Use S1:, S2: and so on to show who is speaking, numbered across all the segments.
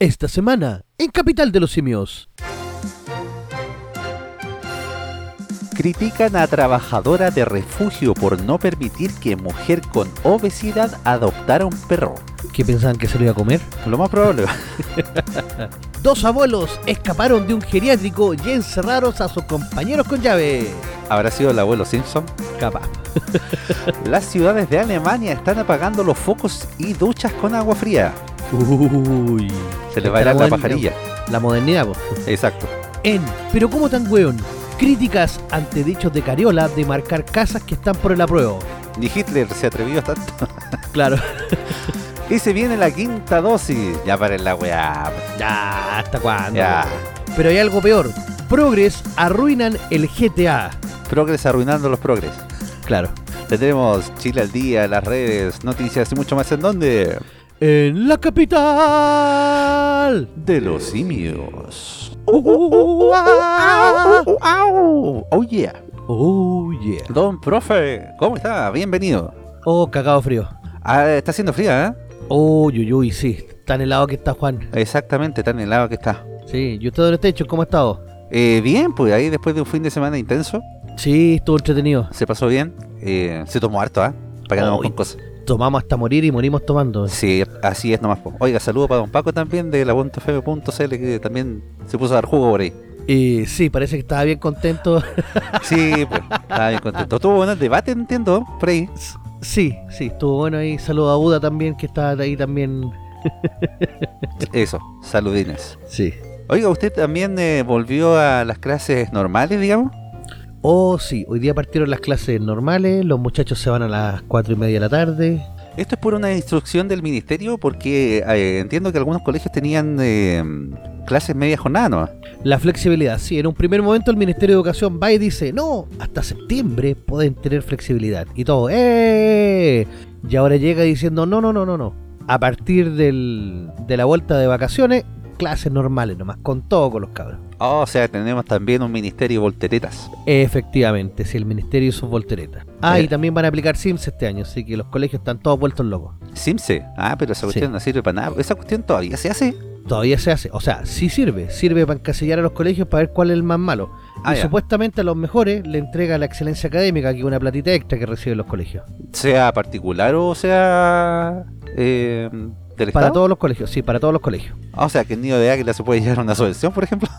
S1: Esta semana, en Capital de los Simios.
S2: Critican a trabajadora de refugio por no permitir que mujer con obesidad adoptara un perro.
S1: ¿Qué pensaban que se lo iba a comer?
S2: Lo más probable.
S1: Dos abuelos escaparon de un geriátrico y encerraron a sus compañeros con llave.
S2: ¿Habrá sido el abuelo Simpson?
S1: Capaz.
S2: Las ciudades de Alemania están apagando los focos y duchas con agua fría.
S1: Uy.
S2: Se les va a la
S1: bueno.
S2: pajarilla.
S1: La modernidad, po.
S2: Exacto.
S1: En Pero cómo tan weón. Críticas ante dichos de Cariola de marcar casas que están por el apruebo.
S2: Ni Hitler se atrevió a tanto.
S1: Claro.
S2: Y se viene la quinta dosis. Ya paren la weá.
S1: ya, ¿hasta cuándo?
S2: Ya.
S1: Pero hay algo peor. Progres arruinan el GTA.
S2: Progres arruinando los progres.
S1: Claro.
S2: Tendremos Chile al día, las redes, noticias y mucho más en donde.
S1: En la capital.
S2: De los simios.
S1: Uh, ah.
S2: ¡Au! ¡Oh, yeah!
S1: Oh, yeah.
S2: Don profe, ¿cómo está? Bienvenido.
S1: Oh, cagado frío.
S2: Ah, está haciendo fría, ¿eh?
S1: Oh, uy, uy, sí. Tan helado que está Juan.
S2: Exactamente, tan helado que está.
S1: Sí. ¿Y usted dónde está hecho? ¿Cómo ha estado?
S2: Eh, bien, pues ahí después de un fin de semana intenso,
S1: Sí, estuvo entretenido.
S2: se pasó bien. Eh, se tomó harto, ¿ah? Para que andamos
S1: Uy.
S2: con cosas.
S1: Tomamos hasta morir y morimos tomando.
S2: Sí, así es nomás. po. Oiga, saludo para don Paco también de la .fm.cl que también se puso a dar jugo por ahí.
S1: Y sí, parece que estaba bien contento.
S2: Sí, pues, estaba bien contento. Tuvo bueno el debate, entiendo, por ahí.
S1: sí, sí, estuvo bueno ahí. Saludo a Buda también, que está ahí también.
S2: Eso, saludines.
S1: Sí.
S2: Oiga, ¿usted también eh, volvió a las clases normales, digamos?
S1: Oh, sí, hoy día partieron las clases normales, los muchachos se van a las cuatro y media de la tarde.
S2: Esto es por una instrucción del ministerio porque eh, entiendo que algunos colegios tenían eh, clases media jornada, ¿no?
S1: La flexibilidad, sí, en un primer momento el Ministerio de Educación va y dice, no, hasta septiembre pueden tener flexibilidad. Y todo, ¡eh! Y ahora llega diciendo, no, no, no, no, no. A partir del, de la vuelta de vacaciones, clases normales nomás, con todo con los cabros.
S2: Oh, o sea, tenemos también un ministerio de volteretas.
S1: Efectivamente, sí, el Ministerio y sus volteretas. Ah,
S2: Eh.
S1: y también van a aplicar SIMS este año, así que los colegios están todos vueltos locos.
S2: Simse. Ah, pero esa cuestión
S1: Sí.
S2: no sirve para nada. Esa cuestión todavía se hace.
S1: Todavía se hace, o sea, sí sirve, sirve para encasillar a los colegios para ver cuál es el más malo.
S2: Ah,
S1: y
S2: ya.
S1: supuestamente a los mejores le entrega la excelencia académica, que es una platita extra que reciben los colegios.
S2: Sea particular o sea eh, del
S1: Para
S2: Estado.
S1: todos los colegios, sí, para todos los colegios.
S2: Ah, o sea, que el niño de águila se puede llevar una subvención, por ejemplo.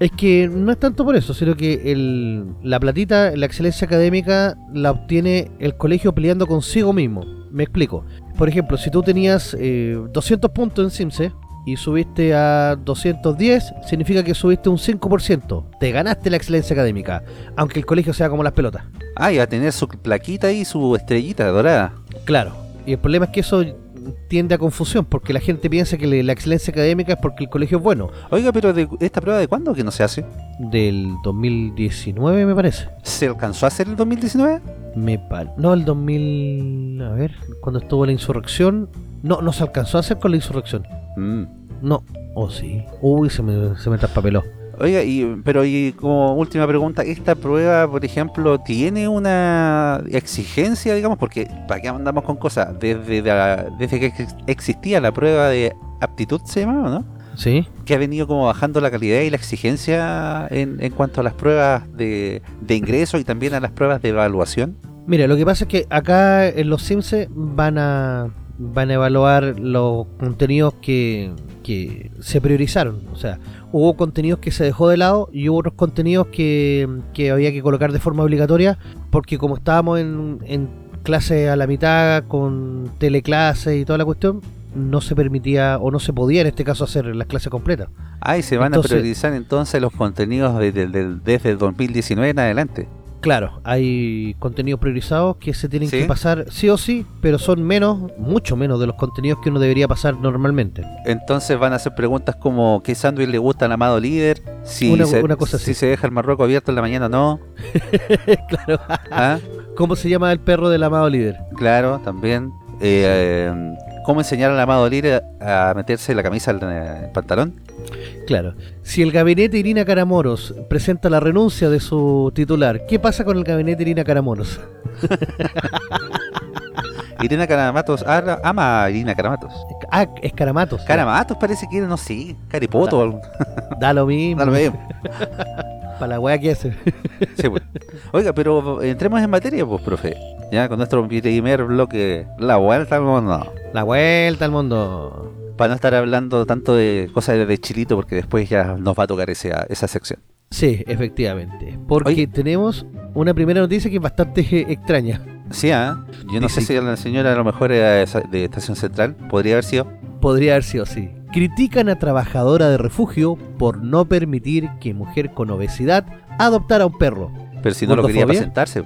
S1: Es que no es tanto por eso, sino que el, la platita, la excelencia académica, la obtiene el colegio peleando consigo mismo. Me explico. Por ejemplo, si tú tenías eh, 200 puntos en SIMSE y subiste a 210, significa que subiste un 5%. Te ganaste la excelencia académica, aunque el colegio sea como las pelotas.
S2: Ah, y va a tener su plaquita y su estrellita dorada.
S1: Claro. Y el problema es que eso tiende a confusión, porque la gente piensa que le- la excelencia académica es porque el colegio es bueno.
S2: Oiga, pero de, ¿esta prueba de cuándo que no se hace?
S1: Del 2019 me parece.
S2: ¿Se alcanzó a hacer el 2019?
S1: Me pa- No, el 2000... A ver, cuando estuvo la insurrección... No, no se alcanzó a hacer con la insurrección.
S2: Mm.
S1: No. Oh, sí. Uy, se me, se me traspapeló.
S2: Oiga, y, pero y como última pregunta, ¿esta prueba, por ejemplo, tiene una exigencia, digamos? Porque, ¿para qué andamos con cosas? Desde, la- desde que ex- existía la prueba de aptitud, se llamaba, ¿no?
S1: ¿Sí?
S2: Que ha venido como bajando la calidad y la exigencia en, en cuanto a las pruebas de, de ingreso y también a las pruebas de evaluación.
S1: Mira, lo que pasa es que acá en los Sims van a van a evaluar los contenidos que, que se priorizaron. O sea, hubo contenidos que se dejó de lado y hubo otros contenidos que, que había que colocar de forma obligatoria porque como estábamos en, en clase a la mitad con teleclase y toda la cuestión, no se permitía o no se podía en este caso hacer las clases completas.
S2: Ah, y se van
S1: Entonces-
S2: a priorizar entonces los contenidos desde, desde, desde el 2019 en adelante.
S1: Claro, hay contenidos priorizados que se tienen
S2: ¿Sí?
S1: que pasar sí o sí, pero son menos, mucho menos de los contenidos que uno debería pasar normalmente.
S2: Entonces van a hacer preguntas como ¿qué sándwich le gusta al amado líder? Si,
S1: Una-
S2: se,
S1: una cosa
S2: si se deja el marroco abierto en la mañana o no.
S1: claro.
S2: ¿Ah?
S1: ¿Cómo se llama el perro del amado líder?
S2: Claro, también. Eh, eh, ¿Cómo enseñar al amado líder a meterse la camisa en el pantalón?
S1: Claro. Si el gabinete Irina Caramoros presenta la renuncia de su titular, ¿qué pasa con el gabinete Irina Caramoros?
S2: Irina Caramatos ama, ama a Irina Caramatos.
S1: Ah, escaramatos.
S2: Caramatos parece que no sé, caripoto.
S1: Da lo mismo.
S2: Da lo mismo.
S1: Para la weá que hace.
S2: Sí, pues. Oiga, pero entremos en materia, pues, profe. Ya con nuestro primer bloque, la vuelta al mundo.
S1: La vuelta al mundo.
S2: Para no estar hablando tanto de cosas de, chilito, porque después ya nos va a tocar esa, esa sección.
S1: Sí, efectivamente. Porque
S2: Oye.
S1: tenemos una primera noticia que es bastante extraña.
S2: Sí, ¿ah? Yo no sé
S1: Dice-
S2: si la señora a lo mejor era de Estación Central, podría haber sido.
S1: Podría haber sido así. Critican a trabajadora de refugio por no permitir que mujer con obesidad adoptara un perro.
S2: Pero si no lo quería para
S1: ¿Gordofobia?
S2: sentarse.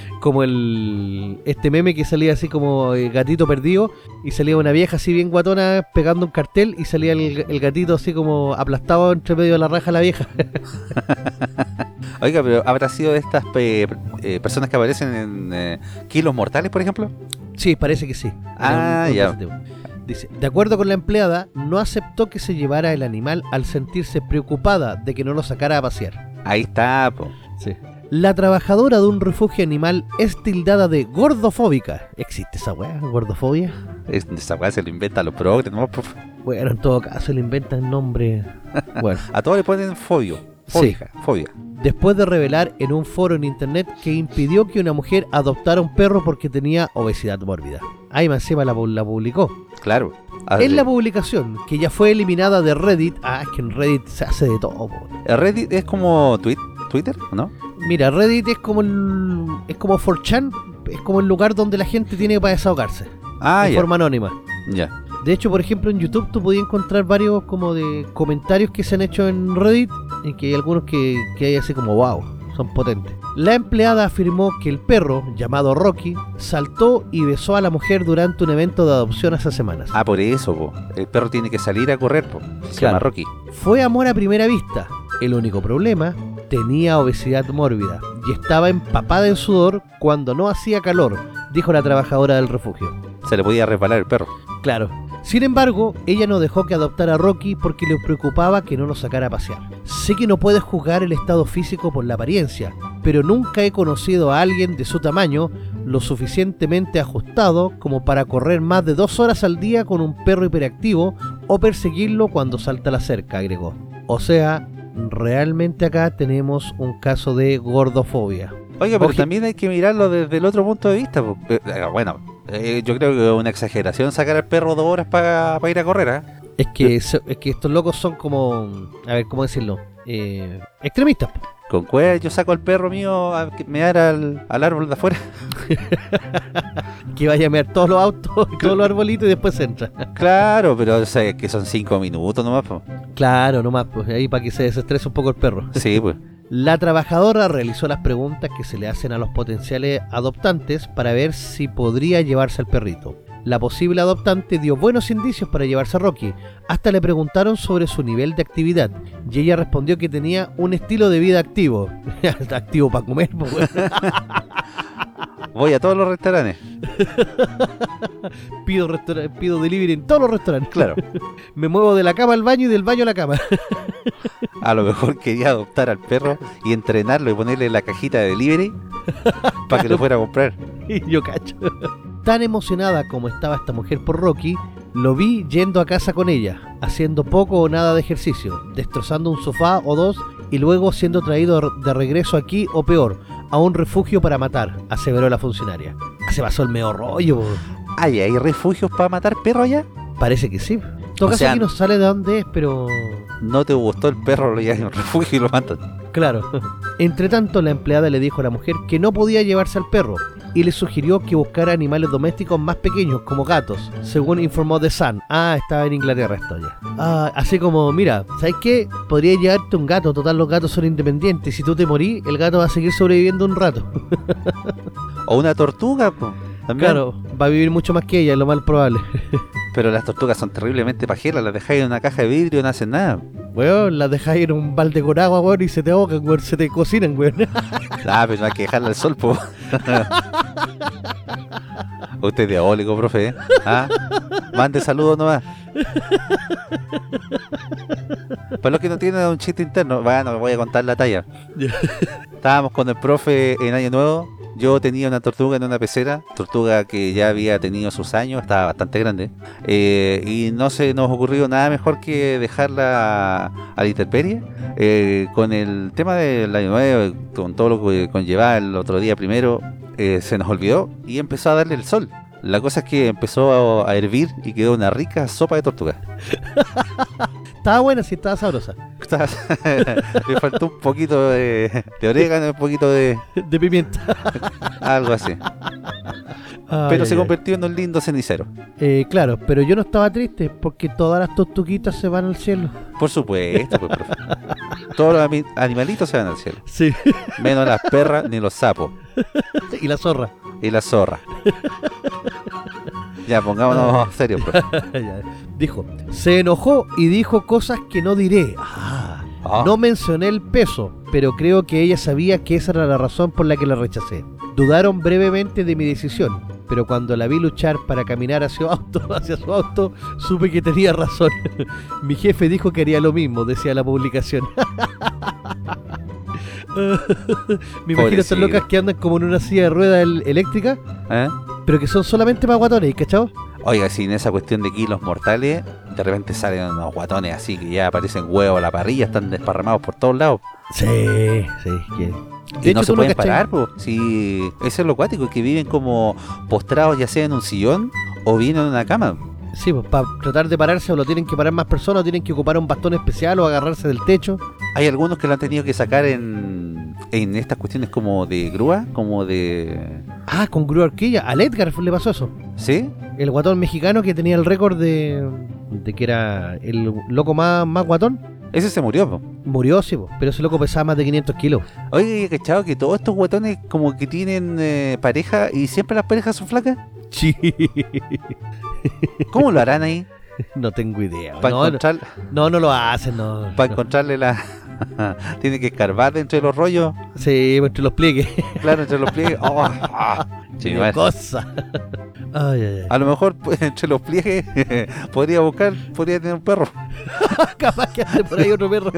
S1: Como el este meme que salía así como eh, gatito perdido y salía una vieja así bien guatona pegando un cartel y salía el, el gatito así como aplastado entre medio de la raja la vieja.
S2: Oiga, pero ¿habrá sido de estas pe- eh, personas que aparecen en eh, Kilos Mortales, por ejemplo?
S1: Sí, parece que sí.
S2: Ah,
S1: un
S2: ya.
S1: positivo. Dice, de acuerdo con la empleada, no aceptó que se llevara el animal al sentirse preocupada de que no lo sacara a pasear.
S2: Ahí está, po.
S1: La trabajadora de un refugio animal es tildada de gordofóbica. ¿Existe esa weá? ¿Gordofobia?
S2: Es- esa weá se lo inventa los progres, ¿no?
S1: Bueno, en todo caso le inventan nombre. Bueno,
S2: A todos le ponen fobio.
S1: Sí.
S2: Fobia,
S1: después de revelar en un foro en internet que impidió que una mujer adoptara un perro porque tenía obesidad mórbida. Ahí encima la, la publicó.
S2: Claro. A-
S1: En la publicación, que ya fue eliminada de Reddit, ah, es que en Reddit se hace de todo.
S2: el Reddit es como tweet, Twitter, ¿no?
S1: Mira, Reddit es como el, es como 4chan, es como el lugar donde la gente tiene para desahogarse,
S2: Ah,
S1: de
S2: ya.
S1: forma anónima.
S2: Ya.
S1: De hecho, por ejemplo, en YouTube tú podías encontrar varios como de comentarios que se han hecho en Reddit y que hay algunos que, que hay así como wow, son potentes. La empleada afirmó que el perro, llamado Rocky, saltó y besó a la mujer durante un evento de adopción hace semanas.
S2: Ah, por eso, po. El perro tiene que salir a correr, po. Se
S1: Claro.
S2: llama Rocky.
S1: Fue amor a primera vista. El único problema, tenía obesidad mórbida y estaba empapada en sudor cuando no hacía calor, dijo la trabajadora del refugio.
S2: Se le podía resbalar el perro.
S1: Claro. Sin embargo, ella no dejó que adoptara a Rocky porque le preocupaba que no lo sacara a pasear. Sé que no puedes juzgar el estado físico por la apariencia, pero nunca he conocido a alguien de su tamaño lo suficientemente ajustado como para correr más de dos horas al día con un perro hiperactivo o perseguirlo cuando salta la cerca, agregó. O sea, realmente acá tenemos un caso de gordofobia.
S2: Oiga, pero también hay que mirarlo desde el otro punto de vista. Eh, eh, bueno, eh, yo creo que es una exageración sacar al perro dos horas para ir a correr.
S1: Es que, es que estos locos son como, a ver, ¿cómo decirlo? Eh, extremistas.
S2: Con cuál yo saco al perro mío a que me al, al árbol de afuera.
S1: que vaya a mear todos los autos todos los arbolitos y después entra.
S2: claro, pero o sea, que son cinco minutos nomás. po.
S1: Claro, nomás, pues ahí para que se desestrese un poco el perro.
S2: Sí, pues.
S1: La trabajadora realizó las preguntas que se le hacen a los potenciales adoptantes para ver si podría llevarse al perrito. La posible adoptante dio buenos indicios para llevarse a Rocky. Hasta le preguntaron sobre su nivel de actividad y ella respondió que tenía un estilo de vida activo. activo para comer, pues.
S2: Voy a todos los restaurantes.
S1: pido, restaura- pido delivery en todos los restaurantes.
S2: Claro.
S1: Me muevo de la cama al baño y del baño a la cama.
S2: A lo mejor quería adoptar al perro y entrenarlo y ponerle la cajita de delivery para que lo fuera a comprar.
S1: Y yo cacho. Tan emocionada como estaba esta mujer por Rocky, lo vi yendo a casa con ella, haciendo poco o nada de ejercicio, destrozando un sofá o dos y luego siendo traído de regreso aquí o peor, a un refugio para matar, aseveró la funcionaria. Ah, Se pasó el meo rollo.
S2: Ay, ¿hay refugios para matar perros allá?
S1: parece que sí. Todo
S2: O
S1: caso
S2: sea-
S1: aquí no sale de dónde es, pero
S2: No te gustó el perro, lo llevas a un refugio y lo matan.
S1: Claro. Entre tanto, la empleada le dijo a la mujer que no podía llevarse al perro y le sugirió que buscara animales domésticos más pequeños, como gatos, según informó The Sun. Ah, estaba en Inglaterra esto ya. Ah, así como, mira, ¿sabes qué? Podría llevarte un gato, total los gatos son independientes. Si tú te morís, el gato va a seguir sobreviviendo un rato.
S2: O una tortuga, po, también.
S1: Claro, va a vivir mucho más que ella, es lo más probable.
S2: Pero las tortugas son terriblemente pajeras, las dejáis en una caja de vidrio y no hacen nada.
S1: Weón, las dejáis en un balde con agua, weón, y se te ahogan, weón, se te cocinan, weón.
S2: Ah, pero no hay que dejarla al sol, po. Usted es diabólico, profe. ¿eh? ¿Ah? Mande saludos nomás. Para los que no tienen un chiste interno, bueno, voy a contar la talla. Estábamos con el profe en Año Nuevo. Yo tenía una tortuga en una pecera, tortuga que ya había tenido sus años, estaba bastante grande. eh, y no se nos ocurrió nada mejor que dejarla a la intemperie. eh, con el tema del Año Nuevo, con todo lo que conllevaba el otro día primero, eh, se nos olvidó y empezó a darle el sol. La cosa es que empezó a, a hervir y quedó una rica sopa de tortuga.
S1: Estaba buena, sí, estaba sabrosa.
S2: Le faltó un poquito de, de orégano, un poquito de
S1: De pimienta.
S2: algo así.
S1: Ay,
S2: Pero
S1: ay,
S2: se
S1: ay.
S2: convirtió en un lindo cenicero.
S1: Eh, claro, pero yo no estaba triste porque todas las tortuguitas se van al cielo.
S2: Por supuesto, pues, profe. Todos los animalitos se van al cielo.
S1: Sí.
S2: Menos las perras ni los sapos.
S1: y la zorra.
S2: Y la zorra. Ya, pongámonos serios, profe.
S1: Ya. dijo, se enojó y dijo cosas que no diré. Ah,
S2: Ah,
S1: No mencioné el peso, pero creo que ella sabía que esa era la razón por la que la rechacé. Dudaron brevemente de mi decisión, pero cuando la vi luchar para caminar hacia, su auto, hacia su auto, supe que tenía razón. mi jefe dijo que haría lo mismo, decía la publicación. Me imagino estas locas que andan como en una silla de ruedas el- eléctrica,
S2: ¿eh?
S1: Pero que son solamente para guatones, ¿cachao?
S2: Oiga, si en esa cuestión de kilos mortales, de repente salen unos guatones así que ya aparecen huevos a la parrilla, están desparramados por todos lados.
S1: Sí, sí, que...
S2: y no se pueden parar, pues. Si eso es lo cuático, que viven como postrados ya sea en un sillón o bien en una cama.
S1: Sí, pues para tratar de pararse o lo tienen que parar más personas o tienen que ocupar un bastón especial o agarrarse del techo.
S2: Hay algunos que lo han tenido que sacar en, en estas cuestiones como de grúa, como de...
S1: Ah, con grúa horquilla. Al Edgar le pasó eso.
S2: ¿Sí?
S1: El guatón mexicano que tenía el récord de, de que era el loco más, más guatón.
S2: Ese se murió, po.
S1: Murió, sí, po, pero ese loco pesaba más de 500 kilos.
S2: Oye, ¿cachado que todos estos guatones como que tienen eh, pareja y siempre las parejas son flacas?
S1: Sí.
S2: ¿Cómo lo harán ahí?
S1: No tengo idea.
S2: Para
S1: No, no,
S2: encontrar,
S1: no, no lo hacen, no.
S2: para
S1: no.
S2: encontrarle la... Tiene que escarbar dentro de los rollos,
S1: Sí, entre los pliegues.
S2: claro, entre los pliegues. Oh, ah. Sí, bueno.
S1: cosa. Ay, ay, ay.
S2: A lo mejor pues, entre los pliegues podría buscar, podría tener un perro.
S1: Capaz que ande por ahí otro perro.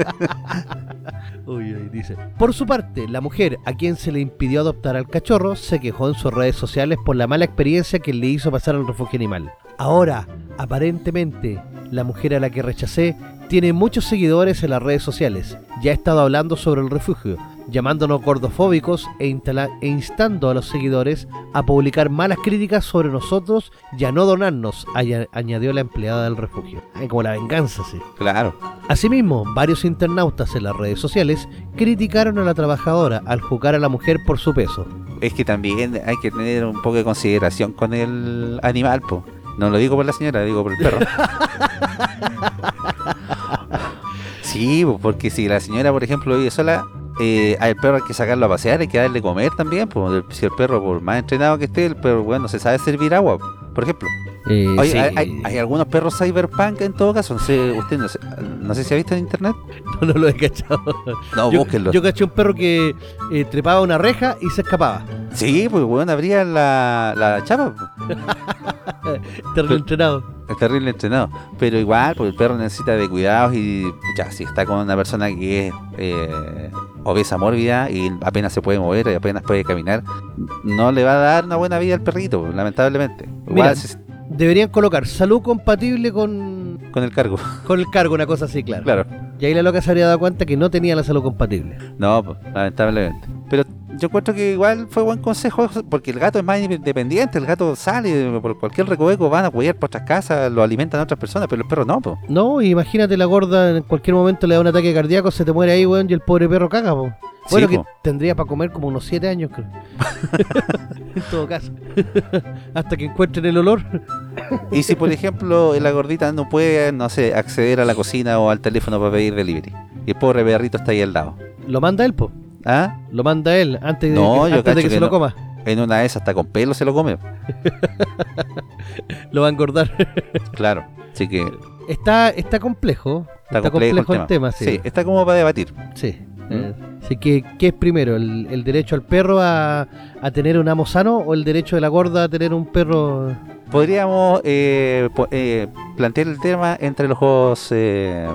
S1: Por su parte, la mujer a quien se le impidió adoptar al cachorro se quejó en sus redes sociales por la mala experiencia que le hizo pasar al refugio animal. Ahora, aparentemente, la mujer a la que rechacé tiene muchos seguidores en las redes sociales. Ya ha estado hablando sobre el refugio, llamándonos gordofóbicos e, e instando a los seguidores a publicar malas críticas sobre nosotros y a no donarnos, aña- añadió la empleada del refugio. Ay, como la venganza, sí.
S2: Claro.
S1: Asimismo, varios internautas en las redes sociales criticaron a la trabajadora al juzgar a la mujer por su peso.
S2: Es que también hay que tener un poco de consideración con el animal, po. No lo digo por la señora, digo por el perro. sí, po, porque si la señora, por ejemplo, vive sola, eh, al perro hay que sacarlo a pasear, hay que darle comer también. po. El- Si el perro, por más entrenado que esté, el perro, bueno, se sabe servir agua, por ejemplo. Oye,
S1: sí.
S2: hay, hay- hay algunos perros cyberpunk en todo caso. No sé, usted no sé, no sé si ha visto en internet.
S1: No, no lo he cachado.
S2: No,
S1: yo,
S2: búsquenlo.
S1: yo caché un perro que eh, trepaba una reja y se escapaba.
S2: Sí, pues bueno, abría la, la chapa.
S1: Terrible entrenado.
S2: Es terrible entrenado. Pero igual, pues el perro necesita de cuidados y ya, si está con una persona que es eh, obesa mórbida y apenas se puede mover y apenas puede caminar, no le va a dar una buena vida al perrito, lamentablemente. Igual
S1: Mira.
S2: se-
S1: Deberían colocar salud compatible con,
S2: con el cargo,
S1: con el cargo, una cosa así, claro.
S2: claro.
S1: Y ahí la loca se habría dado cuenta que no tenía la salud compatible.
S2: No, pues, lamentablemente. Pero yo encuentro que igual fue buen consejo porque el gato es más independiente, el gato sale por cualquier recoveco, van a cuidar por otras casas, lo alimentan a otras personas, pero el perro no, pues.
S1: No, imagínate la gorda en cualquier momento le da un ataque cardíaco, se te muere ahí, weón, y el pobre perro caga, po.
S2: Sí,
S1: Bueno, que
S2: po.
S1: tendría para comer como unos 7 años, creo. en todo caso. Hasta que encuentren el olor.
S2: Y si, por ejemplo, la gordita no puede, no sé, acceder a la cocina o al teléfono para pedir delivery, y el pobre perrito está ahí al lado.
S1: Lo manda él, po.
S2: ¿Ah?
S1: Lo manda él antes, de-
S2: No, yo
S1: antes de que,
S2: que
S1: se lo coma.
S2: En una de esas, hasta con pelo se lo come.
S1: Lo va a engordar.
S2: Claro. Así que
S1: está, está complejo.
S2: está, complejo, el tema.
S1: sí.
S2: está como para debatir.
S1: Sí.
S2: ¿Mm?
S1: Eh, Así que, ¿qué es primero? ¿El, el derecho al perro a, a tener un amo sano o el derecho de la gorda a tener un perro?
S2: Podríamos eh, po- eh, plantear el tema entre los eh,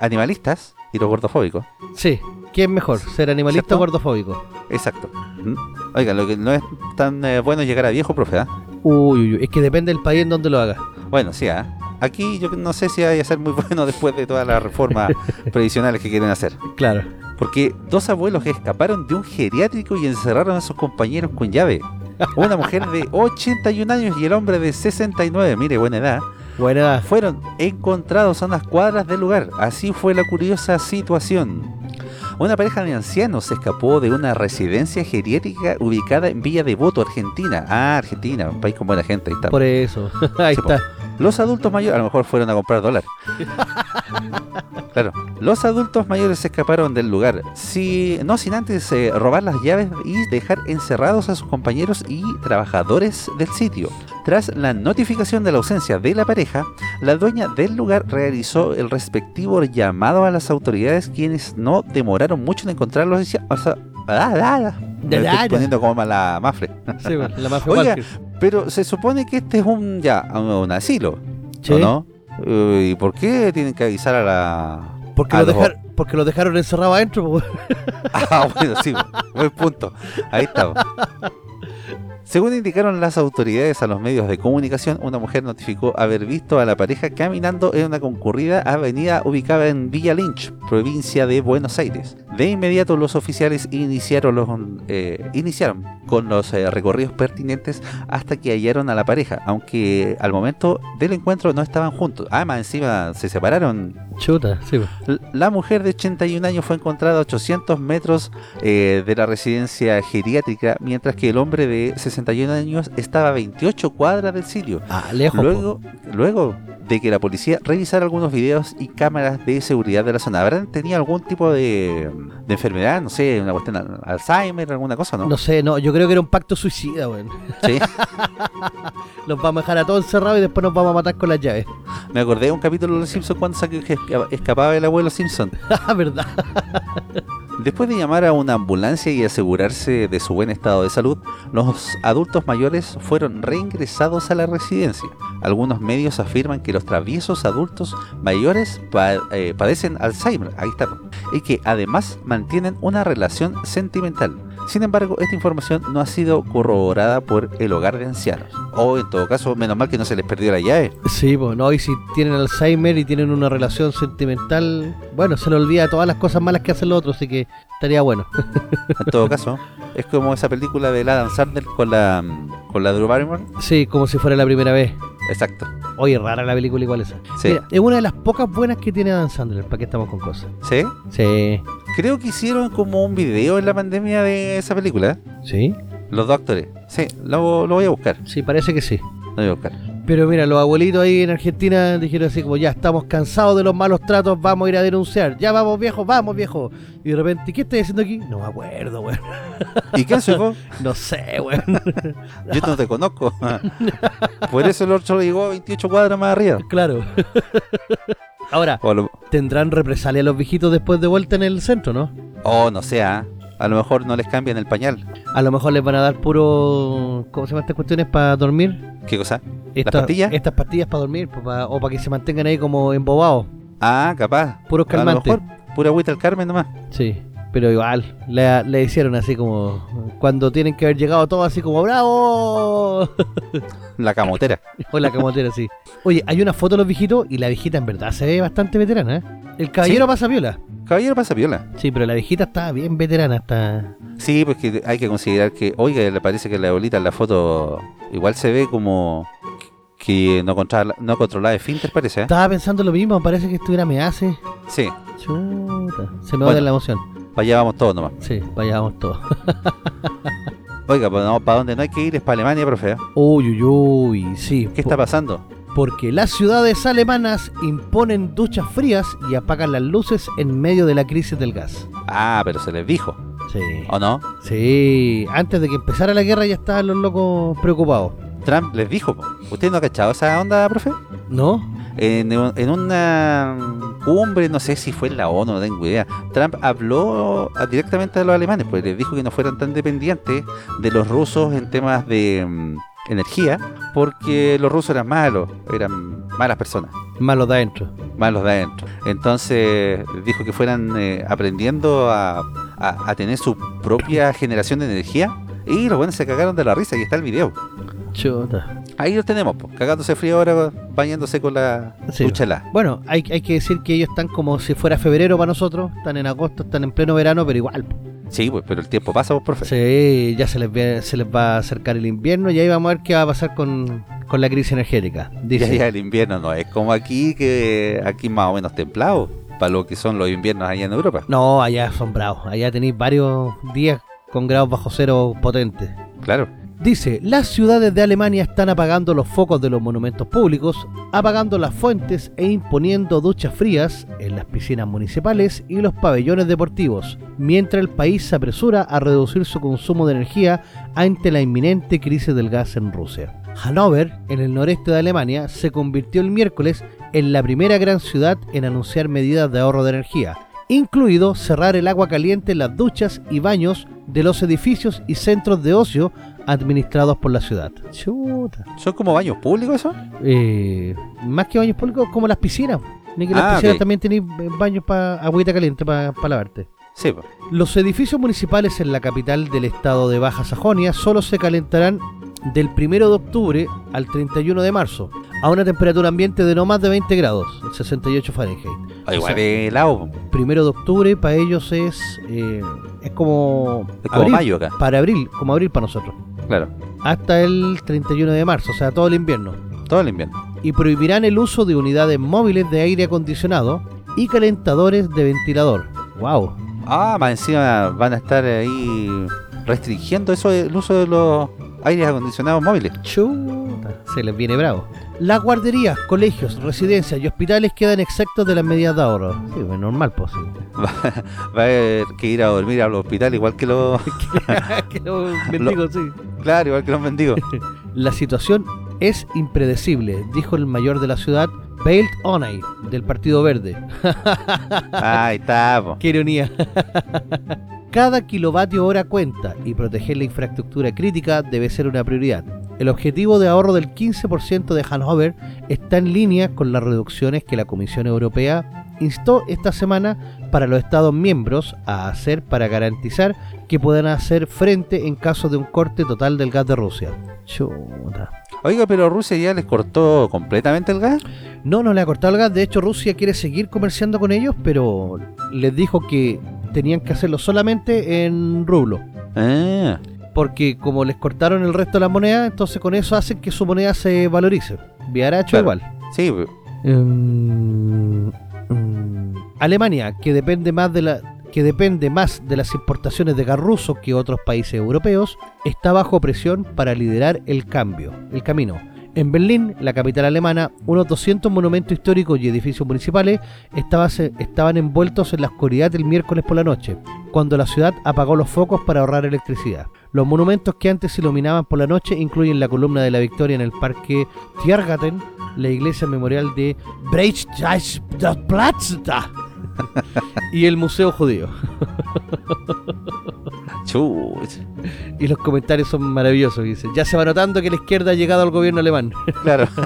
S2: animalistas y los gordofóbicos.
S1: Sí, ¿qué es mejor? ¿Ser animalista
S2: ¿Cierto?
S1: o gordofóbico?
S2: Exacto. Oiga, lo que no es tan eh, bueno es llegar a viejo, profe. ¿ah?
S1: Uy, uy, uy, es que depende del país en donde lo haga.
S2: Bueno, sí, ¿ah? aquí yo no sé si vaya a ser muy bueno después de todas las reformas previsionales que quieren hacer.
S1: Claro.
S2: Porque dos abuelos escaparon de un geriátrico y encerraron a sus compañeros con llave. Una mujer de 81 años y el hombre de 69, mire, buena edad,
S1: Buena.
S2: fueron encontrados a unas cuadras del lugar. Así fue la curiosa situación. Una pareja de ancianos se escapó de una residencia geriátrica ubicada en Villa Devoto, Argentina. Ah, Argentina, un país con buena gente. Ahí está.
S1: Por eso. Ahí
S2: Sí, po. Los adultos mayores, a lo mejor fueron a comprar dólar. Claro, los adultos mayores se escaparon del lugar, si, no sin antes eh, robar las llaves y dejar encerrados a sus compañeros y trabajadores del sitio. Tras la notificación de la ausencia de la pareja, la dueña del lugar realizó el respectivo llamado a las autoridades, quienes no demoraron mucho en encontrarlos. y decía- Me estoy poniendo como la mafre.
S1: Sí, bueno, la mafia
S2: Oiga. Pero se supone que este es un ya un asilo,
S1: Sí.
S2: ¿o no? Eh, ¿Y por qué tienen que avisar a la
S1: Porque
S2: a
S1: lo, dejar- porque lo dejaron encerrado adentro. po.
S2: Ah, bueno, sí, buen punto. Ahí está. Según indicaron las autoridades a los medios de comunicación, una mujer notificó haber visto a la pareja caminando en una concurrida avenida ubicada en Villa Lynch, provincia de Buenos Aires. De inmediato los oficiales iniciaron, los, eh, iniciaron con los eh, recorridos pertinentes hasta que hallaron a la pareja, aunque al momento del encuentro no estaban juntos. Ah, más encima se separaron
S1: Chuta, sí.
S2: La mujer de 81 años fue encontrada a 800 metros eh, de la residencia geriátrica, mientras que el hombre de 61 años estaba a 28 cuadras del sitio.
S1: Ah, lejos. po.
S2: Luego, luego de que la policía revisara algunos videos y cámaras de seguridad de la zona, ¿habrán tenido algún tipo de, de enfermedad? No sé, una cuestión de Alzheimer, alguna cosa, ¿no?
S1: No sé, no, yo creo que era un pacto suicida, weón.
S2: Sí.
S1: Los vamos a dejar a todos encerrados y después nos vamos a matar con las llaves.
S2: Me acordé de un capítulo de Los Simpsons cuando esca- escapaba el abuelo Simpson.
S1: Ah, verdad.
S2: Después de llamar a una ambulancia y asegurarse de su buen estado de salud, los adultos mayores fueron reingresados a la residencia. Algunos medios afirman que los traviesos adultos mayores pa- eh, padecen Alzheimer, ahí está, y que además mantienen una relación sentimental. Sin embargo, esta información no ha sido corroborada por el hogar de ancianos. O en todo caso, menos mal que no se les perdió la llave.
S1: Sí, pues no, y si tienen Alzheimer y tienen una relación sentimental, bueno, se le olvida todas las cosas malas que hacen los otros, así que estaría bueno.
S2: En todo caso, es como esa película de Adam Sandler con la, con la Drew Barrymore.
S1: Sí, como si fuera la primera vez.
S2: Exacto.
S1: Oye, rara la película igual esa.
S2: Sí.
S1: Mira, es una de las pocas buenas que tiene Adam Sandler, ¿para qué estamos con cosas?
S2: ¿Sí?
S1: Sí.
S2: Creo que hicieron como un video en la pandemia de esa película.
S1: ¿Sí?
S2: Los dos actores. Sí, lo, lo voy a buscar.
S1: Sí, parece que sí.
S2: Lo voy a buscar.
S1: Pero mira, los abuelitos ahí en Argentina dijeron así como, ya estamos cansados de los malos tratos, vamos a ir a denunciar. Ya vamos viejo, vamos viejo. Y de repente, ¿qué estoy haciendo aquí? No me acuerdo, weón.
S2: ¿Y soy vos?
S1: No sé, weón.
S2: Yo no te conozco. Por eso el otro llegó 28 cuadras más arriba.
S1: claro. Ahora,
S2: lo-
S1: tendrán represalia los viejitos después de vuelta en el centro, ¿no?
S2: o no sé, ¿ah? a lo mejor no les cambian el pañal.
S1: A lo mejor les van a dar puro. ¿Cómo se llaman estas cuestiones para dormir?
S2: ¿Qué cosa?
S1: Estas
S2: pastillas?
S1: Estas pastillas para dormir, pues, pa- o para que se mantengan ahí como embobados.
S2: Ah, capaz.
S1: Puros
S2: A lo
S1: calmantes.
S2: mejor pura agüita al Carmen nomás.
S1: Sí, pero igual, le, le hicieron así como. Cuando tienen que haber llegado todos así como ¡Bravo!
S2: La camotera.
S1: o la camotera, sí. Oye, hay una foto de los viejitos y la viejita en verdad se ve bastante veterana, ¿eh? El caballero
S2: Sí.
S1: pasa viola.
S2: Caballero pasa viola.
S1: Sí, pero la viejita está bien veterana, está.
S2: Sí, pues que hay que considerar que, oiga, le parece que la abuelita en la foto igual se ve como que no controla, no controlaba de finter, parece, ¿eh?
S1: Estaba pensando lo mismo, parece que estuviera me hace.
S2: Sí,
S1: Chuta, se me
S2: Bueno.
S1: va la emoción.
S2: Para allá vamos todos nomás.
S1: Sí, vayamos todos.
S2: Oiga, pues no, para donde no hay que ir es para Alemania, profe. ¿eh?
S1: Uy, uy, uy, sí.
S2: ¿Qué está pasando?
S1: Porque las ciudades alemanas imponen duchas frías y apagan las luces en medio de la crisis del gas.
S2: Ah, pero se les dijo,
S1: Sí.
S2: ¿o no?
S1: Sí, antes de que empezara la guerra ya estaban los locos preocupados.
S2: Trump les dijo. ¿usted no ha cachado esa onda, profe?
S1: ¿No?
S2: En, un- en una cumbre, no sé si fue en la ONU, no tengo idea, Trump habló a- directamente a los alemanes, pues les dijo que no fueran tan dependientes de los rusos en temas de mm, energía, porque los rusos eran malos, eran malas personas
S1: Malo de adentro.
S2: malos de adentro. Entonces dijo que fueran eh, aprendiendo a, a- a tener su propia generación de energía. Y los buenos se cagaron de la risa y está el video.
S1: Chuta.
S2: Ahí los tenemos, pues, cagándose frío ahora, bañándose con la
S1: Sí. Bueno, hay, hay que decir que ellos están como si fuera febrero para nosotros. Están en agosto, están en pleno verano, pero igual. po.
S2: Sí, pues, pero el tiempo pasa, pues, profe.
S1: Sí, ya se les, ve- se les va a acercar el invierno y ahí vamos a ver qué va a pasar con, con la crisis energética.
S2: Ya,
S1: Dice,
S2: ya el invierno no es como aquí, que aquí más o menos templado, para lo que son los inviernos allá en Europa.
S1: no, allá son bravos. Allá tenéis varios días con grados bajo cero potentes.
S2: Claro.
S1: Dice, las ciudades de Alemania están apagando los focos de los monumentos públicos, apagando las fuentes e imponiendo duchas frías en las piscinas municipales y los pabellones deportivos, mientras el país se apresura a reducir su consumo de energía ante la inminente crisis del gas en Rusia. Hannover, en el noreste de Alemania, se convirtió el miércoles en la primera gran ciudad en anunciar medidas de ahorro de energía, incluido cerrar el agua caliente en las duchas y baños de los edificios y centros de ocio administrados por la ciudad. Chuta.
S2: ¿Son como baños públicos eso?
S1: Eh, más que baños públicos, como las piscinas. Ni que las
S2: Ah,
S1: piscinas también tenéis baños para agüita caliente para lavarte.
S2: Sí.
S1: Los edificios municipales en la capital del estado de Baja Sajonia solo se calentarán del 1 de octubre al 31 de marzo, a una temperatura ambiente de no más de 20 grados, 68 Fahrenheit.
S2: Ah, Igual
S1: O sea,
S2: de helado,
S1: primero de octubre para ellos es eh, es como
S2: es como
S1: abril,
S2: mayo acá.
S1: para abril, como abril para nosotros,
S2: Claro,
S1: hasta el 31 de marzo, o sea, todo el invierno.
S2: todo el invierno.
S1: Y prohibirán el uso de unidades móviles de aire acondicionado y calentadores de ventilador. Wow.
S2: Ah, más encima van a estar ahí restringiendo eso el uso de los aires acondicionados móviles.
S1: Chuta, se les viene bravo. Las guarderías, colegios, residencias y hospitales quedan exceptos de las medidas de ahorro. Sí, pues normal, pues sí.
S2: Va a haber que ir a dormir al hospital igual que los...
S1: que los mendigos, sí.
S2: claro, igual que los mendigos.
S1: La situación es impredecible, dijo el mayor de la ciudad, Belt Onay, del Partido Verde.
S2: Ahí está, po.
S1: Qué ironía. Cada kilovatio hora cuenta y proteger la infraestructura crítica debe ser una prioridad. El objetivo de ahorro del 15% de Hannover está en línea con las reducciones que la Comisión Europea instó esta semana para los Estados miembros a hacer para garantizar que puedan hacer frente en caso de un corte total del gas de Rusia. Chuta.
S2: Oiga, pero Rusia ya les cortó completamente el gas.
S1: No, no le ha cortado el gas. De hecho, Rusia quiere seguir comerciando con ellos, pero les dijo que tenían que hacerlo solamente en rublo.
S2: Ah,
S1: Porque como les cortaron el resto de la moneda, entonces con eso hacen que su moneda se valorice. Viaracho
S2: Claro.
S1: igual.
S2: sí.
S1: Mm, mm, Alemania, que depende más de la que depende más de las importaciones de gas ruso que otros países europeos, está bajo presión para liderar el cambio, el camino. En Berlín, la capital alemana, unos 200 monumentos históricos y edificios municipales estaban envueltos en la oscuridad el miércoles por la noche, cuando la ciudad apagó los focos para ahorrar electricidad. Los monumentos que antes se iluminaban por la noche incluyen la columna de la Victoria en el parque Tiergarten, la iglesia memorial de Breitscheidplatz y el Museo Judío.
S2: Chuch.
S1: Y los comentarios son maravillosos. Dice, ya se va notando que la izquierda ha llegado al gobierno alemán.
S2: Claro.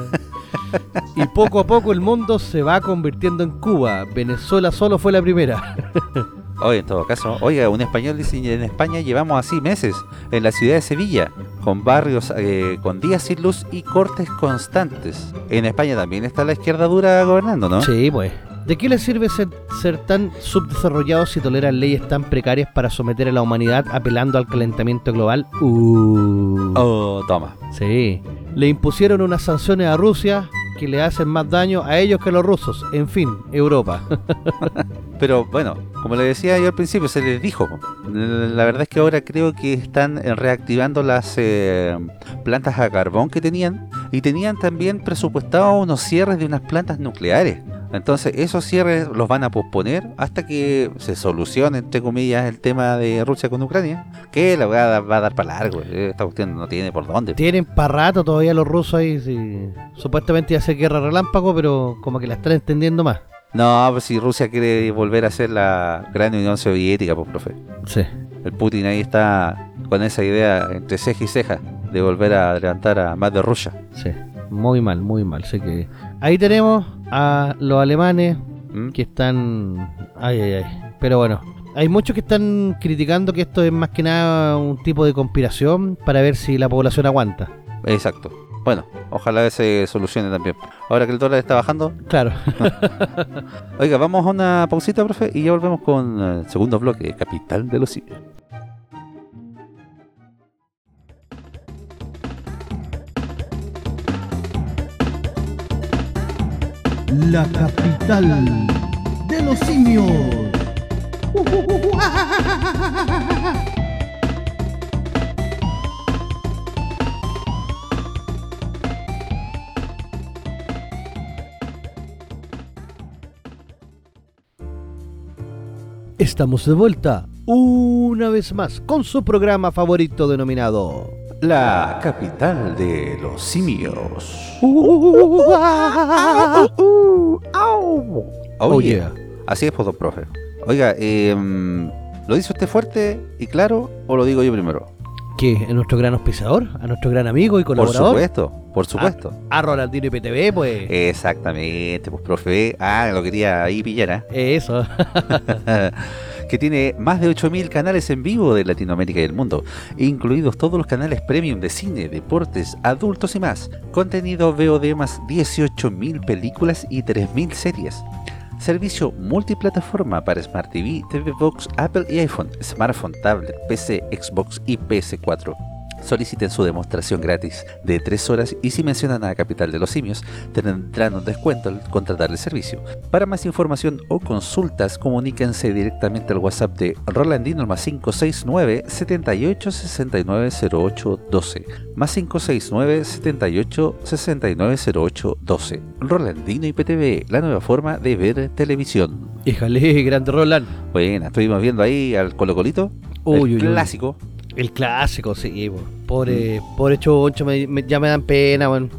S1: Y poco a poco el mundo se va convirtiendo en Cuba. Venezuela solo fue la primera.
S2: Oye, en todo caso, oiga, un español dice, en España llevamos así meses, en la ciudad de Sevilla, con barrios eh, con días sin luz y cortes constantes. En España también está la izquierda dura gobernando, ¿no?
S1: Sí, pues. ¿De qué les sirve ser, ser tan subdesarrollados si toleran leyes tan precarias para someter a la humanidad apelando al calentamiento global? Uh.
S2: Oh, toma.
S1: Sí. Le impusieron unas sanciones a Rusia que le hacen más daño a ellos que a los rusos. En fin, Europa.
S2: Pero bueno, como le decía yo al principio, se les dijo. La verdad es que ahora creo que están eh, reactivando las eh, plantas a carbón que tenían y tenían también presupuestados unos cierres de unas plantas nucleares. Entonces esos cierres los van a posponer hasta que se solucione, entre comillas, el tema de Rusia con Ucrania, que la va va a dar para largo. eh, Esta cuestión no tiene por dónde.
S1: Tienen para rato todavía los rusos ahí. Supuestamente iba a ser guerra relámpago, pero como que la están entendiendo más.
S2: No, pues si Rusia quiere volver a ser la gran Unión Soviética, pues, profe.
S1: Sí.
S2: El Putin ahí está con esa idea entre ceja y ceja de volver a levantar a más de Rusia.
S1: Sí. Muy mal, muy mal. Sé que ahí tenemos a los alemanes
S2: ¿Mm?
S1: que están. Ay, ay, ay. Pero bueno, hay muchos que están criticando que esto es más que nada un tipo de conspiración para ver si la población aguanta.
S2: Exacto. Bueno, ojalá se solucione también. Ahora que el dólar está bajando.
S1: Claro.
S2: Oiga, vamos a una pausita, profe, y ya volvemos con el segundo bloque, Capital de los Simios.
S3: La capital de los simios.
S1: Estamos de vuelta una vez más con su programa favorito denominado.
S2: La capital de los simios.
S1: Oh, yeah.
S2: Así es, don profe. Oiga, eh, ¿lo dice usted fuerte y claro o lo digo yo primero?
S1: ¿A nuestro gran auspiciador? ¿A nuestro gran amigo y
S2: Por
S1: colaborador?
S2: supuesto, por supuesto.
S1: A Rolandino IPTV, pues.
S2: Exactamente, pues profe. Ah, lo quería ahí pillar, ¿ah?
S1: Eso.
S2: que tiene más de 8.000 canales en vivo de Latinoamérica y el mundo, incluidos todos los canales premium de cine, deportes, adultos y más. Contenido VOD más 18.000 películas y 3.000 series. Servicio multiplataforma para Smart TV, TV Box, Apple y iPhone, smartphone, tablet, PC, Xbox y PS4. Soliciten su demostración gratis de 3 horas y si mencionan a Capital de los Simios tendrán un descuento al contratar el servicio. Para más información o consultas comuníquense directamente al WhatsApp de Rolandino más 569 78 69 08 12 más 569 78 69 08 12 Rolandino IPTV, la nueva forma de ver televisión.
S1: Híjale, grande Roland.
S2: Bueno, estuvimos viendo ahí al Colo Colito,
S1: Uy,
S2: el
S1: uy, uy. El clásico, sí, po. Pobre, pobre choncho, me- me- ya me dan pena, weón.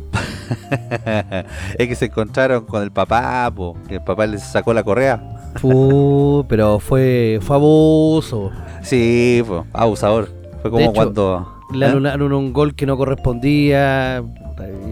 S2: es que se encontraron con el papá, po, que el papá les sacó la correa.
S1: Fu, pero fue, fue abuso.
S2: Sí, po, abusador. Fue como
S1: hecho,
S2: cuando.
S1: Le
S2: ¿Eh?
S1: anularon un gol que no correspondía.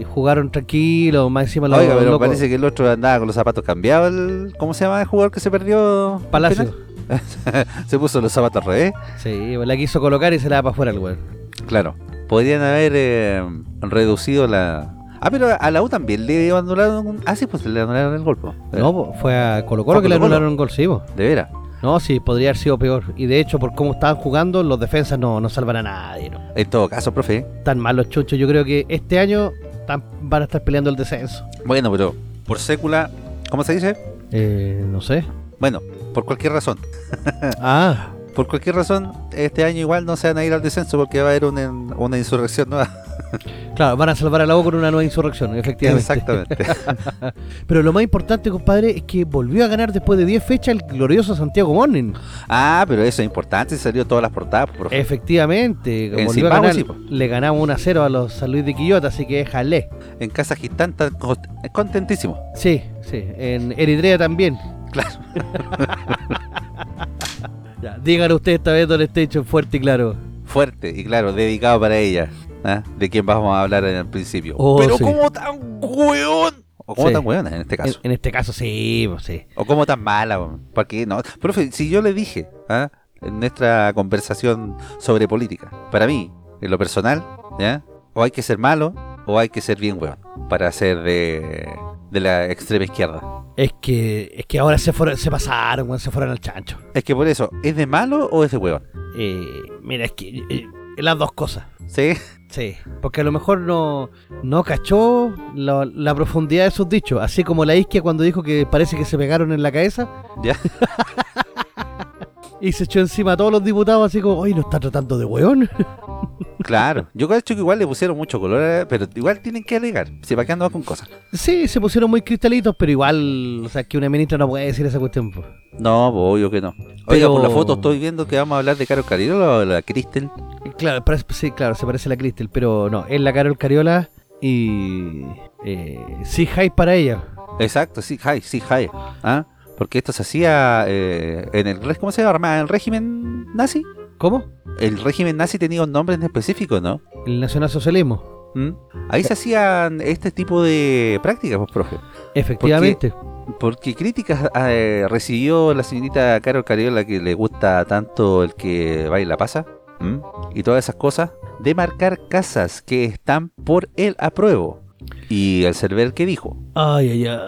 S1: y Jugaron tranquilos, más encima los
S2: Oiga, pero
S1: locos-
S2: parece que el otro andaba con los zapatos cambiados. el- ¿Cómo se llama el jugador que se perdió? al
S1: Palacio.
S2: se puso los zapatos al revés.
S1: Sí, la quiso colocar y se la da para afuera el weón.
S2: Claro. Podrían haber eh, reducido la. Ah, pero a la U también le anularon. un- Ah, sí, pues le anularon el golpe.
S1: No, fue a Colo que le anularon un gol, sí, po.
S2: De veras.
S1: No, sí, podría haber sido peor. Y de hecho, por cómo estaban jugando, los defensas no, no salvan a nadie. ¿no?
S2: En todo caso, profe.
S1: Tan mal los chunchos. Yo creo que este año tan- van a estar peleando el descenso.
S2: Bueno, pero por sécula. ¿Cómo se dice?
S1: Eh, no sé.
S2: Bueno, por cualquier razón.
S1: Ah,
S2: Por cualquier razón, este año igual no se van a ir al descenso porque va a haber una, una insurrección nueva.
S1: claro, van a salvar a la U con una nueva insurrección, efectivamente.
S2: Exactamente.
S1: Pero lo más importante, compadre, es que volvió a ganar después de 10 fechas el glorioso Santiago Morning.
S2: ah, pero eso es importante, salió todas las portadas, profe.
S1: Efectivamente,
S2: En
S1: volvió a
S2: Zimbabue,
S1: ganar,
S2: sí, po.
S1: le ganamos 1 a 0 a los San Luis de Quillota, así que jale.
S2: En Kazajistán están co- contentísimos.
S1: Sí, sí, en Eritrea también.
S2: Claro.
S1: Ya, díganlo ustedes esta vez, Don Station, fuerte y claro.
S2: Fuerte y claro, dedicado para ella. ¿ah? De quien vamos a hablar en el principio.
S1: Oh,
S2: pero
S1: sí.
S2: como tan hueón. O como
S1: Sí.
S2: tan hueona en este caso.
S1: en este caso, sí, pues, sí.
S2: O como tan mala. weón. ¿Para qué? No. Profe, si yo le dije ¿ah? en nuestra conversación sobre política, para mí, en lo personal, ¿ya? o hay que ser malo o hay que ser bien hueón para ser de, de la extrema izquierda.
S1: Es que, es que ahora se, fueron, se pasaron, se fueron al chancho.
S2: Es que por eso, ¿es de malo o es de hueón?
S1: Eh, mira, es que eh, las dos cosas.
S2: ¿Sí?
S1: Sí, porque a lo mejor no, no cachó la, la profundidad de sus dichos, así como la isquia cuando dijo que parece que se pegaron en la cabeza
S2: ¿Ya?
S1: y se echó encima a todos los diputados así como, oye, ¿no está tratando de weón?
S2: Claro. Yo creo que igual le pusieron mucho color, eh, pero igual tienen que alegar. Si para qué andamos con cosas.
S1: Sí, se pusieron muy cristalitos, pero igual, o sea, que una ministra no puede decir esa cuestión. pues.
S2: No, pues obvio que no. Oiga,
S1: Pero-
S2: por la foto estoy viendo que vamos a hablar de Caro Cariola o la Cristel.
S1: Claro, parece- sí, claro, se parece a la Cristel, pero no, es la Carol Cariola y eh, sí hype para ella.
S2: Exacto, sí, Jai, sí, Jai. ¿Ah? Porque esto se hacía eh, en el ¿cómo se llama? ¿En el régimen nazi?
S1: ¿Cómo?
S2: El régimen nazi tenía un nombre en específico, ¿no?
S1: El nacionalsocialismo.
S2: ¿Mm? Ahí se hacían este tipo de prácticas, pues, profe.
S1: Efectivamente.
S2: Porque críticas eh, recibió la señorita Carol Cariola que le gusta tanto el que baila pasa ¿m? y todas esas cosas de marcar casas que están por el apruebo. Y el server que dijo,
S1: Ay, ay, ay.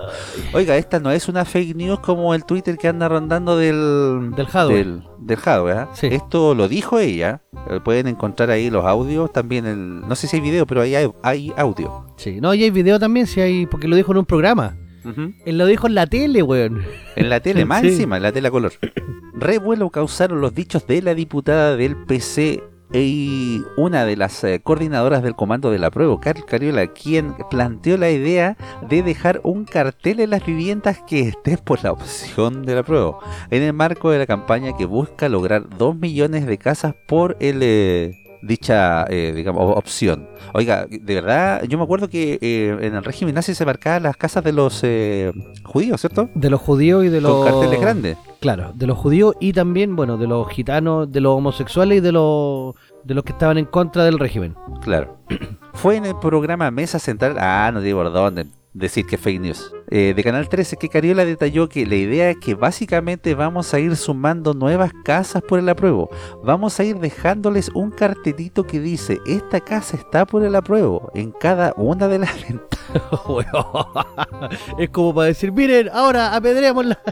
S2: oiga, esta no es una fake news como el Twitter que anda rondando del
S1: Del hardware.
S2: Del, del hardware, ¿ah?
S1: Sí.
S2: Esto lo dijo ella. Eh, Pueden encontrar ahí los audios, también el, no sé si hay video, pero ahí hay, hay audio.
S1: Sí, no, y hay video también, si hay, porque lo dijo en un programa.
S2: Ujú.
S1: Él lo dijo en la tele, weón.
S2: En la tele, más
S1: Sí.
S2: encima, en la tele a color. Revuelo causaron los dichos de la diputada del PC y una de las eh, coordinadoras del comando de la prueba, Carl Cariola, quien planteó la idea de dejar un cartel en las viviendas que estén por la opción de la prueba, en el marco de la campaña que busca lograr 2 millones de casas por el... eh, dicha eh, digamos opción oiga de verdad yo me acuerdo que eh, en el régimen nazi se marcaban las casas de los eh, judíos cierto
S1: De los judíos y de los.
S2: con carteles grandes.
S1: Claro, de los judíos y también, bueno, de los gitanos, de los homosexuales y de los, de los que estaban en contra del régimen.
S2: Claro. Fue en el programa Mesa Central. Ah, no digo por dónde decir que es fake news. eh, de Canal 13 que Cariola detalló que la idea es que básicamente vamos a ir sumando nuevas casas por el apruebo. Vamos a ir dejándoles un cartelito que dice: Esta casa está por el apruebo en cada una de las ventanas.
S1: es como para decir, miren, ahora apedreémosla.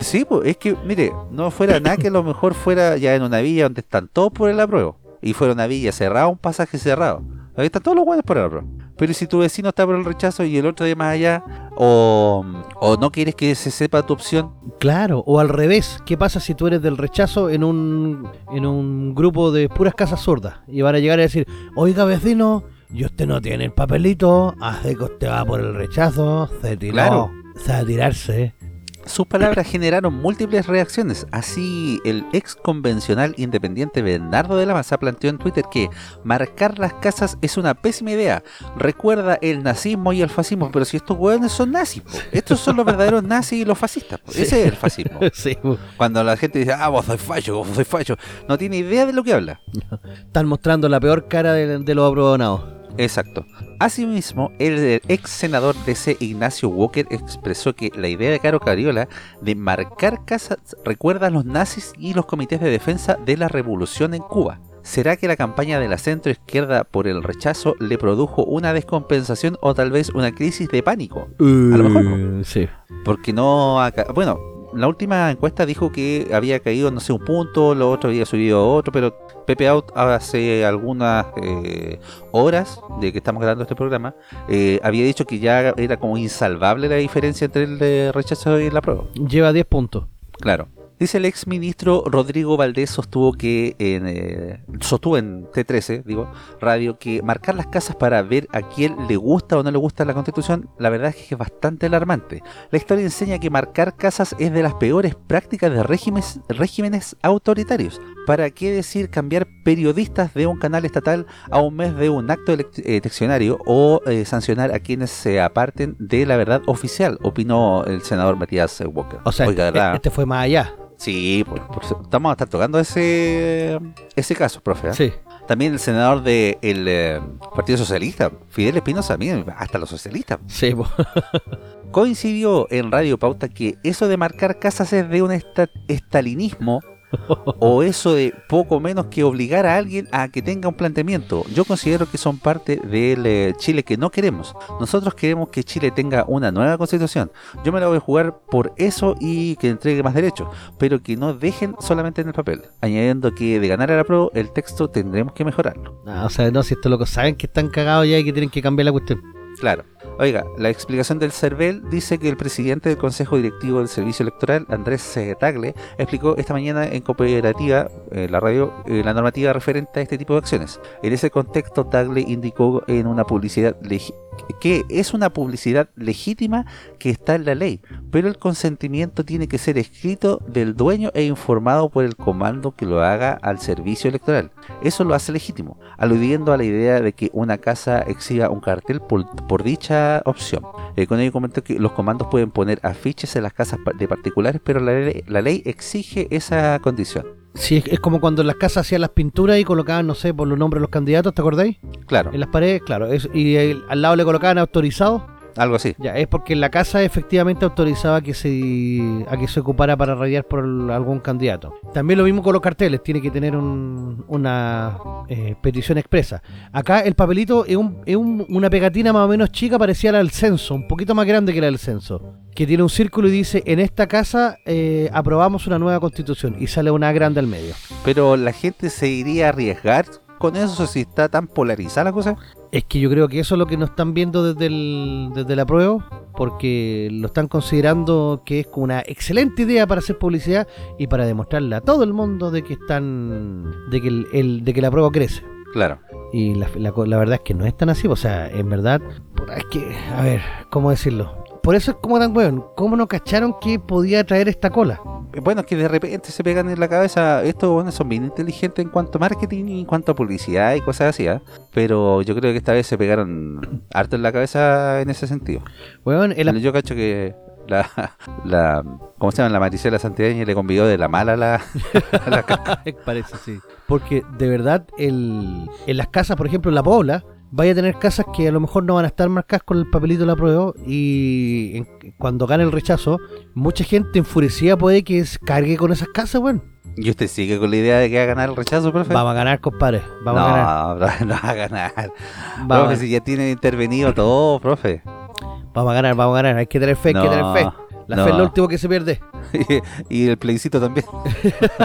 S2: Sí, pues es que, mire, no fuera nada que a lo mejor fuera ya en una villa donde están todos por el apruebo. Y fuera una villa cerrada, un pasaje cerrado. Ahí están todos los buenos por el apruebo. Pero si tu vecino está por el rechazo y el otro de más allá, o, o no quieres que se sepa tu opción,
S1: Claro, o al revés, ¿qué pasa si tú eres del rechazo en un, en un grupo de puras casas sordas? Y van a llegar a decir, oiga vecino, y usted no tiene el papelito, hace que usted va por el rechazo, se tiró,
S2: Claro.
S1: se va a tirarse.
S2: Sus palabras generaron múltiples reacciones. Así, el ex convencional independiente Bernardo de la Maza planteó en Twitter que marcar las casas es una pésima idea. Recuerda el nazismo y el fascismo, pero si estos hueones son nazis, po. estos son los verdaderos nazis y los fascistas.
S1: Sí.
S2: Ese es el fascismo.
S1: sí.
S2: Cuando la gente dice, ah, vos sois facho, vos sois facho, no tiene idea de lo que habla.
S1: están mostrando la peor cara de, de los aprobados.
S2: Exacto. Asimismo, el ex senador DC Ignacio Walker expresó que la idea de Caro Cariola de marcar casas recuerda a los nazis y los comités de defensa de la revolución en Cuba. ¿Será que la campaña de la centroizquierda por el rechazo le produjo una descompensación o tal vez una crisis de pánico? A lo mejor no.
S1: Sí.
S2: Porque no... Bueno, la última encuesta dijo que había caído, no sé, un punto, lo otro había subido otro, pero Pepe Out hace algunas eh, horas de que estamos grabando este programa, eh, había dicho que ya era como insalvable la diferencia entre el rechazo y la prueba.
S1: Lleva 10 puntos.
S2: Claro. Dice el ex ministro Rodrigo Valdés sostuvo que en, eh, sostuvo en T13, digo, radio, que marcar las casas para ver a quién le gusta o no le gusta la constitución, la verdad es que es bastante alarmante. La historia enseña que marcar casas es de las peores prácticas de regímenes, regímenes autoritarios. ¿Para qué decir cambiar periodistas de un canal estatal a un mes de un acto elec- eh, eleccionario o eh, sancionar a quienes se aparten de la verdad oficial? Opinó el senador Matías Walker.
S1: O sea,
S2: Oiga,
S1: este, este fue más allá.
S2: Sí, por, estamos a estar tocando ese ese caso, profe. ¿eh?
S1: Sí.
S2: También el senador del Partido Socialista, Fidel Espinosa, hasta los socialistas,
S1: Sí,
S2: coincidió en Radio Pauta que eso de marcar casas es de un esta- estalinismo o eso de poco menos que obligar a alguien a que tenga un planteamiento. Yo considero que son parte del eh, Chile que no queremos. Nosotros queremos que Chile tenga una nueva constitución. Yo me la voy a jugar por eso y que entregue más derechos, pero que no dejen solamente en el papel. Añadiendo que de ganar a la pro, el texto tendremos que mejorarlo.
S1: No, o sea, no, si estos locos saben que están cagados ya y que tienen que cambiar la cuestión.
S2: Claro. Oiga, la explicación del CERVEL dice que el presidente del Consejo Directivo del Servicio Electoral, Andrés Tagle, explicó esta mañana en cooperativa, eh, la radio, eh, la normativa referente a este tipo de acciones. En ese contexto, Tagle indicó en una publicidad legi- que es una publicidad legítima que está en la ley, pero el consentimiento tiene que ser escrito del dueño e informado por el comando que lo haga al servicio electoral. Eso lo hace legítimo, aludiendo a la idea de que una casa exhiba un cartel por, dicha opción. Eh, con ello comentó que los comandos pueden poner afiches en las casas de particulares, pero la ley exige esa condición.
S1: Sí, es, como cuando en las casas hacían las pinturas y colocaban, no sé, por los nombres de los candidatos, ¿te acordáis?
S2: Claro,
S1: En las paredes, claro. es- y el- al lado le colocaban autorizado.
S2: Algo así.
S1: Ya, es porque en la casa efectivamente autorizaba que se, a que se ocupara para radiar por algún candidato. También lo mismo con los carteles, tiene que tener un- una eh, petición expresa. Acá el papelito es, un- es un- una pegatina más o menos chica, parecía la del censo, un poquito más grande que la del censo. Que tiene un círculo y dice, en esta casa eh, aprobamos una nueva constitución. Y sale una grande al medio.
S2: Pero la gente se iría a arriesgar con eso si está tan polarizada la cosa.
S1: Es que yo creo que eso es lo que nos están viendo desde, el, desde la prueba, porque lo están considerando que es como una excelente idea para hacer publicidad y para demostrarle a todo el mundo de que están, de que el, el- de que la prueba crece.
S2: Claro.
S1: Y la, la verdad es que no es tan así, o sea, en verdad, es que, a ver, ¿cómo decirlo? Por eso es como tan weón, ¿cómo no cacharon que podía traer esta cola?
S2: Bueno, es que de repente se pegan en la cabeza. Estos buenos son bien inteligentes en cuanto a marketing y en cuanto a publicidad y cosas así, ¿ah? Pero yo creo que esta vez se pegaron harto en la cabeza en ese sentido.
S1: Weón, el,
S2: Yo cacho que la, la ¿cómo se llama? La Maricela Santiago le convidó de la mala a la, a la ca-
S1: Parece, sí. Porque de verdad, el, en las casas, por ejemplo, en La Pobla, vaya a tener casas que a lo mejor no van a estar marcadas con el papelito de la prueba y en- cuando gane el rechazo, mucha gente enfurecida puede que es- cargue con esas casas, weón.
S2: ¿Y usted sigue con la idea de que va a ganar el rechazo, profe?
S1: Vamos a ganar, compadre. Vamos
S2: no,
S1: a ganar.
S2: profe, no va a ganar.
S1: Vamos,
S2: profe, si ya tiene intervenido todo, profe.
S1: vamos a ganar, vamos a ganar. Hay que tener fe, hay que tener
S2: No,
S1: fe. La
S2: no.
S1: fe es lo último que se pierde.
S2: y el plebiscito también.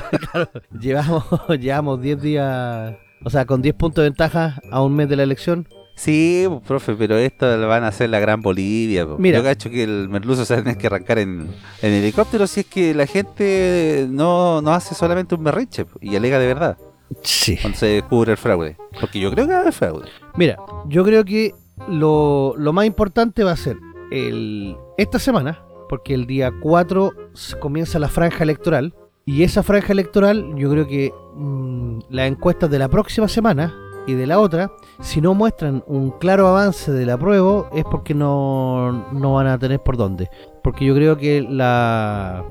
S1: Llevamos, llevamos 10 días, o sea, con 10 puntos de ventaja a un mes de la elección.
S2: Sí, pues, profe, pero esto lo van a hacer la gran Bolivia. po.
S1: Mira.
S2: Yo cacho que el merluzo se tener que arrancar en, en helicóptero si es que la gente no, no hace solamente un berrinche po, y alega de verdad
S1: Sí.
S2: cuando se descubre el fraude. Porque yo creo que va a haber fraude.
S1: Mira, yo creo que lo, lo más importante va a ser el, esta semana, porque el día 4 se comienza la franja electoral, y esa franja electoral yo creo que mm, las encuestas de la próxima semana y de la otra, si no muestran un claro avance del apruebo, es porque no, no van a tener por dónde. Porque yo creo que la,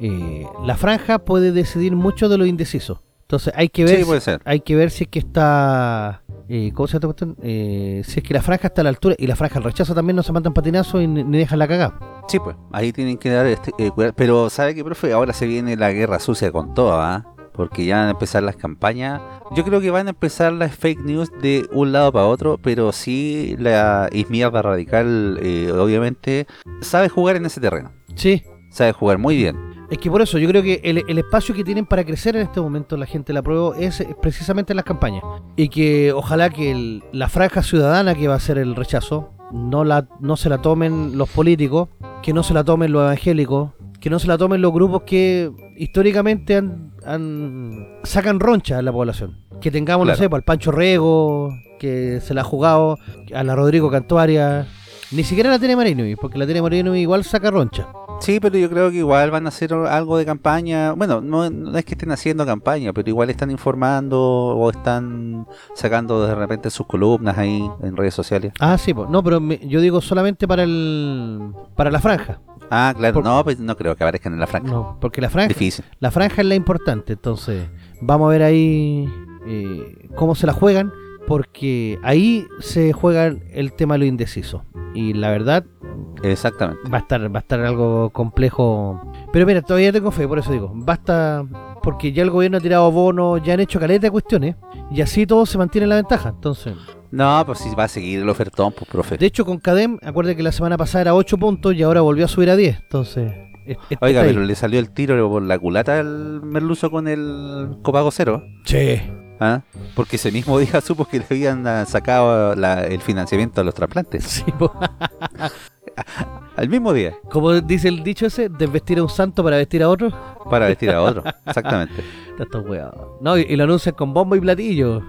S1: eh, la franja puede decidir mucho de lo indeciso. Entonces hay que ver
S2: Sí,
S1: si-
S2: puede ser.
S1: hay que ver si es que está. Eh, ¿Cómo se llama esta cuestión? Eh, si es que la franja está a la altura y la franja el rechazo también no se mandan patinazo y ni, ni dejan la cagada.
S2: Sí, pues, ahí tienen que dar este, eh, cuidado. Pero, ¿sabe qué, profe? Ahora se viene la guerra sucia con todo, ¿ah? Porque ya van a empezar las campañas. Yo creo que van a empezar las fake news de un lado para otro, pero sí la izmierda radical, eh, obviamente, sabe jugar en ese terreno.
S1: Sí,
S2: Sabe jugar muy bien.
S1: Es que por eso yo creo que el, el espacio que tienen para crecer en este momento la gente de la prueba es precisamente en las campañas. Y que ojalá que el- la franja ciudadana que va a ser el rechazo no, la, no se la tomen los políticos, que no se la tomen los evangélicos, que no se la tomen los grupos que históricamente han, han- sacan roncha en la población. Que tengamos,
S2: Claro.
S1: no sé, pues, al Pancho Rego, que se la ha jugado, a la Rodrigo Cantuaria, ni siquiera la tiene Marino, porque la tiene Marino igual saca roncha.
S2: Sí, pero yo creo que igual van a hacer algo de campaña. Bueno, no, no es que estén haciendo campaña, pero igual están informando o están sacando de repente sus columnas ahí en redes sociales.
S1: Ah, sí, pues. no, pero me- yo digo solamente para el para la franja.
S2: Ah, claro,
S1: Por-
S2: no, pues no creo que aparezcan en la franja.
S1: No, porque la franja,
S2: Difícil.
S1: la franja es la importante, entonces vamos a ver ahí eh, cómo se la juegan, porque ahí se juega el tema de lo indeciso. Y la verdad
S2: Exactamente.
S1: va a estar va a estar algo complejo. Pero mira, todavía tengo fe, por eso digo, basta porque ya el gobierno ha tirado bonos, ya han hecho caleta de cuestiones y así todo se mantiene en la ventaja. Entonces,
S2: No, pues sí va a seguir el ofertón, pues, profe.
S1: de hecho con Cadem, acuérdate que la semana pasada era 8 puntos y ahora volvió a subir a 10. Entonces, es- es-
S2: Oiga, pero le salió el tiro por la culata al merluzo con el copago cero.
S1: Sí.
S2: ¿Ah? Porque ese mismo día supo que le habían ah, sacado la- el financiamiento a los trasplantes.
S1: Sí.
S2: Al mismo día,
S1: Como dice el dicho ese, desvestir a un santo para vestir a otro.
S2: para vestir a otro. Exactamente.
S1: Está todo weado. No, y, y lo anuncian con bombo y platillo.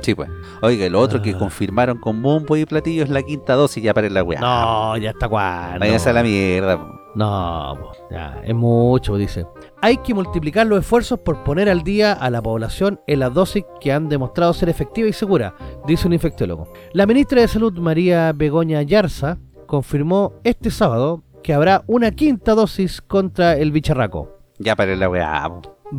S2: Sí, pues. Oiga, lo otro que
S1: Ah.
S2: confirmaron con bombo y platillo es la quinta dosis ya para la weá.
S1: No, ya está cuándo.
S2: Váyanse a la mierda. po.
S1: No, po, ya, es mucho, dice. Hay que multiplicar los esfuerzos por poner al día a la población en las dosis que han demostrado ser efectivas y seguras, dice un infectólogo. La ministra de Salud, María Begoña Yarza, confirmó este sábado que habrá una quinta dosis contra el bicharraco.
S2: Ya para la weá.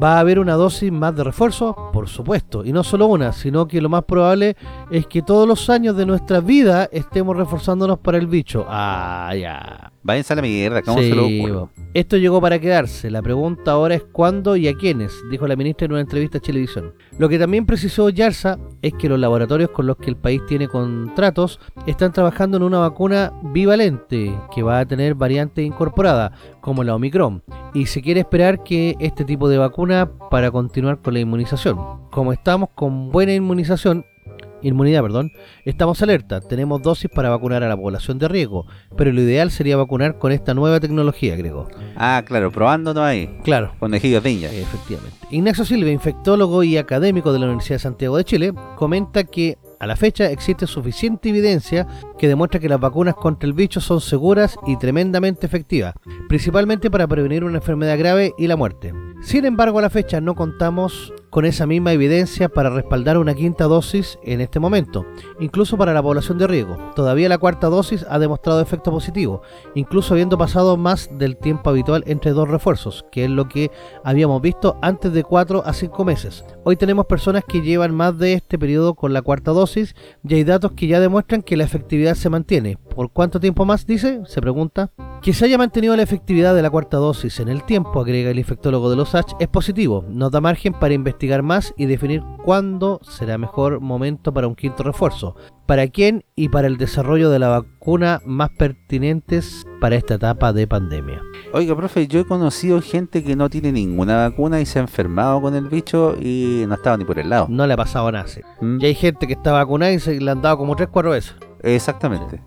S1: ¿Va a haber una dosis más de refuerzo? Por supuesto, y no solo una, sino que lo más probable es que todos los años de nuestra vida estemos reforzándonos para el bicho. Ah, ya.
S2: Váyanse a la mierda. ¿Cómo
S1: Sí,
S2: se lo ocurre?
S1: Esto llegó para quedarse. La pregunta ahora es cuándo y a quiénes, dijo la ministra en una entrevista a Televisión. Lo que también precisó Yarza es que los laboratorios con los que el país tiene contratos están trabajando en una vacuna bivalente que va a tener variantes incorporadas, como la Omicron, y se quiere esperar que este tipo de vacuna para continuar con la inmunización. Como estamos con buena inmunización, inmunidad, perdón, estamos alerta, tenemos dosis para vacunar a la población de riesgo, pero lo ideal sería vacunar con esta nueva tecnología, agregó.
S2: Ah, claro, probándonos ahí.
S1: Claro,
S2: Conejillos de Indias.
S1: efectivamente. Ignacio Silva, infectólogo y académico de la Universidad de Santiago de Chile, comenta que a la fecha existe suficiente evidencia que demuestra que las vacunas contra el bicho son seguras y tremendamente efectivas, principalmente para prevenir una enfermedad grave y la muerte. Sin embargo, a la fecha no contamos con esa misma evidencia para respaldar una quinta dosis en este momento, incluso para la población de riesgo. Todavía la cuarta dosis ha demostrado efecto positivo, incluso habiendo pasado más del tiempo habitual entre dos refuerzos, que es lo que habíamos visto antes de 4 a 5 meses. Hoy tenemos personas que llevan más de este periodo con la cuarta dosis y hay datos que ya demuestran que la efectividad se mantiene. ¿Por cuánto tiempo más dice? Se pregunta. Que se haya mantenido la efectividad de la cuarta dosis en el tiempo, agrega el infectólogo de los Es positivo. Nos da margen para investigar más y definir cuándo será mejor momento para un quinto refuerzo. Para quién y para el desarrollo de la vacuna más pertinentes para esta etapa de pandemia.
S2: Oiga, profe, yo he conocido gente que no tiene ninguna vacuna y se ha enfermado con el bicho y no estaba ni por el lado.
S1: No le ha pasado nada.
S2: ¿Mm?
S1: Y hay gente que está vacunada y se le han dado como 3-4 veces.
S2: Exactamente.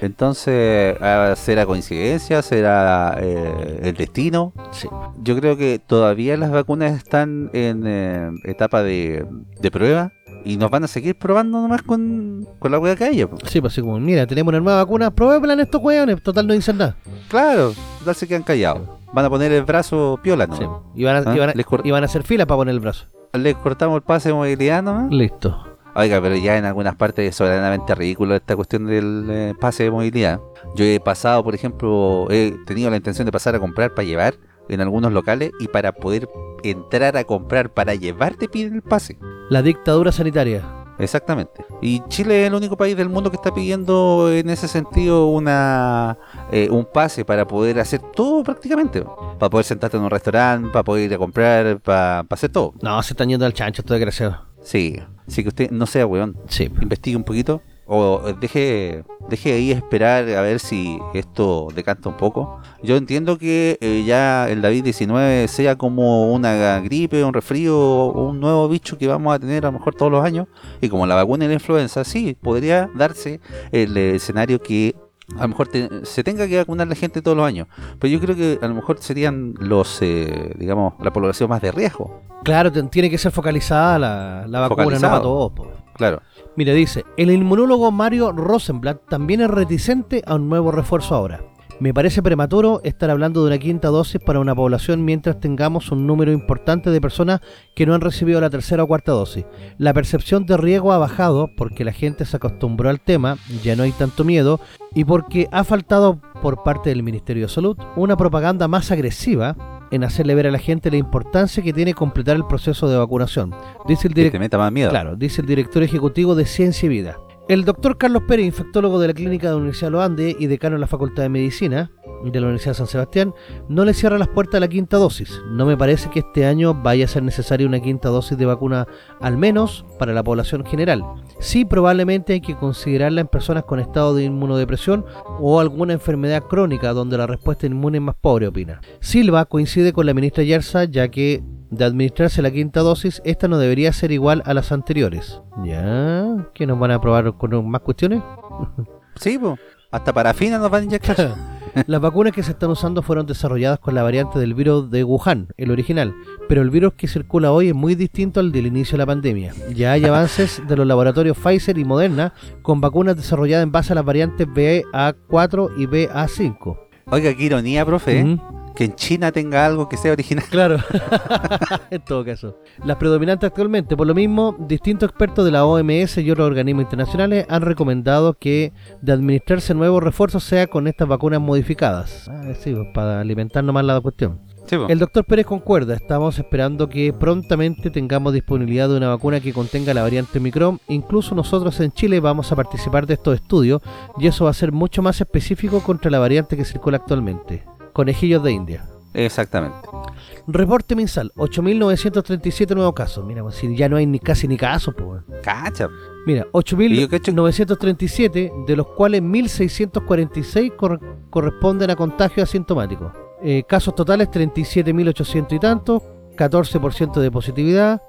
S2: Entonces, ah, ¿será coincidencia? ¿Será eh, el destino?
S1: Sí.
S2: Yo creo que todavía las vacunas están en eh, etapa de, de prueba y nos van a seguir probando nomás con, con la hueá que haya.
S1: Sí, pues así como, mira, tenemos una nueva vacuna, probémosla en estos hueones, total no dicen nada.
S2: Claro, total se quedan callados. Van a poner el brazo piola, ¿no?
S1: Sí. Y van a,
S2: Ah,
S1: y van a- y van a hacer fila para poner el brazo.
S2: Les cortamos el pase de movilidad nomás.
S1: Listo.
S2: Oiga, pero ya en algunas partes es soberanamente ridículo esta cuestión del eh, pase de movilidad. Yo he pasado, por ejemplo, he tenido la intención de pasar a comprar para llevar en algunos locales y para poder entrar a comprar para llevar te piden el pase.
S1: La dictadura sanitaria.
S2: Exactamente. Y Chile es el único país del mundo que está pidiendo en ese sentido una eh, un pase para poder hacer todo prácticamente. Para poder sentarte en un restaurante, para poder ir a comprar, para, para hacer todo.
S1: No, se están yendo al chancho, esto desgraciado.
S2: Sí. Así que usted no sea weón.
S1: Sí.
S2: investigue un poquito o deje, deje ahí esperar a ver si esto decanta un poco. Yo entiendo que eh, ya el David-19 sea como una gripe, un resfrío o un nuevo bicho que vamos a tener a lo mejor todos los años. Y como la vacuna y la influenza, sí, podría darse el eh, escenario que a lo mejor te- se tenga que vacunar la gente todos los años. Pero yo creo que a lo mejor serían los, eh, digamos, la población más de riesgo.
S1: Claro, tiene que ser focalizada la, la vacuna, no para todos. po.
S2: Claro.
S1: Mira, dice, el inmunólogo Mario Rosenblatt también es reticente a un nuevo refuerzo ahora. Me parece prematuro estar hablando de una quinta dosis para una población mientras tengamos un número importante de personas que no han recibido la tercera o cuarta dosis. La percepción de riesgo ha bajado porque la gente se acostumbró al tema, ya no hay tanto miedo, y porque ha faltado por parte del Ministerio de Salud una propaganda más agresiva en hacerle ver a la gente la importancia que tiene completar el proceso de vacunación. Dice el
S2: Que te meta más miedo.
S1: Claro, dice el director ejecutivo de Ciencia y Vida. El doctor Carlos Pérez, infectólogo de la clínica de la Universidad de los y decano en la Facultad de Medicina de la Universidad de San Sebastián, no le cierra las puertas a la quinta dosis. No me parece que este año vaya a ser necesaria una quinta dosis de vacuna, al menos para la población general. Sí, probablemente hay que considerarla en personas con estado de inmunodepresión o alguna enfermedad crónica donde la respuesta inmune es más pobre, opina. Silva coincide con la ministra Yerza, ya que de administrarse la quinta dosis, esta no debería ser igual a las anteriores. ¿Ya? ¿Que nos van a probar con más cuestiones?
S2: Sí, pues. Hasta parafina nos van a inyectar.
S1: Las vacunas que se están usando fueron desarrolladas con la variante del virus de Wuhan, el original, pero el virus que circula hoy es muy distinto al del inicio de la pandemia. Ya hay avances de los laboratorios Pfizer y Moderna con vacunas desarrolladas en base a las variantes BA4 y BA5.
S2: Oiga, qué ironía, profe, ¿eh? Que en China tenga algo que sea original.
S1: Claro, en todo caso. Las predominantes actualmente, por lo mismo, distintos expertos de la OMS y otros organismos internacionales han recomendado que de administrarse nuevos refuerzos sea con estas vacunas modificadas. Ah, sí, pues, para alimentar nomás la cuestión.
S2: Sí, po.
S1: El doctor Pérez concuerda, estamos esperando que prontamente tengamos disponibilidad de una vacuna que contenga la variante Omicron. Incluso nosotros en Chile vamos a participar de estos estudios y eso va a ser mucho más específico contra la variante que circula actualmente. Conejillos de India.
S2: Exactamente.
S1: Reporte mensal, 8.937 nuevos casos. Mira, pues, si ya no hay ni casi ni casos, pues.
S2: Cacha.
S1: Mira,
S2: Y yo cacho-
S1: 8.937, de los cuales 1.646 cor- corresponden a contagio asintomático. Eh, casos totales 37.800 y tantos, 14% de positividad.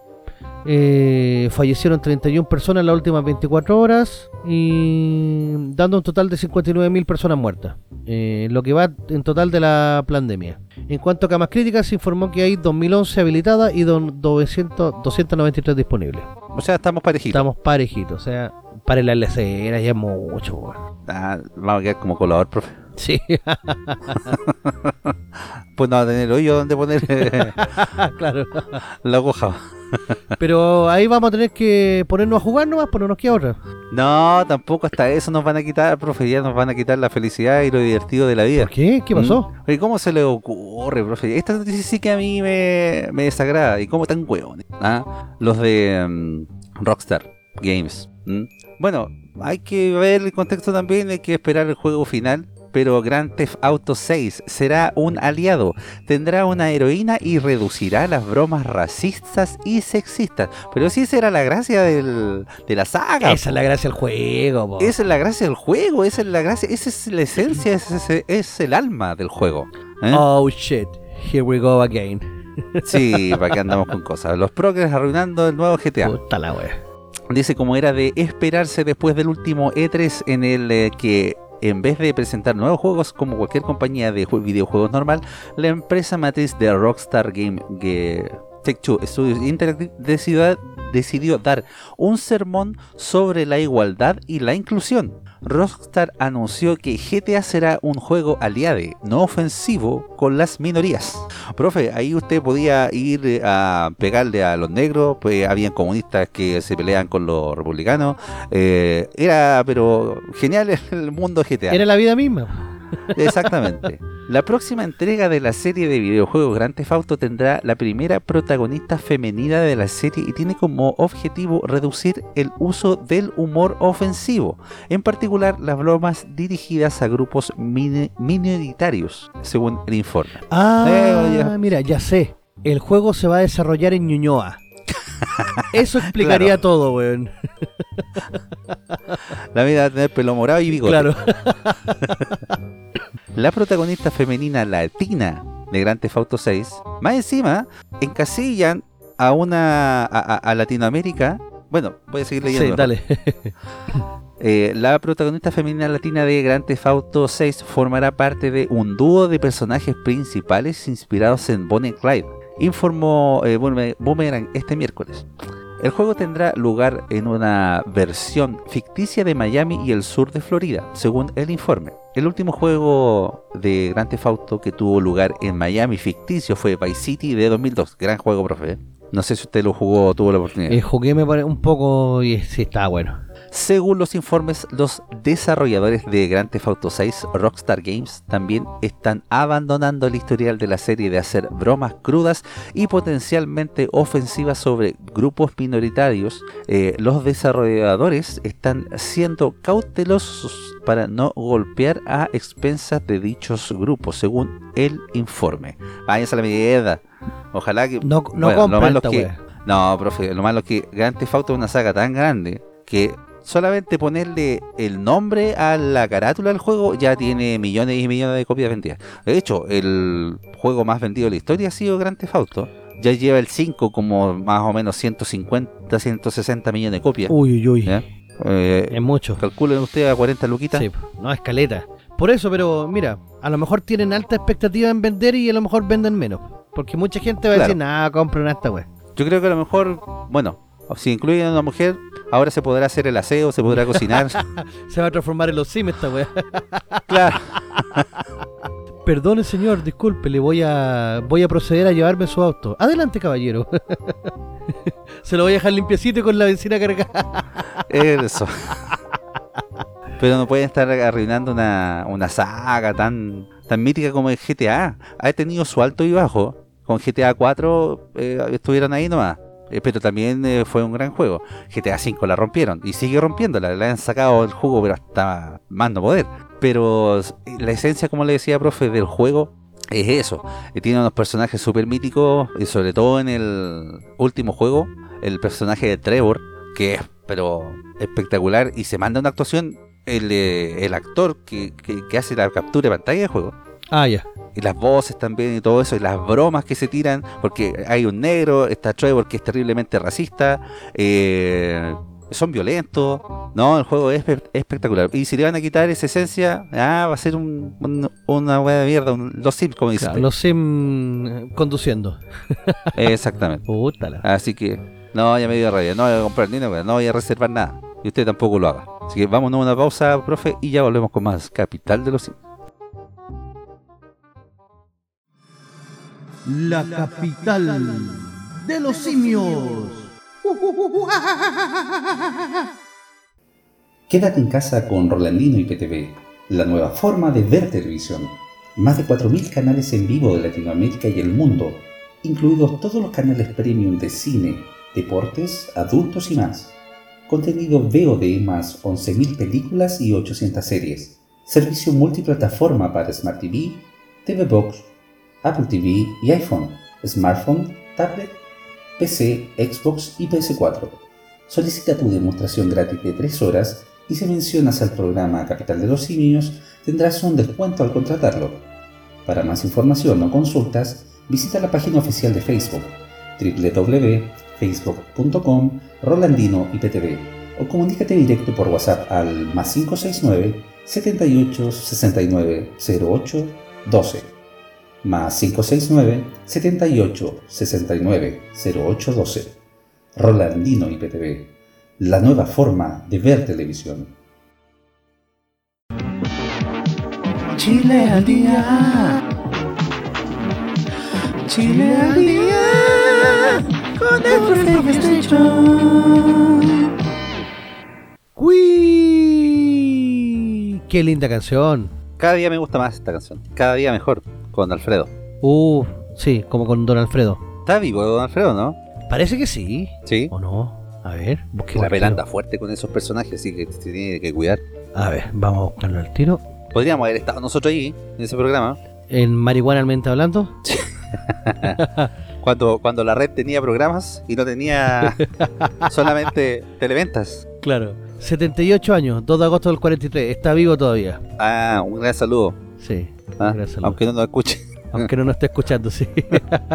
S1: Eh, fallecieron 31 personas en las últimas 24 horas y dando un total de 59.000 personas muertas, eh, lo que va en total de la pandemia. En cuanto a camas críticas, se informó que hay 2.011 habilitadas y don- 900 293 disponibles.
S2: O sea, estamos parejitos.
S1: Estamos parejitos, o sea, para la lecera ya es mucho.
S2: Ah, vamos a quedar como colador, profe.
S1: Sí,
S2: Pues no va a tener hoyo donde poner
S1: claro.
S2: la aguja.
S1: Pero ahí vamos a tener que ponernos a jugar nomás, no nos queda otra.
S2: No, tampoco hasta eso nos van a quitar, profe. Ya nos van a quitar la felicidad y lo divertido de la vida.
S1: ¿Por qué? ¿Qué pasó?
S2: ¿Mm? Oye, ¿cómo se le ocurre, profe? Esta noticia sí que a mí me, me desagrada. ¿Y cómo tan hueones? ¿Ah? Los de mm, Rockstar Games. ¿Mm? Bueno, hay que ver el contexto también, hay que esperar el juego final. Pero Grand Theft Auto 6 será un aliado, tendrá una heroína y reducirá las bromas racistas y sexistas. Pero si esa era la gracia del- de la saga.
S1: Esa es la gracia del juego, po.
S2: Esa es la gracia del juego, esa es la gracia, esa es la esencia, ese es, es el alma del juego. ¿eh?
S1: Oh shit, here we go again.
S2: Sí, para que andamos con cosas. Los progres arruinando el nuevo GTA.
S1: Puta la wea.
S2: Dice como era de esperarse después del último E3 en el eh, que en vez de presentar nuevos juegos como cualquier compañía de jue- videojuegos normal, la empresa matriz de Rockstar Game que Take-Two Studios Interactive decidió dar un sermón sobre la igualdad y la inclusión. Rockstar anunció que GTA será un juego aliade, no ofensivo, con las minorías. Profe, ahí usted podía ir eh, a pegarle a los negros, pues habían comunistas que se peleaban con los republicanos. eh, era, pero genial el mundo GTA.
S1: Era la vida misma.
S2: Exactamente. La próxima entrega de la serie de videojuegos Grand Theft Auto tendrá la primera protagonista femenina de la serie y tiene como objetivo reducir el uso del humor ofensivo, en particular las bromas dirigidas a grupos minoritarios, según el informe.
S1: Ah,
S2: Eh,
S1: mira, ya sé. El juego se va a desarrollar en Ñuñoa. Eso explicaría todo, weón.
S2: La vida va a tener pelo morado y bigote.
S1: Claro.
S2: La protagonista femenina latina de Grand Theft Auto 6, más encima, encasillan a una a, Latinoamérica. Bueno, voy a seguir leyendo.
S1: Sí, dale.
S2: Eh, la protagonista femenina latina de Grand Theft Auto 6 formará parte de un dúo de personajes principales inspirados en Bonnie Clyde, informó eh, Boomer- Boomerang este miércoles. El juego tendrá lugar en una versión ficticia de Miami y el sur de Florida, según el informe. El último juego de Grand Theft Auto que tuvo lugar en Miami ficticio fue Vice City de 2002. Gran juego, profe. ¿eh? No sé si usted lo jugó o tuvo la oportunidad.
S1: Eh, jugué me pare- un poco y sí, está bueno.
S2: Según los informes, los desarrolladores de Grand Theft Auto 6, Rockstar Games, también están abandonando el historial de la serie de hacer bromas crudas y potencialmente ofensivas sobre grupos minoritarios. Eh, los desarrolladores están siendo cautelosos para no golpear a expensas de dichos grupos, según el informe. Váyanse a la mierda. Ojalá que...
S1: No, no
S2: Bueno, lo
S1: compren
S2: malo
S1: esta
S2: es que-
S1: wea.
S2: no, profe, lo malo es que Grand Theft Auto es una saga tan grande que solamente ponerle el nombre a la carátula del juego ya tiene millones y millones de copias vendidas. De hecho, el juego más vendido de la historia ha sido Grand Theft Auto. Ya lleva el 5 como más o menos 150, 160 millones de copias.
S1: Uy, uy, uy.
S2: Eh,
S1: Es mucho.
S2: calculen ustedes a 40 luquitas.
S1: Sí, no, escaleta. Por eso, pero mira, a lo mejor tienen alta expectativa en vender y a lo mejor venden menos. Porque mucha gente va a decir, nada, compren esta wea.
S2: Yo creo que a lo mejor, bueno, si incluyen a una mujer, ahora se podrá hacer el aseo, se podrá cocinar.
S1: Se va a transformar en los Sims esta wea.
S2: claro.
S1: Perdone, señor, disculpe, le voy a voy a proceder a llevarme su auto. Adelante, caballero. Se lo voy a dejar limpiecito y con la benzina cargada.
S2: Eso. Pero no pueden estar arruinando una, una saga tan, tan mítica como el GTA. Ha tenido su alto y bajo. Con GTA 4 eh, estuvieron ahí nomás. Eh, pero también eh, fue un gran juego. GTA 5 la rompieron y sigue rompiéndola. Le han sacado el jugo, pero hasta más poder. Pero s- la esencia, como le decía, profe, del juego es eso. Eh, tiene unos personajes súper míticos, y sobre todo en el último juego, el personaje de Trevor, que es pero espectacular y se manda una actuación el, eh, el actor que, que- que hace la captura de pantalla del juego.
S1: Ah, ya.
S2: Y las voces también y todo eso, y las bromas que se tiran, porque hay un negro, está Trevor que es terriblemente racista, eh, son violentos, no, el juego es espe- espectacular. Y si le van a quitar esa esencia, ah, va a ser un, un- una buena mierda, un- los Sims, como dicen.
S1: Claro, los Sims eh, conduciendo.
S2: Exactamente.
S1: Puta la.
S2: Así que, no, ya me dio rabia, no voy a comprar ni una no voy a reservar nada. Y usted tampoco lo haga. Así que vámonos a una pausa, profe, y ya volvemos con más Capital de los Sims.
S3: La capital de los simios.
S4: Quédate en casa con Rolandino y PTV, la nueva forma de ver televisión. Más de 4.000 canales en vivo de Latinoamérica y el mundo, incluidos todos los canales premium de cine, deportes, adultos y más. Contenido VOD más 11.000 películas y 800 series. Servicio multiplataforma para Smart TV, TV Box, Apple TV y iPhone, smartphone, tablet, PC, Xbox y PS4. Solicita tu demostración gratis de 3 horas y si mencionas al programa Capital de los Simios tendrás un descuento al contratarlo. Para más información o consultas, visita la página oficial de Facebook www.facebook.com Rolandino IPTV o comunícate directo por WhatsApp al más 569 78 69 08 12 más 569 78 69 08 12 Rolandino IPTV, la nueva forma de ver televisión.
S2: Chile al día. Chile al día. Con el
S1: ¡Uy! ¡Qué linda canción!
S2: Cada día me gusta más esta canción. Cada día mejor. Con Alfredo.
S1: Uh, sí, como con Don Alfredo.
S2: Está vivo Don Alfredo, ¿no?
S1: Parece que sí.
S2: Sí.
S1: ¿O no? A ver, busque
S2: La pela anda fuerte con esos personajes, así que se tiene que cuidar.
S1: A ver, vamos a buscarlo al tiro.
S2: Podríamos haber estado nosotros ahí, en ese programa,
S1: En Marihuanalmente hablando.
S2: cuando, cuando la red tenía programas y no tenía solamente televentas.
S1: Claro. 78 años, 2 de agosto del 43. Está vivo todavía.
S2: Ah, un gran saludo.
S1: Sí.
S2: Ah, aunque no nos escuche.
S1: Aunque no nos esté escuchando, sí.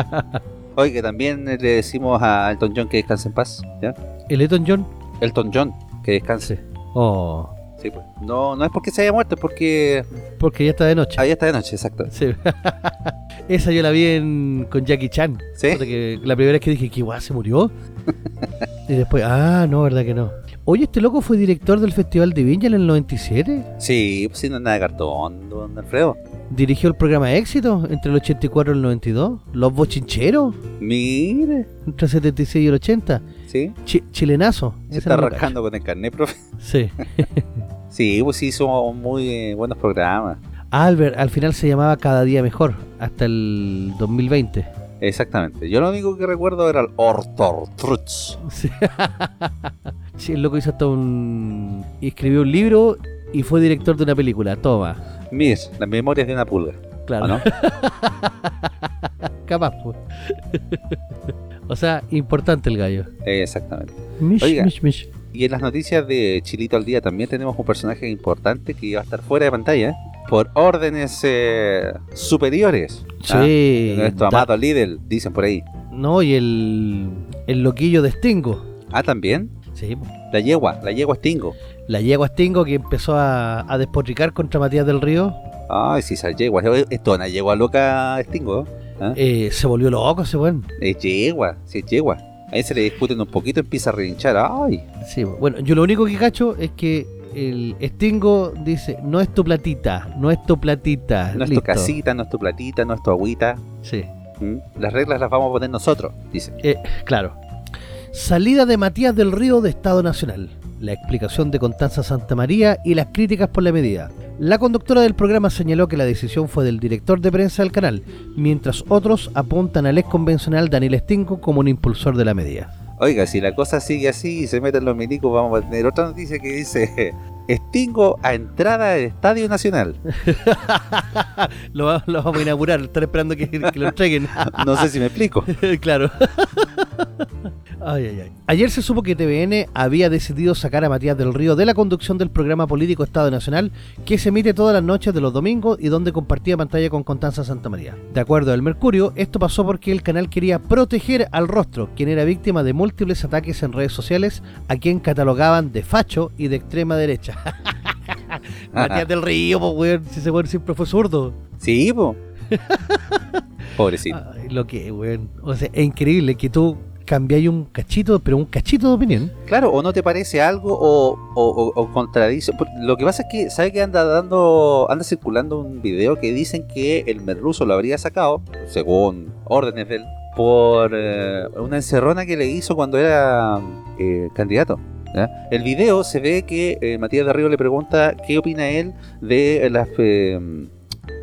S2: Oye, que también le decimos a Elton John que descanse en paz. ¿ya?
S1: ¿El Elton John?
S2: Elton John, que descanse.
S1: Oh,
S2: Sí, pues. No, no es porque se haya muerto, es porque
S1: porque ya está de noche.
S2: ahí está de noche, exacto.
S1: Sí. Esa yo la vi en, con Jackie Chan.
S2: ¿Sí?
S1: Que la primera vez que dije, ¿qué guay se murió? y después, ah, no, verdad que no. Oye, este loco fue director del Festival de Viña en el 97.
S2: Sí, pues sí, no es nada de cartón, don Alfredo.
S1: Dirigió el programa Éxito entre el 84 y el 92. Los Bochincheros
S2: Mire,
S1: entre el 76 y el 80.
S2: sí.
S1: Chi- chilenazo.
S2: Se está rascando con el carnet, profe.
S1: Sí.
S2: Sí, pues sí, son muy eh, buenos programas.
S1: Albert al final se llamaba Cada Día Mejor hasta el 2020.
S2: Exactamente. Yo lo único que recuerdo era el Ortortrutz.
S1: Sí. Sí, el loco hizo hasta un... escribió un libro y fue director de una película. Toma.
S2: Mir, las memorias de una pulga.
S1: Claro.
S2: ¿o no?
S1: Capaz, pues. o sea, importante el gallo.
S2: Exactamente.
S1: Mish,
S2: Oiga.
S1: mish, mish.
S2: Y en las noticias de Chilito al Día también tenemos un personaje importante que va a estar fuera de pantalla por órdenes eh, superiores. ¿ah?
S1: Sí.
S2: De nuestro
S1: da-
S2: amado Lidl, dicen por ahí.
S1: No, y el, el loquillo de Stingo.
S2: Ah, también.
S1: Sí.
S2: La yegua, la yegua Stingo.
S1: la yegua Stingo que empezó a, a despotricar contra Matías del Río,
S2: Ay, sí, esa yegua. Es toda una yegua loca Stingo. ¿ah?
S1: eh, se volvió loco ese weón.
S2: Es yegua, sí, es yegua. Ahí se le discuten un poquito, empieza a relinchar. Ay,
S1: Sí, bueno, yo lo único que cacho es que el Stingo dice, no es tu platita, no es tu platita.
S2: no es tu casita, no es tu platita, no es tu agüita.
S1: Sí,
S2: ¿Mm? Las reglas las vamos a poner nosotros, dice.
S1: eh, claro. Salida de Matías del Río de Estado Nacional. La explicación de Constanza Santa María y las críticas por la medida. La conductora del programa señaló que la decisión fue del director de prensa del canal, mientras otros apuntan al ex convencional Daniel Stingo como un impulsor de la medida.
S2: Oiga, si la cosa sigue así y se meten los milicos, vamos a tener otra noticia que dice: Stingo a entrada del Estadio Nacional.
S1: lo, lo vamos a inaugurar, estar esperando que, que lo entreguen.
S2: No sé si me explico.
S1: claro. Ay, ay, ay. Ayer se supo que TVN había decidido sacar a Matías del Río de la conducción del programa político Estado Nacional que se emite todas las noches de los domingos y donde compartía pantalla con Constanza Santa María. De acuerdo al Mercurio, esto pasó porque el canal quería proteger al rostro, quien era víctima de múltiples ataques en redes sociales, a quien catalogaban de facho y de extrema derecha. Matías del Río, pues, weón, si ese weón siempre fue zurdo.
S2: Sí, po. Pobrecito.
S1: Ay, lo que, weón. O sea, es increíble que tú cambiáis un cachito, pero un cachito de opinión.
S2: Claro, o no te parece algo o, contradice. Lo que pasa es que, ¿sabe que anda dando, anda circulando un video que dicen que el merluzo lo habría sacado, según órdenes de él, por eh, una encerrona que le hizo cuando era eh, candidato? El video se ve que eh, Matías de Río le pregunta qué opina él de las eh,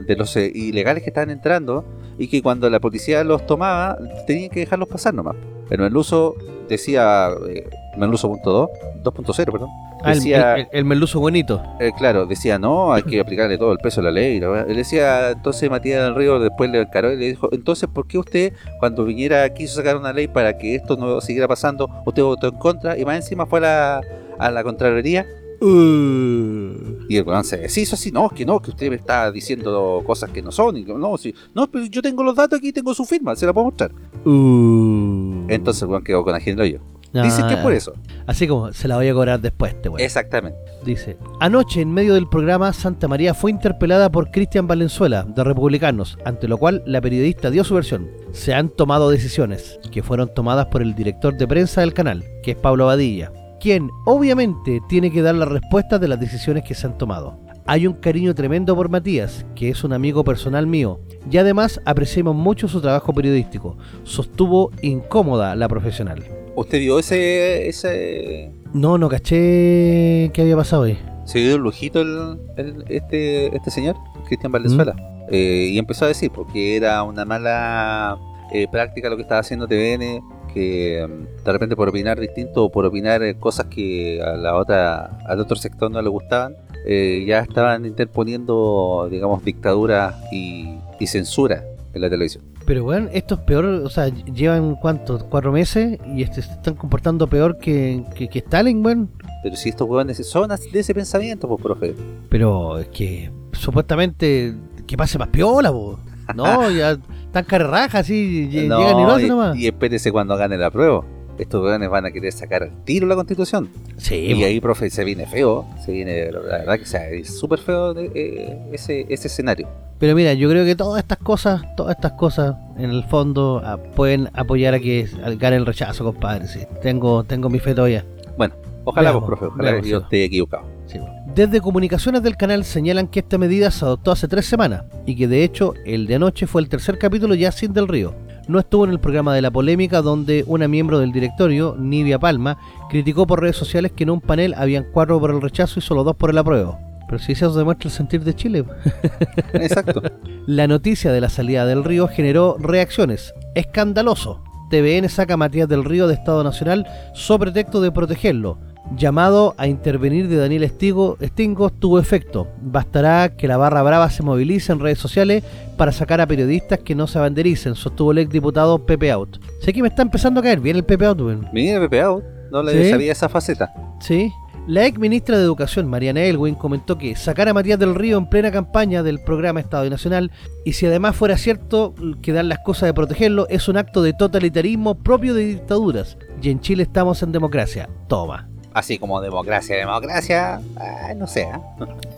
S2: de los ilegales que estaban entrando y que cuando la policía los tomaba tenían que dejarlos pasar nomás. El merluzo decía eh, merluzo.2 2.0, perdón.
S1: Ah, el,
S2: Decía,
S1: el- el merluzo bonito.
S2: eh, claro, decía, no, hay que aplicarle todo el peso de la ley. Él decía, entonces Matías del Río después le encaró y le dijo, entonces, ¿por qué usted, cuando viniera, quiso sacar una ley para que esto no siguiera pasando, usted votó en contra y más encima fue a la, a la Contraloría?
S1: Uh.
S2: Y el weón se deshizo así, no, es que no, que usted me está diciendo cosas que no son. Y no, sí, no, pero yo tengo los datos aquí, tengo su firma, se la puedo mostrar.
S1: Uh.
S2: Entonces el weón quedó con agente hoyo. Dicen que es
S1: Ah,
S2: por eso.
S1: Así como se la voy a cobrar después, este weón.
S2: Exactamente.
S1: Dice, anoche en medio del programa Santa María fue interpelada por Cristian Valenzuela, de Republicanos, ante lo cual la periodista dio su versión. Se han tomado decisiones, que fueron tomadas por el director de prensa del canal, que es Pablo Badilla, quien obviamente tiene que dar la respuesta de las decisiones que se han tomado. Hay un cariño tremendo por Matías, que es un amigo personal mío, y además apreciamos mucho su trabajo periodístico, sostuvo incómoda la profesional.
S2: ¿Usted vio ese, ese
S1: No, no caché qué había pasado ahí.
S2: se dio un lujito el, el- este, este señor, Cristian Valenzuela. Eh, y empezó a decir porque era una mala eh, práctica lo que estaba haciendo TVN, que mm, de repente por opinar distinto o por opinar eh, cosas que a la otra, al otro sector no le gustaban, eh, ya estaban interponiendo, digamos, dictadura y, y censura en la televisión.
S1: Pero bueno, esto es peor, o sea, llevan cuántos, cuatro meses y este, se están comportando peor que, que, que Stalin, weón.
S2: Pero si estos huevones son así de ese pensamiento, pues profe.
S1: Pero es que supuestamente que pase más piola, po. No, ya están carrajas así,
S2: No,
S1: llegan y lo hacen nomás.
S2: y espérese cuando gane la prueba. Estos huevones van a querer sacar al tiro la constitución.
S1: sí,
S2: Y ahí, profe, se viene feo. Se viene, la verdad que sea, es súper feo eh, ese, ese escenario.
S1: pero mira, yo creo que todas estas cosas, todas estas cosas, en el fondo, ah, pueden apoyar a que gane el rechazo, compadre. Sí. Tengo, tengo mi fe todavía.
S2: Bueno, ojalá,
S1: Veamos,
S2: pues, profe, ojalá
S1: veamos,
S2: que yo
S1: sí.
S2: esté equivocado.
S1: Sí, bueno. Desde comunicaciones del canal señalan que esta medida se adoptó hace tres semanas y que de hecho el de anoche fue el tercer capítulo ya sin del río. No estuvo en el programa de la polémica donde una miembro del directorio, Nivia Palma, criticó por redes sociales que en un panel habían cuatro por el rechazo y solo dos por el apruebo. Pero si eso demuestra el sentir de Chile.
S2: Exacto.
S1: La noticia de la salida del río generó reacciones. Escandaloso. TVN saca a Matías del Río de Estado Nacional sobre pretexto de protegerlo. Llamado a intervenir de Daniel Estigo, Stingo tuvo efecto. Bastará que la barra brava se movilice en redes sociales para sacar a periodistas que no se abandericen, sostuvo el exdiputado Pepe Out. Sé que me está empezando a caer bien el Pepe Out, weón.
S2: Mira, Pepe Out, no le
S1: ¿Sí?
S2: sabía esa faceta.
S1: Sí. La ex ministra de Educación, Mariana Elwin, comentó que sacar a Matías del Río en plena campaña del programa Estado Nacional y si además fuera cierto que dan las cosas de protegerlo es un acto de totalitarismo propio de dictaduras. Y en Chile estamos en democracia. Toma.
S2: Así como democracia, democracia, ah, no sé. ¿eh?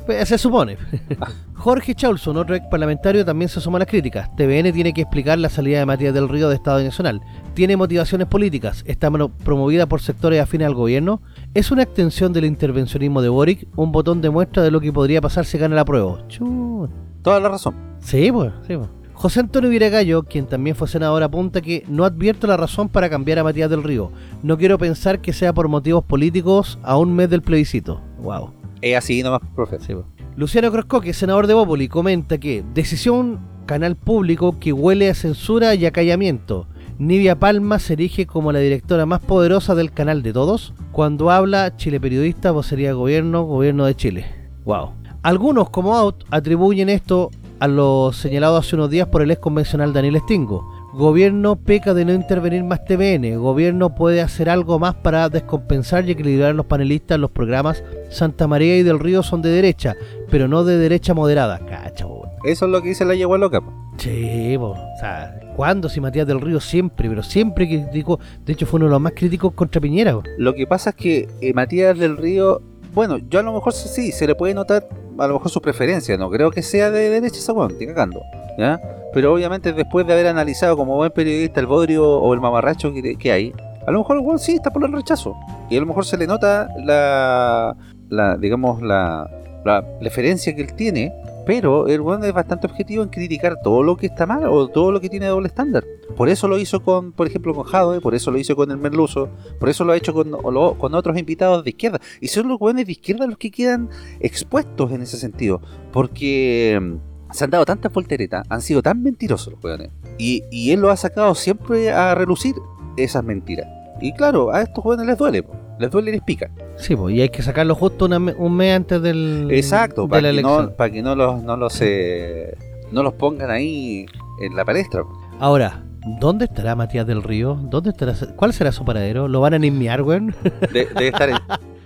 S1: Pues, Se supone. Jorge Chaulson, otro ex parlamentario, también se suma a las críticas. TVN tiene que explicar la salida de Matías del Río de Estado Nacional. Tiene motivaciones políticas. Está mo- promovida por sectores afines al gobierno. Es una extensión del intervencionismo de Boric. Un botón de muestra de lo que podría pasar si gana la prueba. Chu.
S2: Toda la razón.
S1: Sí, pues, sí, pues. José Antonio Viragallo, quien también fue senador, apunta que no advierto la razón para cambiar a Matías del Río. No quiero pensar que sea por motivos políticos a un mes del plebiscito. Wow.
S2: Es así nomás, profe.
S1: Sí, po. Luciano Croscoque, senador de Bópoli, comenta que decisión canal público que huele a censura y acallamiento. Nivia Palma se erige como la directora más poderosa del canal de todos. Cuando habla Chile Periodista, vocería de gobierno, gobierno de Chile. Wow. Algunos, como Out, atribuyen esto a lo señalado hace unos días por el ex convencional Daniel Stingo. Gobierno peca de no intervenir más TVN. Gobierno puede hacer algo más para descompensar y equilibrar a los panelistas en los programas. Santa María y del Río son de derecha, pero no de derecha moderada. Cacha.
S2: Eso es lo que dice la yegua loca. po.
S1: Sí, o sea, ¿cuándo? Si Matías del Río siempre, pero siempre criticó. De hecho, fue uno de los más críticos contra Piñera.
S2: Lo que pasa es que eh, Matías del Río, bueno, yo a lo mejor sí, se le puede notar a lo mejor su preferencia, no creo que sea de derecha esa weón, estoy cagando, ¿ya? Pero obviamente después de haber analizado como buen periodista el bodrio o el mamarracho que, que hay, a lo mejor el weón sí está por el rechazo. Y a lo mejor se le nota la, la digamos, la, la preferencia que él tiene, pero el weón es bastante objetivo en criticar todo lo que está mal o todo lo que tiene doble estándar. Por eso lo hizo con, por ejemplo, con Jadwe, por eso lo hizo con el Merluzo, por eso lo ha hecho con, otros invitados de izquierda. Y son los weones de izquierda los que quedan expuestos en ese sentido. Porque mm, se han dado tantas volteretas, han sido tan mentirosos los weones. Y, y él lo ha sacado siempre a relucir esas mentiras. Y claro, a estos weones les duele, po. Les duele y les pica.
S1: Sí, pues, y hay que sacarlo justo una un mes antes del,
S2: Exacto,
S1: de
S2: para
S1: la
S2: que,
S1: elección.
S2: no, para que no los, no los, eh, no los pongan ahí en la palestra.
S1: Ahora, ¿dónde estará Matías del Río? ¿Dónde estará? ¿Cuál será su paradero? ¿Lo van a nismear, weón?
S2: De- debe, estar en,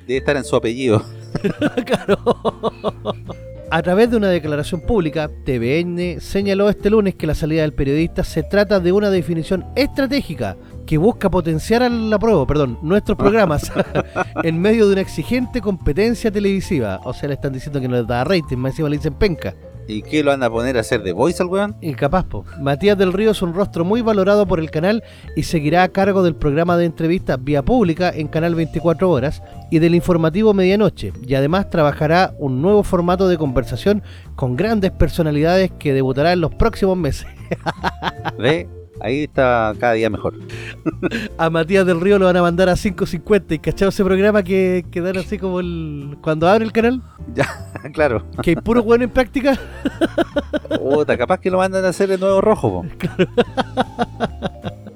S2: debe estar en su apellido.
S1: claro. A través de una declaración pública, TVN señaló este lunes que la salida del periodista se trata de una definición estratégica que busca potenciar a la prueba, perdón, nuestros programas en medio de una exigente competencia televisiva. O sea, le están diciendo que no les da rating, más encima le dicen penca.
S2: ¿Y qué lo van a poner a hacer de voice al weón?
S1: Incapaz, po. Matías del Río es un rostro muy valorado por el canal y seguirá a cargo del programa de entrevistas vía pública en Canal 24 Horas y del informativo Medianoche. Y además trabajará un nuevo formato de conversación con grandes personalidades que debutará en los próximos meses.
S2: Ve, ahí está cada día mejor.
S1: A Matías del Río lo van a mandar a 5.50 y cachado ese programa que, que dan así como el cuando abre el canal,
S2: claro.
S1: que hay puro bueno en práctica.
S2: Puta, capaz que lo mandan a hacer de nuevo rojo, po.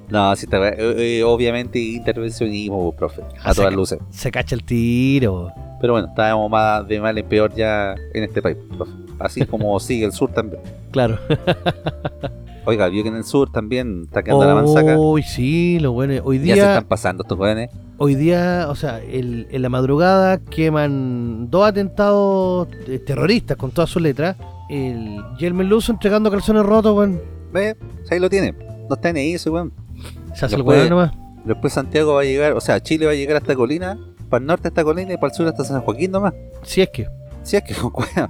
S2: No, si está, eh, eh, obviamente intervencionismo, profe, a
S1: Ah,
S2: todas
S1: se-
S2: luces.
S1: Se cacha el tiro.
S2: Pero bueno, estábamos más de mal en peor ya en este país, profe. Así como sigue el sur también.
S1: Claro.
S2: Oiga, vio que en el sur también está quedando la manzaca.
S1: Uy, sí, lo bueno. Hoy
S2: Ya se
S1: día,
S2: están pasando estos jóvenes.
S1: hoy día, o sea, el- en la madrugada queman dos atentados eh, terroristas con todas sus letras. El Yelmen Luzo entregando calzones rotos, weón.
S2: Ve, ahí lo tiene. No está en eso, weón.
S1: Se hace el
S2: Después-
S1: weón nomás.
S2: Después Santiago va a llegar, o sea, Chile va a llegar hasta Colina, para el norte hasta Colina y para el sur hasta San Joaquín nomás.
S1: Si es que.
S2: Si es que cueva.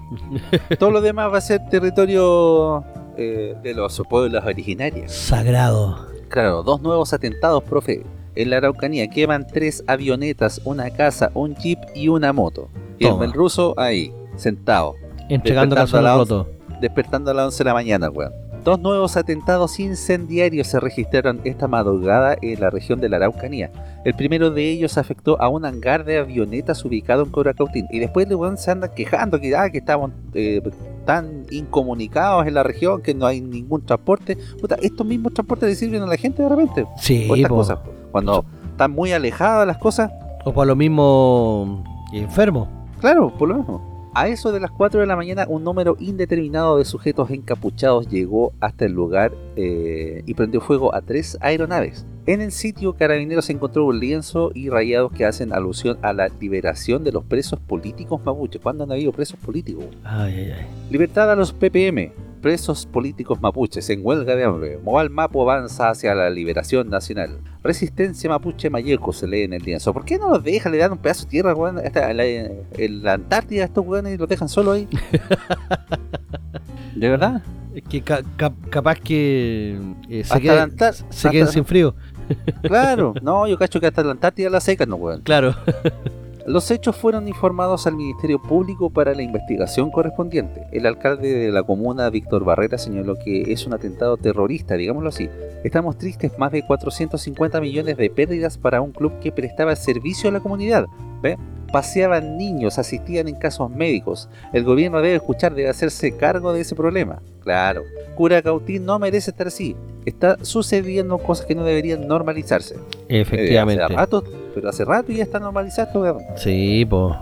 S2: Todo lo demás va a ser territorio eh, de los pueblos originarios.
S1: Sagrado.
S2: Claro, dos nuevos atentados, profe. En la Araucanía queman tres avionetas, una casa, un jeep y una moto. Y
S1: Toma.
S2: el ruso ahí, sentado,
S1: Entregando calzones
S2: a la
S1: rotos.
S2: despertando a las 11 de la mañana, weón. Dos nuevos atentados incendiarios se registraron esta madrugada en la región de la Araucanía. El primero de ellos afectó a un hangar de avionetas ubicado en Coracautín. Y después weón se anda quejando que, ah, que estamos eh, tan incomunicados en la región que no hay ningún transporte. Puta, estos mismos transportes le sirven a la gente de repente.
S1: Sí,
S2: estas cosas. Cuando están muy alejadas las cosas,
S1: O para lo mismo enfermo.
S2: claro, por lo mismo. A eso de las 4 de la mañana, un número indeterminado de sujetos encapuchados llegó hasta el lugar eh, y prendió fuego a tres aeronaves. En el sitio, Carabineros encontró un lienzo y rayados que hacen alusión a la liberación de los presos políticos mapuches. ¿Cuándo han habido presos políticos?
S1: Ay, ay, ay.
S2: Libertad a los PPM, presos políticos mapuches en huelga de hambre. Moal Mapo avanza hacia la liberación nacional. Resistencia mapuche mayeco se lee en el lienzo. ¿Por qué no los dejan? Le dan un pedazo de tierra weón, en, la, la Antártida a estos weones y los dejan solo ahí. ¿De verdad?
S1: Es que ca- cap- capaz que eh, se, queden, se queden sin frío.
S2: Claro, no, yo cacho que hasta la Antártida la secan, no weón.
S1: Claro.
S2: Los hechos fueron informados al Ministerio Público para la investigación correspondiente. El alcalde de la comuna, Víctor Barrera, señaló que es un atentado terrorista, digámoslo así. Estamos tristes, más de 450 millones de pérdidas para un club que prestaba servicio a la comunidad. ¿Ve? Paseaban niños, asistían en casos médicos. El gobierno debe escuchar, debe hacerse cargo de ese problema. Claro, Curacautín no merece estar así. Está sucediendo cosas que no deberían normalizarse. Eh,
S1: Efectivamente.
S2: Pero hace rato ya está normalizado. weón.
S1: Sí, pues.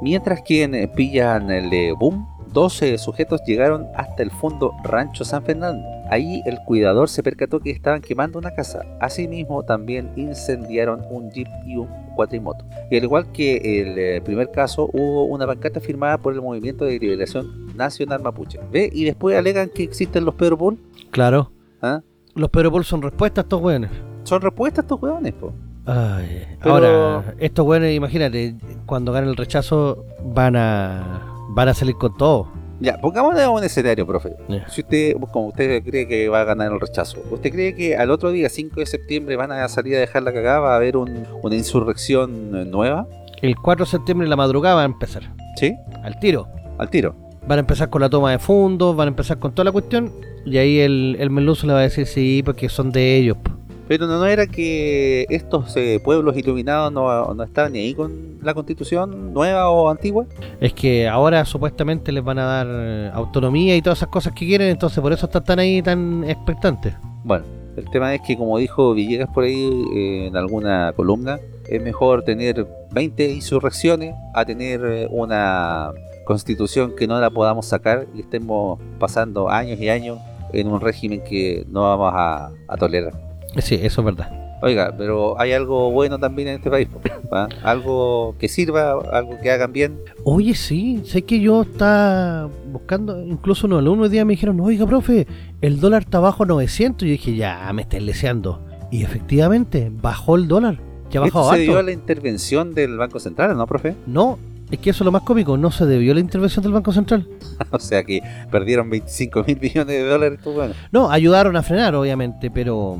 S2: Mientras que en eh, pillan el eh, boom, 12 sujetos llegaron hasta el fondo Rancho San Fernando. Ahí el cuidador se percató que estaban quemando una casa. Asimismo, también incendiaron un jeep y un cuatrimoto. Y al igual que el eh, primer caso, hubo una pancarta firmada por el Movimiento de Liberación Nacional Mapuche. ¿Ve? Y después alegan que existen los Pedro Bull.
S1: Claro.
S2: ¿Ah?
S1: Los Pedro Paul son respuestas a estos weones.
S2: Son respuestas estos hueones, po.
S1: Ay,
S2: Pero-
S1: Ahora, estos weones, imagínate, cuando ganen el rechazo van a van a salir con todo.
S2: Ya, pongámonos un escenario, profe. Si usted, como usted cree que va a ganar el rechazo, ¿usted cree que al otro día, 5 de septiembre, van a salir a dejar la cagada? ¿Va a haber un- una insurrección eh, nueva?
S1: El 4 de septiembre en la madrugada va a empezar.
S2: ¿Sí?
S1: Al tiro.
S2: Al tiro.
S1: Van a empezar con la toma de fondos, van a empezar con toda la cuestión. Y ahí el, el Meluso le va a decir sí, porque son de ellos. po.
S2: Pero no, no era que estos eh, pueblos iluminados no, no estaban ni ahí con la constitución nueva o antigua.
S1: Es que ahora supuestamente les van a dar eh, autonomía y todas esas cosas que quieren, entonces por eso están tan ahí tan expectantes.
S2: Bueno, el tema es que, como dijo Villegas por ahí eh, en alguna columna, es mejor tener 20 insurrecciones a tener eh, una constitución que no la podamos sacar y estemos pasando años y años en un régimen que no vamos a, a tolerar.
S1: Sí, eso es verdad.
S2: Oiga, pero hay algo bueno también en este país, ¿va? algo que sirva, algo que hagan bien.
S1: Oye, sí, sé que yo estaba buscando, incluso unos alumnos día me dijeron, oiga, profe, el dólar está bajo 900. Y yo dije, ya, me estáis leseando. Y efectivamente, bajó el dólar. Ya ha
S2: Esto se debió a la intervención del Banco Central, ¿no, profe?
S1: No, es que eso es lo más cómico, no se debió a la intervención del Banco Central.
S2: o sea que perdieron 25 mil millones de dólares. Pues bueno.
S1: No, ayudaron a frenar, obviamente, pero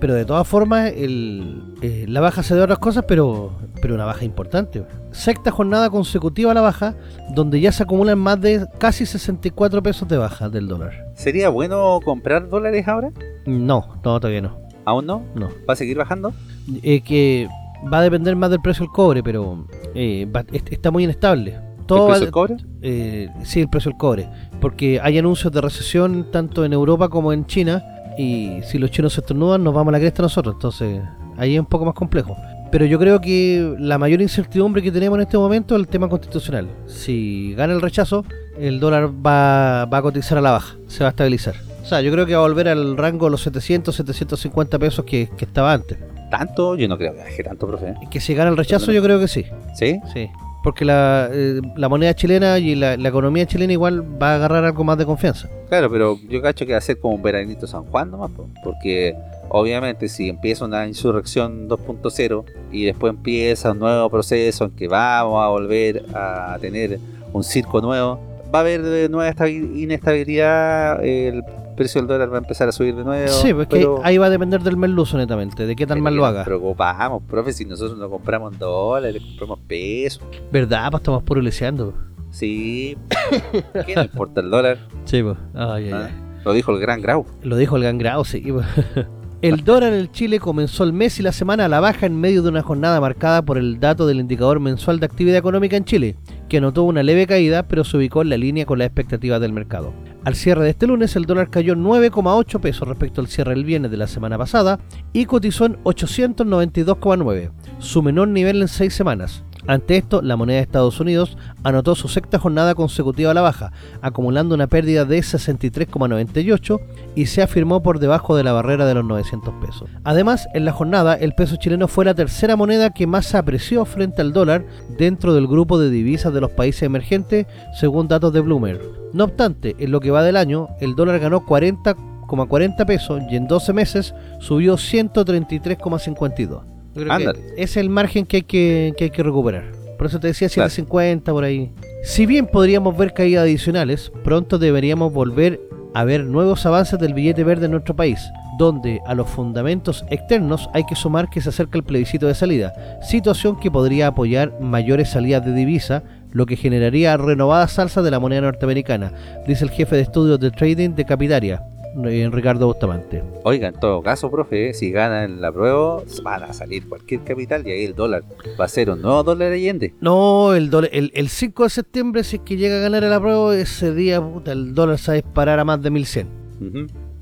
S1: pero de todas formas, el, eh, la baja se debe a otras cosas, pero, pero una baja importante. Sexta jornada consecutiva a la baja, donde ya se acumulan más de casi 64 pesos de baja del dólar.
S2: ¿Sería bueno comprar dólares ahora?
S1: No, no, todavía no.
S2: ¿Aún no?
S1: no.
S2: ¿Va a seguir bajando?
S1: Eh, que va a depender más del precio del cobre, pero eh, va- está muy inestable. Todo
S2: ¿El precio del cobre?
S1: eh, sí, el precio del cobre. Porque hay anuncios de recesión tanto en Europa como en China. Y si los chinos se estornudan, nos vamos a la cresta nosotros. Entonces, ahí es un poco más complejo. Pero yo creo que la mayor incertidumbre que tenemos en este momento es el tema constitucional. Si gana el rechazo, el dólar va, va a cotizar a la baja, se va a estabilizar. O sea, yo creo que va a volver al rango de los 700, 750 pesos que, que estaba antes.
S2: ¿Tanto? Yo no creo que baje tanto, profe.
S1: Que si gana el rechazo, yo creo que sí.
S2: ¿Sí?
S1: Sí, porque la, eh, la moneda chilena y la, la economía chilena igual va a agarrar algo más de confianza.
S2: Claro, pero yo cacho que va a ser como un veranito San Juan nomás, po, porque obviamente si empieza una insurrección 2.0 y después empieza un nuevo proceso en que vamos a volver a tener un circo nuevo, va a haber de nueva estabi- inestabilidad, el precio del dólar va a empezar a subir de nuevo.
S1: sí, porque
S2: pero-
S1: ahí va a depender del merluzo netamente, de qué tan
S2: pero
S1: mal lo
S2: nos
S1: haga.
S2: preocupamos, profe, si nosotros no compramos dólares, compramos pesos.
S1: ¿Verdad? Pues estamos puro leseando.
S2: Sí, ¿qué no importa el dólar?
S1: Sí, pues. Ay, ay,
S2: Ah,
S1: ay.
S2: Lo dijo el gran Grau.
S1: Lo dijo el gangrao, sí. pues. El dólar en el Chile comenzó el mes y la semana a la baja en medio de una jornada marcada por el dato del indicador mensual de actividad económica en Chile, que anotó una leve caída pero se ubicó en la línea con las expectativas del mercado. Al cierre de este lunes el dólar cayó 9,8 pesos respecto al cierre del viernes de la semana pasada y cotizó en 892,9, su menor nivel en seis semanas. Ante esto, la moneda de Estados Unidos anotó su sexta jornada consecutiva a la baja, acumulando una pérdida de 63,98 y se afirmó por debajo de la barrera de los 900 pesos. Además, en la jornada, el peso chileno fue la tercera moneda que más se apreció frente al dólar dentro del grupo de divisas de los países emergentes, según datos de Bloomberg. No obstante, en lo que va del año, el dólar ganó 40,40 pesos y en 12 meses subió 133,52. Es el margen que hay que, que hay que recuperar. Por eso te decía 150 por ahí. Si bien podríamos ver caídas adicionales, pronto deberíamos volver a ver nuevos avances del billete verde en nuestro país, donde a los fundamentos externos hay que sumar que se acerca el plebiscito de salida, situación que podría apoyar mayores salidas de divisa, lo que generaría renovadas salsa de la moneda norteamericana, dice el jefe de estudios de trading de Capitaria, eh, Ricardo Bustamante.
S2: Oiga, en todo caso, profe, si ganan la prueba, van a salir cualquier capital y ahí el dólar va a ser un nuevo dólar Allende.
S1: No, el, dólar, el, 5 de septiembre, si es que llega a ganar la prueba, ese día puta, el dólar se va a disparar a más de 1100.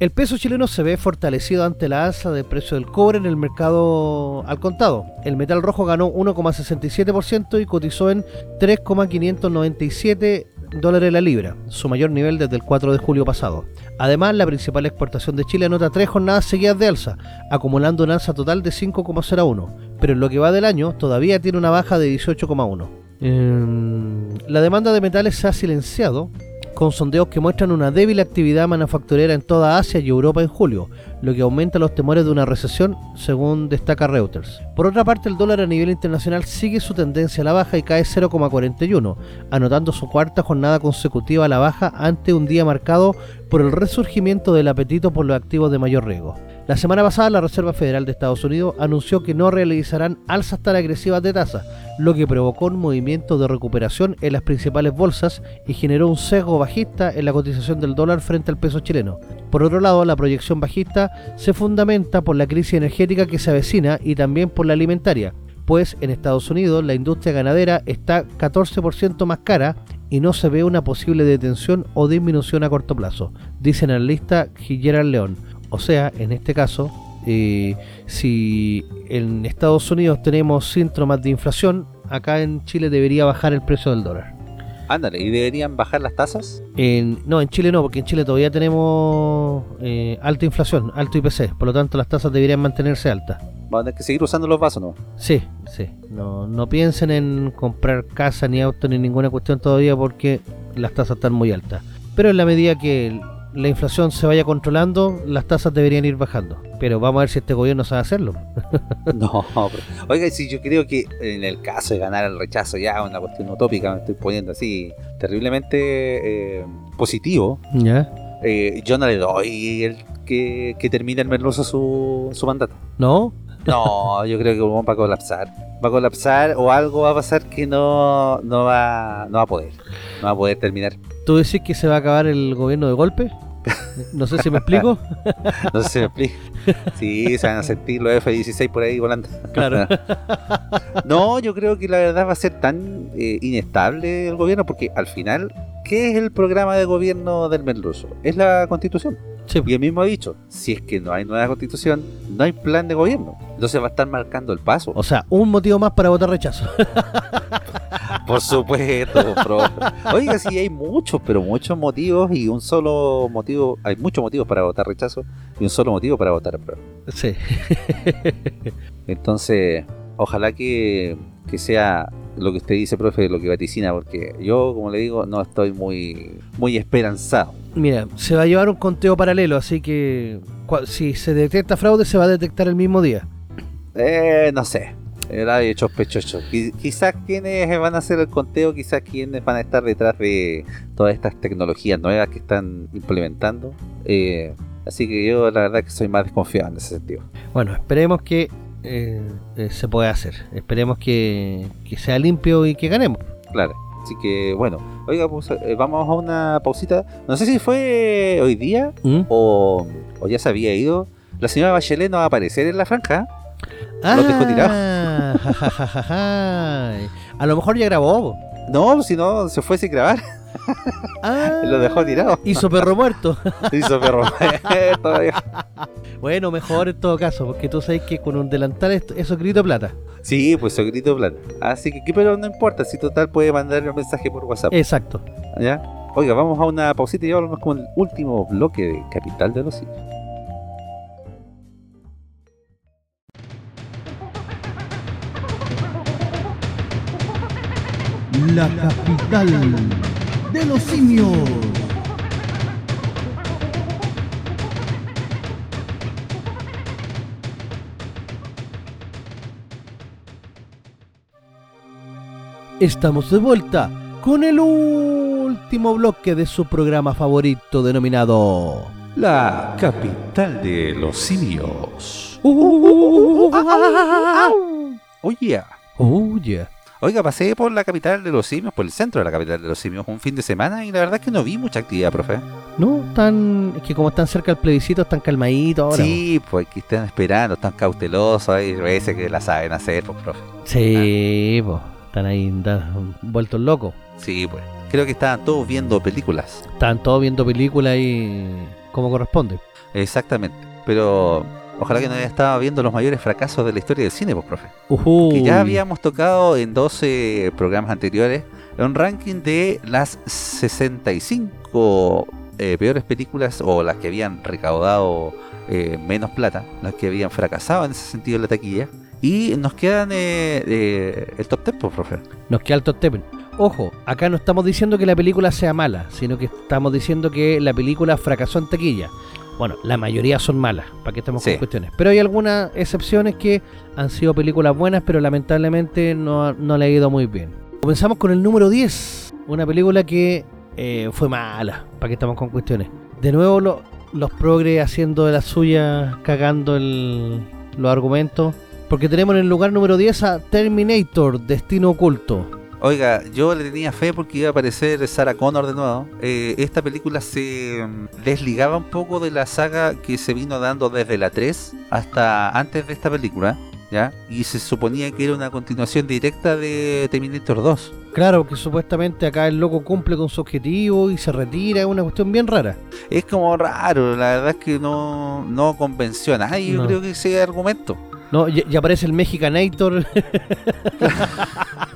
S1: El peso chileno se ve fortalecido ante la alza del precio del cobre en el mercado al contado. El metal rojo ganó 1,67% y cotizó en 3,597 dólares la libra, su mayor nivel desde el 4 de julio pasado. Además, la principal exportación de Chile anota tres jornadas seguidas de alza, acumulando una alza total de 5,01, pero en lo que va del año todavía tiene una baja de 18,1. Em, la demanda de metales se ha silenciado con sondeos que muestran una débil actividad manufacturera en toda Asia y Europa en julio, lo que aumenta los temores de una recesión, según destaca Reuters. Por otra parte, el dólar a nivel internacional sigue su tendencia a la baja y cae 0,41, anotando su cuarta jornada consecutiva a la baja ante un día marcado por el resurgimiento del apetito por los activos de mayor riesgo. La semana pasada la Reserva Federal de Estados Unidos anunció que no realizarán alzas tan agresivas de tasa, lo que provocó un movimiento de recuperación en las principales bolsas y generó un sesgo bajista en la cotización del dólar frente al peso chileno. Por otro lado, la proyección bajista se fundamenta por la crisis energética que se avecina y también por la alimentaria, pues en Estados Unidos la industria ganadera está 14% más cara y no se ve una posible detención o disminución a corto plazo, dice el analista Gerald León o sea, en este caso, eh, si en Estados Unidos tenemos síntomas de inflación, acá en Chile debería bajar el precio del dólar.
S2: Ándale, ¿y deberían bajar las tasas?
S1: no, en Chile no, porque en Chile todavía tenemos eh, alta inflación, alto IPC, por lo tanto las tasas deberían mantenerse altas.
S2: Van a tener que seguir usando los vasos, ¿no?
S1: Sí, sí. No, no piensen en comprar casa, ni auto, ni ninguna cuestión todavía porque las tasas están muy altas. Pero en la medida que la inflación se vaya controlando, las tasas deberían ir bajando. Pero vamos a ver si este gobierno sabe hacerlo.
S2: no, oiga, si yo creo que en el caso de ganar el rechazo, ya una cuestión utópica, me estoy poniendo así terriblemente eh, positivo.
S1: ¿Ya?
S2: Eh, yo no le doy el que, que termine el Merluzo su, su mandato.
S1: ¿No?
S2: No, yo creo que va a colapsar. Va a colapsar o algo va a pasar que no, no, va, no va a poder. No va a poder terminar.
S1: ¿Tú decís que se va a acabar el gobierno de golpe? No sé si me explico.
S2: no sé si me explico. Sí, se van a sentir los F-16 por ahí volando.
S1: Claro.
S2: no, yo creo que la verdad va a ser tan eh, inestable el gobierno porque al final, ¿qué es el programa de gobierno del Merluzo? Es la constitución. Y él mismo ha dicho, si es que no hay nueva constitución, no hay plan de gobierno. Entonces va a estar marcando el paso.
S1: O sea, un motivo más para votar rechazo.
S2: Por supuesto, Oiga, sí, hay muchos, pero muchos motivos y un solo motivo, hay muchos motivos para votar rechazo y un solo motivo para votar apruebo.
S1: Sí.
S2: Entonces, ojalá que, que sea lo que usted dice, profe, lo que vaticina, porque yo, como le digo, no estoy muy, muy esperanzado.
S1: Mira, se va a llevar un conteo paralelo, así que si se detecta fraude, se va a detectar el mismo día.
S2: Eh, no sé. Era sospechoso. Quizás quienes van a hacer el conteo, quizás quienes van a estar detrás de todas estas tecnologías nuevas que están implementando. Eh, así que yo la verdad que soy más desconfiado en ese sentido.
S1: Bueno, esperemos que eh, eh, se pueda hacer. Esperemos que, sea limpio y que ganemos.
S2: Claro. Así que bueno, oiga, pues, eh, vamos a una pausita. No sé si fue hoy día ¿Mm? o, ya se había ido. La señora Bachelet no va a aparecer en la franja.
S1: Ah, Lo dejó tirado. a lo mejor ya grabó.
S2: No, si no, se fue sin grabar.
S1: Ah,
S2: Lo dejó tirado.
S1: Hizo perro muerto.
S2: Hizo perro. Todavía.
S1: bueno, mejor en todo caso, porque tú sabes que con un delantal es- eso grito plata.
S2: Sí, pues eso grito plata. Así que, ¿qué? pero no importa, si total puede mandar un mensaje por WhatsApp.
S1: Exacto.
S2: ¿Ya? Oiga, vamos a una pausita y volvemos con el último bloque de Capital de los Simios.
S3: La capital de los simios.
S1: Estamos de vuelta con el último bloque de su programa favorito denominado
S2: La capital de los simios. Oye,
S1: Oh yeah.
S2: Oiga, pasé por la capital de los simios, por el centro de la capital de los simios, un fin de semana y la verdad es que no vi mucha actividad, profe.
S1: No, tan es que como están cerca del plebiscito están calmaditos ahora.
S2: sí, pues que están esperando, están cautelosos, hay veces que la saben hacer, pues, profe.
S1: Sí, po, están ahí vueltos locos.
S2: Sí, pues. Creo que estaban todos viendo películas.
S1: Están todos viendo películas y como corresponde.
S2: Exactamente. Pero ojalá que no haya estado viendo los mayores fracasos de la historia del cine, pues, profe.
S1: Ujú.
S2: que ya habíamos tocado en 12 programas anteriores un ranking de las 65 eh, peores películas o las que habían recaudado eh, menos plata, las que habían fracasado en ese sentido en la taquilla. Y nos quedan eh, eh, el top 10, pues, profe.
S1: Nos queda el top 10. Ojo, acá no estamos diciendo que la película sea mala, sino que estamos diciendo que la película fracasó en taquilla. Bueno, la mayoría son malas, para que estemos
S2: Sí.
S1: con cuestiones. Pero hay algunas excepciones que han sido películas buenas, pero lamentablemente no, no le ha ido muy bien. Comenzamos con el número 10, una película que eh, fue mala, para que estemos con cuestiones. De nuevo lo- los progres haciendo de la suya, cagando el- los argumentos. Porque tenemos en el lugar número 10 a Terminator, Destino Oculto.
S2: Oiga, yo le tenía fe porque iba a aparecer Sarah Connor de nuevo. Eh, esta película se mm, desligaba un poco de la saga que se vino dando desde la 3 hasta antes de esta película, ¿ya? Y se suponía que era una continuación directa de Terminator 2.
S1: Claro, que supuestamente acá el loco cumple con su objetivo y se retira, es una cuestión bien rara.
S2: Es como raro, la verdad es que no, no convenció a nadie, yo creo que ese argumento.
S1: No, y, y aparece el Mexicanator.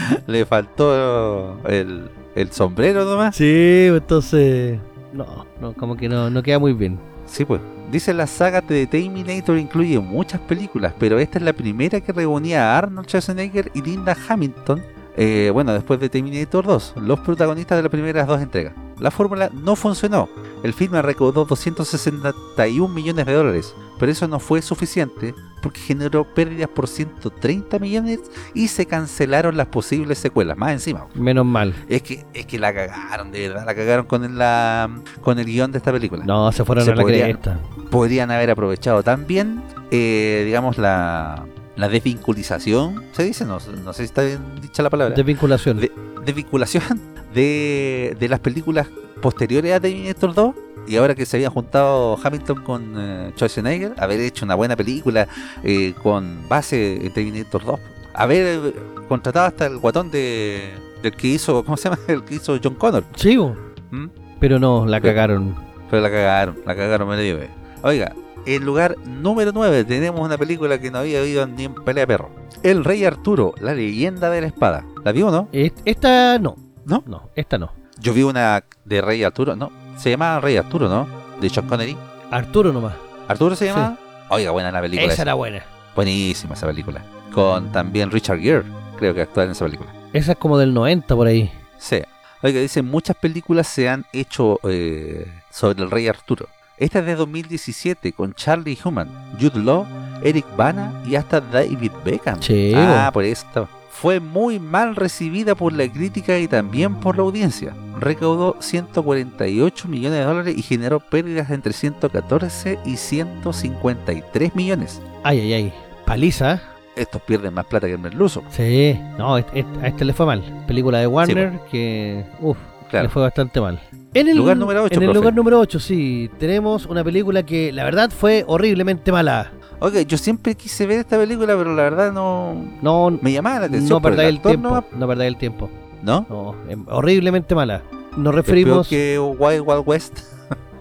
S2: Le faltó el, el sombrero nomás.
S1: sí, entonces. No, no, como que no, no queda muy bien.
S2: Sí, pues. Dice la saga de Terminator incluye muchas películas, pero esta es la primera que reunía a Arnold Schwarzenegger y Linda Hamilton. eh, bueno, después de Terminator 2, los protagonistas de las primeras dos entregas. La fórmula no funcionó. El filme recaudó 261 millones de dólares, pero eso no fue suficiente porque generó pérdidas por 130 millones y se cancelaron las posibles secuelas. Más encima,
S1: Menos mal.
S2: es que es que la cagaron, de verdad, la cagaron con el, la, con el guion de esta película
S1: No, se fueron
S2: Se
S1: a la
S2: podría-
S1: cresta.
S2: podrían haber aprovechado también, eh, digamos, la, la desvinculización, ¿se dice? No, no sé si está bien dicha la palabra.
S1: Desvinculación.
S2: De- desvinculación de, de las películas posteriores a Terminator 2. Y ahora que se había juntado Hamilton con eh, Schwarzenegger, haber hecho una buena película eh, con base en Terminator 2. Haber eh, contratado hasta el guatón de, del que hizo, ¿cómo se llama? El que hizo John Connor.
S1: Sí.
S2: ¿Mm?
S1: pero no, la
S2: Pero-
S1: cagaron.
S2: Pero la cagaron, la cagaron medio bien. Oiga, en lugar número 9 tenemos una película que no había oído ni en pelea de perro. El Rey Arturo, la leyenda de la espada. ¿La vio o no?
S1: Est- Esta no.
S2: ¿No?
S1: No, esta no.
S2: Yo vi una de Rey Arturo, ¿no? Se llama Rey Arturo, ¿no? De Sean Connery.
S1: Arturo nomás.
S2: ¿Arturo se llama? Oiga, buena la película.
S1: esa
S2: esa.
S1: era buena.
S2: Buenísima esa película. Con también Richard Gere, creo que actúa en esa película.
S1: Esa es como del 90 por ahí.
S2: Sí. Oiga, dice, muchas películas se han hecho eh, sobre el rey Arturo. Esta es de 2017 con Charlie Human, Jude Law, Eric Bana y hasta David Beckham.
S1: Sí,
S2: ah, por esto. Fue muy mal recibida por la crítica y también por la audiencia. Recaudó 148 millones de dólares y generó pérdidas entre 114 y 153 millones.
S1: Ay, ay, ay. Paliza.
S2: Estos pierden más plata que el merluzo.
S1: Sí. No, a este le fue mal. Película de Warner que. Uf, le
S2: Claro.
S1: fue bastante mal. En el
S2: Lugar número ocho,
S1: En el
S2: profe.
S1: lugar número 8, sí. Tenemos una película que la verdad fue horriblemente mala.
S2: Oiga, yo siempre quise ver esta película, pero la verdad no,
S1: No,
S2: me llamaba la atención.
S1: no perdáis el tiempo.
S2: nomás.
S1: No perdáis el tiempo.
S2: ¿No?
S1: No, horriblemente mala. Nos
S2: ¿Es peor
S1: referimos...
S2: que Wild Wild West?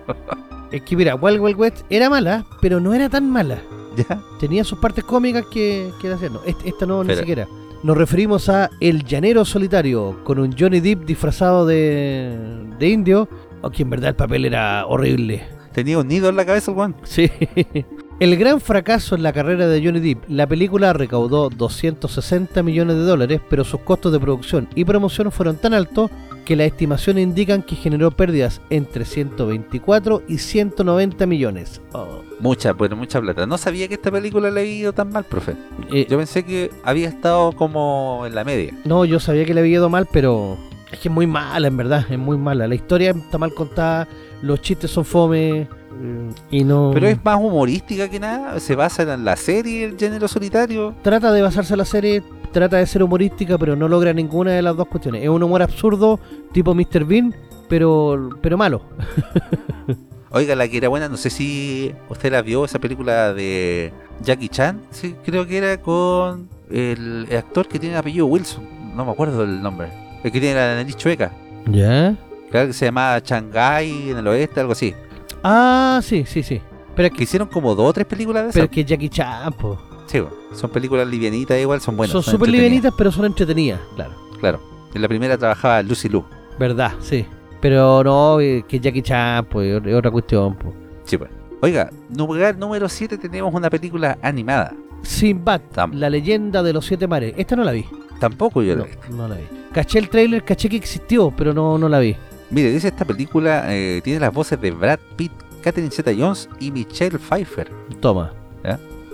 S1: Es que mira, Wild Wild West era mala, pero no era tan mala.
S2: ¿Ya?
S1: Tenía sus partes cómicas que, que hacían. No, esta no, ni siquiera. Nos referimos a El Llanero Solitario, con un Johnny Depp disfrazado de, de indio, aunque en verdad el papel era horrible.
S2: Tenía un nido en la cabeza el weón.
S1: Sí. El gran fracaso en la carrera de Johnny Depp, la película recaudó 260 millones de dólares, pero sus costos de producción y promoción fueron tan altos que las estimaciones indican que generó pérdidas entre 124 y 190 millones. Oh.
S2: Mucha, pero mucha plata. No sabía que esta película le había ido tan mal, profe.
S1: Eh,
S2: Yo pensé que había estado como en la media.
S1: No, yo sabía que le había ido mal, pero es que es muy mala, en verdad, es muy mala. La historia está mal contada, los chistes son fome eh, y no...
S2: Pero es más humorística que nada. Se basa en la serie, el género solitario.
S1: Trata de basarse en la serie, trata de ser humorística, pero no logra ninguna de las dos cuestiones. Es un humor absurdo, tipo Mr. Bean, pero, pero malo.
S2: Oiga, la que era buena, no sé si usted la vio, esa película de Jackie Chan. Sí, creo que era con el, el actor que tiene el apellido Wilson. No me acuerdo del nombre. El que tiene la nariz chueca.
S1: ¿Ya?
S2: Creo que se llamaba Shanghai en el oeste, algo así.
S1: Ah, sí, sí, sí. Pero
S2: Que
S1: que,
S2: hicieron como dos o tres películas de
S1: pero
S2: esas.
S1: es que Jackie Chan, po.
S2: Sí, son películas livianitas igual, son buenas.
S1: son súper livianitas, pero son entretenidas, claro.
S2: Claro. En la primera trabajaba Lucy Liu.
S1: Verdad, sí. Pero no, eh, que Jackie Chan, pues, es otra cuestión, pues.
S2: Sí, pues. Oiga, lugar número 7 tenemos una película animada.
S1: Sinbad,
S2: Tam-
S1: la leyenda de los siete mares. Esta no la vi.
S2: Tampoco yo
S1: No, la vi. Caché el trailer, caché que existió, pero no, no la vi.
S2: Mire, dice esta película eh, tiene las voces de Brad Pitt, Catherine Zeta-Jones y Michelle Pfeiffer.
S1: Toma.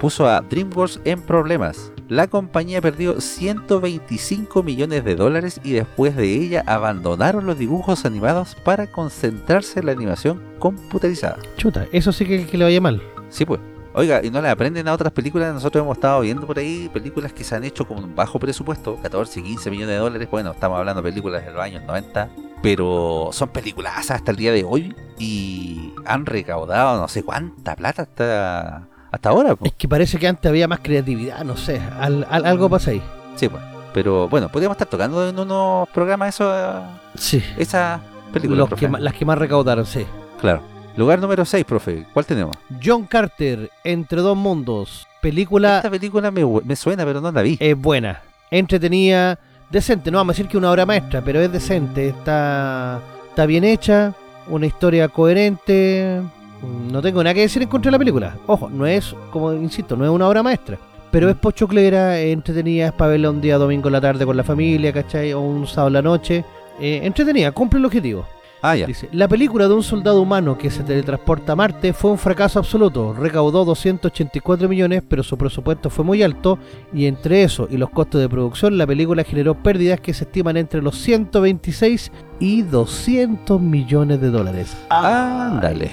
S2: Puso a DreamWorks en problemas. La compañía perdió 125 millones de dólares y después de ella abandonaron los dibujos animados para concentrarse en la animación computerizada.
S1: Chuta, eso sí que, que le vaya mal.
S2: Sí, pues. Oiga, y no le aprenden a otras películas. Nosotros hemos estado viendo por ahí películas que se han hecho con un bajo presupuesto, 14, 15 millones de dólares. Bueno, estamos hablando de películas de los años 90, pero son películas hasta el día de hoy y han recaudado no sé cuánta plata hasta, hasta ahora. po.
S1: Es que parece que antes había más creatividad, no sé. al- al- algo pasa ahí.
S2: Sí, pues. Pero bueno, podríamos estar tocando en unos programas eso,
S1: Sí.
S2: esas películas.
S1: Que, las que más recaudaron, sí.
S2: Claro. Lugar número 6, profe. ¿Cuál tenemos?
S1: John Carter, Entre dos mundos. Película
S2: Esta película me, me suena, pero no la vi.
S1: es buena, entretenida, decente. No vamos a decir que una obra maestra, pero es decente. Está, está bien hecha, una historia coherente. No tengo nada que decir en contra de la película. Ojo, no es, como insisto, no es una obra maestra. Pero es pochoclera, entretenida, es para verla un día domingo en la tarde con la familia, ¿cachai? O un sábado en la noche. Eh, entretenida, cumple el objetivo.
S2: Ah, ya.
S1: Dice, la película de un soldado humano que se teletransporta a Marte fue un fracaso absoluto. Recaudó 284 millones, pero su presupuesto fue muy alto y entre eso y los costos de producción, la película generó pérdidas que se estiman entre los 126 y 200 millones de dólares.
S2: Ándale.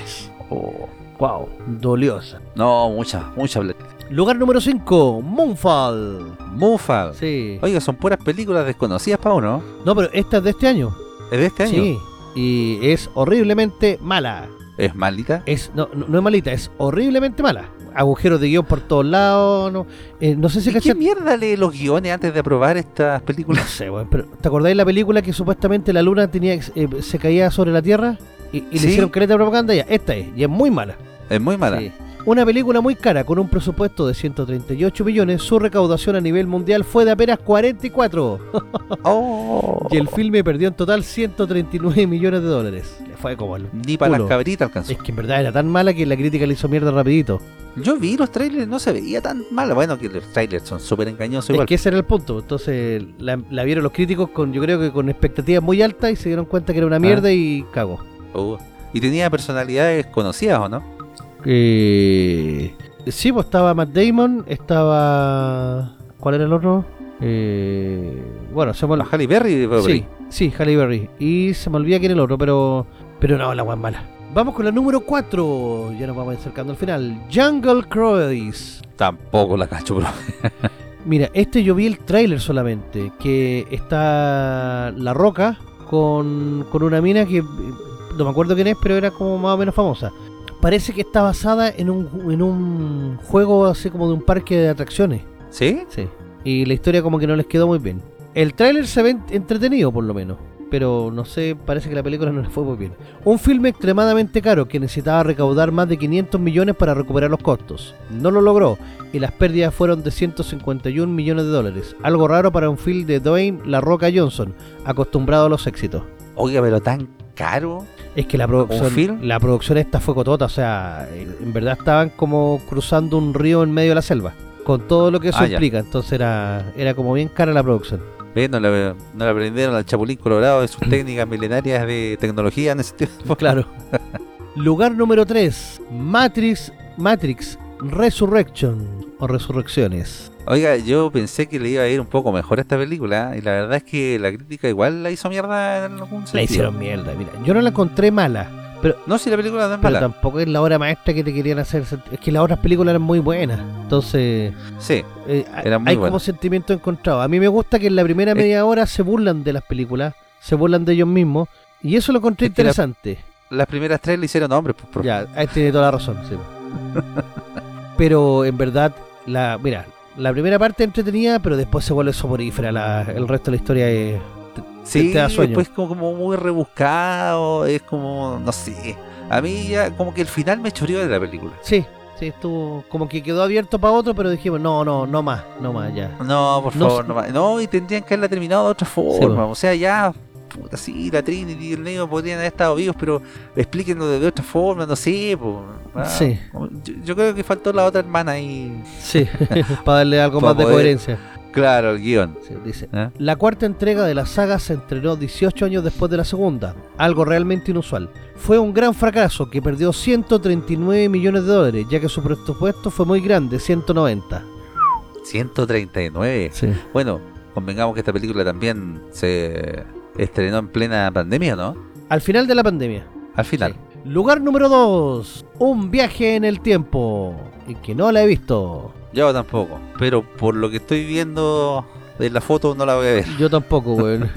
S2: Oh.
S1: Wow, doliosa.
S2: No, mucha, mucha plata.
S1: Lugar número 5, Moonfall.
S2: Mufa.
S1: Sí.
S2: Oiga, son puras películas desconocidas para uno.
S1: No, pero esta es de este año.
S2: ¿Es de este año?
S1: Sí. Y es horriblemente mala.
S2: ¿Es malita?
S1: Es, no, no, no es malita, es horriblemente mala. Agujeros de guion por todos lados. No, eh, no sé si
S2: ¿Y ¿Qué mierda lee los guiones antes de aprobar estas
S1: No
S2: películas?
S1: sé, weón, pero ¿te acordáis de la película que supuestamente la luna tenía eh, se caía sobre la Tierra? Y, y
S2: Sí.
S1: le hicieron caleta de propaganda ya. Esta es, y es muy mala.
S2: Es muy mala.
S1: Sí. Una película muy cara con un presupuesto de 138 millones, su recaudación a nivel mundial fue de apenas 44.
S2: Oh.
S1: Y el filme perdió en total 139 millones de dólares. Le fue como el
S2: Ni para las cabritas alcanzó.
S1: Es que en verdad era tan mala que la crítica le hizo mierda rapidito.
S2: Yo vi los trailers, no se veía tan mal. Bueno, que los trailers son súper engañosos
S1: Es
S2: igual.
S1: que ese era el punto. Entonces la, la vieron los críticos con, yo creo que con expectativas muy altas y se dieron cuenta que era una mierda y cago.
S2: Oh. Y tenía personalidades conocidas, ¿o no?
S1: Eh, sí, pues estaba Matt Damon, estaba... ¿Cuál era el otro? Eh, bueno, se me olvidó.
S2: Halle Berry.
S1: Sí, sí, Halle Berry. Y se me olvida quién era el otro, pero pero no, la guan mala. Vamos con la número 4. Ya nos vamos acercando al final. Jungle Cruise.
S2: Tampoco la cacho, bro.
S1: Mira, este yo vi el tráiler solamente, que está La Roca con, con una mina que eh, no me acuerdo quién es, pero era como más o menos famosa. Parece que está basada en un, en un juego así como de un parque de atracciones.
S2: ¿Sí?
S1: Sí. Y la historia como que no les quedó muy bien. El tráiler se ve ent- entretenido por lo menos, pero no sé, parece que la película no le fue muy bien. Un filme extremadamente caro que necesitaba recaudar más de 500 millones para recuperar los costos. No lo logró y las pérdidas fueron de 151 millones de dólares, algo raro para un film de Dwayne La Roca Johnson, acostumbrado a los éxitos.
S2: Oiga, pero tan caro.
S1: Es que la producción, la producción esta fue cotota, o sea, en verdad estaban como cruzando un río en medio de la selva, con todo lo que eso
S2: Ah, ya.
S1: implica, entonces era, era como bien cara la producción.
S2: No le, no le aprendieron al Chapulín Colorado de sus técnicas milenarias de tecnología en ese tiempo.
S1: Claro. Lugar número 3, Matrix, Matrix Resurrection o Resurrecciones.
S2: Oiga, yo pensé que le iba a ir un poco mejor a esta película y la verdad es que la crítica igual la hizo mierda en algún sentido.
S1: La hicieron mierda, mira, yo no la encontré mala, pero,
S2: No, si la película no es
S1: pero
S2: mala.
S1: tampoco es la obra maestra que te querían hacer, es que las otras películas eran muy buenas, entonces...
S2: Sí,
S1: Eh,
S2: Era muy
S1: hay como sentimientos encontrados. A mí me gusta que en la primera media hora se burlan de las películas, se burlan de ellos mismos, y eso lo encontré
S2: Es que la-
S1: interesante.
S2: las primeras tres le hicieron hombres. Pues, profe.
S1: Ya, ahí tiene toda la razón. sí. pero en verdad, la mira, la primera parte es entretenida, pero después se vuelve soporífera. La, el resto de la historia es.
S2: Sí,
S1: te da sueño.
S2: después como, como muy rebuscado, es como, no sé. A mí ya como que el final me choreó de la película.
S1: Sí, sí, estuvo como que quedó abierto para otro, pero dijimos, no, no, no más, no más, ya.
S2: No, por
S1: No
S2: favor,
S1: sé.
S2: no, más. no, y tendrían que haberla terminado de otra forma.
S1: bueno.
S2: o sea, ya, puta, sí, la Trinity y el Neo podrían haber estado vivos, pero explíquenlo de, de otra forma, no sé. po. Ah,
S1: Sí.
S2: Yo, yo creo que faltó la otra hermana ahí.
S1: Sí, para darle algo
S2: Para
S1: más de coherencia.
S2: Claro, el guion.
S1: Sí, dice.
S2: ¿eh?
S1: La cuarta entrega de la saga se estrenó 18 años después de la segunda, algo realmente inusual. Fue un gran fracaso que perdió 139 millones de dólares, ya que su presupuesto fue muy grande, 190.
S2: 139.
S1: Sí.
S2: Bueno, convengamos que esta película también se estrenó en plena pandemia, ¿no?
S1: Al final de la pandemia.
S2: Al final.
S1: Sí. Lugar número 2, Un viaje en el tiempo, y que no la he visto.
S2: Yo tampoco. Pero por lo que estoy viendo de la foto no la voy a ver.
S1: Yo tampoco, weón.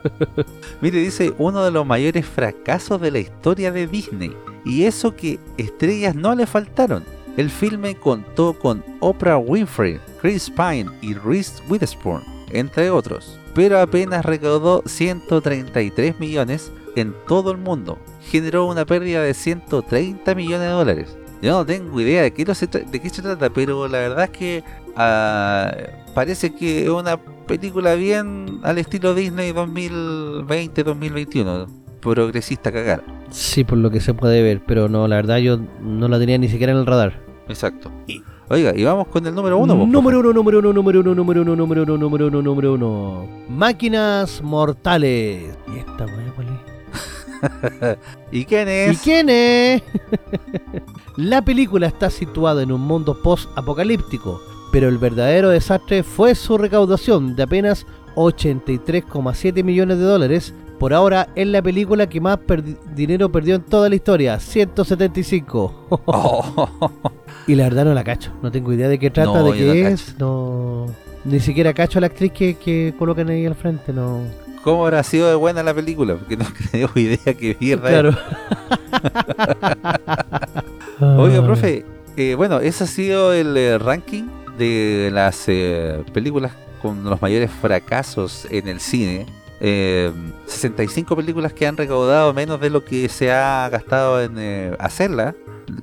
S2: Mire, dice uno de los mayores fracasos de la historia de Disney. Y eso que estrellas no le faltaron. El filme contó con Oprah Winfrey, Chris Pine y Reese Witherspoon, entre otros. Pero apenas recaudó 133 millones en todo el mundo. Generó una pérdida de 130 millones de dólares. Yo no tengo idea de qué, se de qué se trata, pero la verdad es que ah, parece que es una película bien al estilo Disney 2020-2021. Progresista cagar.
S1: sí, por lo que se puede ver, pero no, la verdad yo no la tenía ni siquiera en el radar.
S2: Exacto. Oiga, y vamos con el número uno.
S1: número uno, número uno, número uno, número uno, número uno, número uno, número uno. Máquinas mortales. ¿Y esta weá cuál es?
S2: ¿Y quién
S1: ¿Y
S2: es?
S1: quién es? La película está situada en un mundo post-apocalíptico, pero el verdadero desastre fue su recaudación de apenas 83,7 millones de dólares. Por ahora es la película que más perdi- dinero perdió en toda la historia, 175.
S2: Oh,
S1: Y la verdad no la cacho, no tengo idea de qué trata,
S2: No,
S1: de qué es, no... Ni siquiera cacho a la actriz que, que colocan ahí al frente, no...
S2: ¿Cómo habrá sido de buena la película? Porque no tengo idea que mierda.
S1: Claro.
S2: Oiga,
S1: Ah.
S2: profe, eh, bueno, ese ha sido el eh, ranking de las eh, películas con los mayores fracasos en el cine. Eh, 65 películas que han recaudado menos de lo que se ha gastado en eh, hacerla.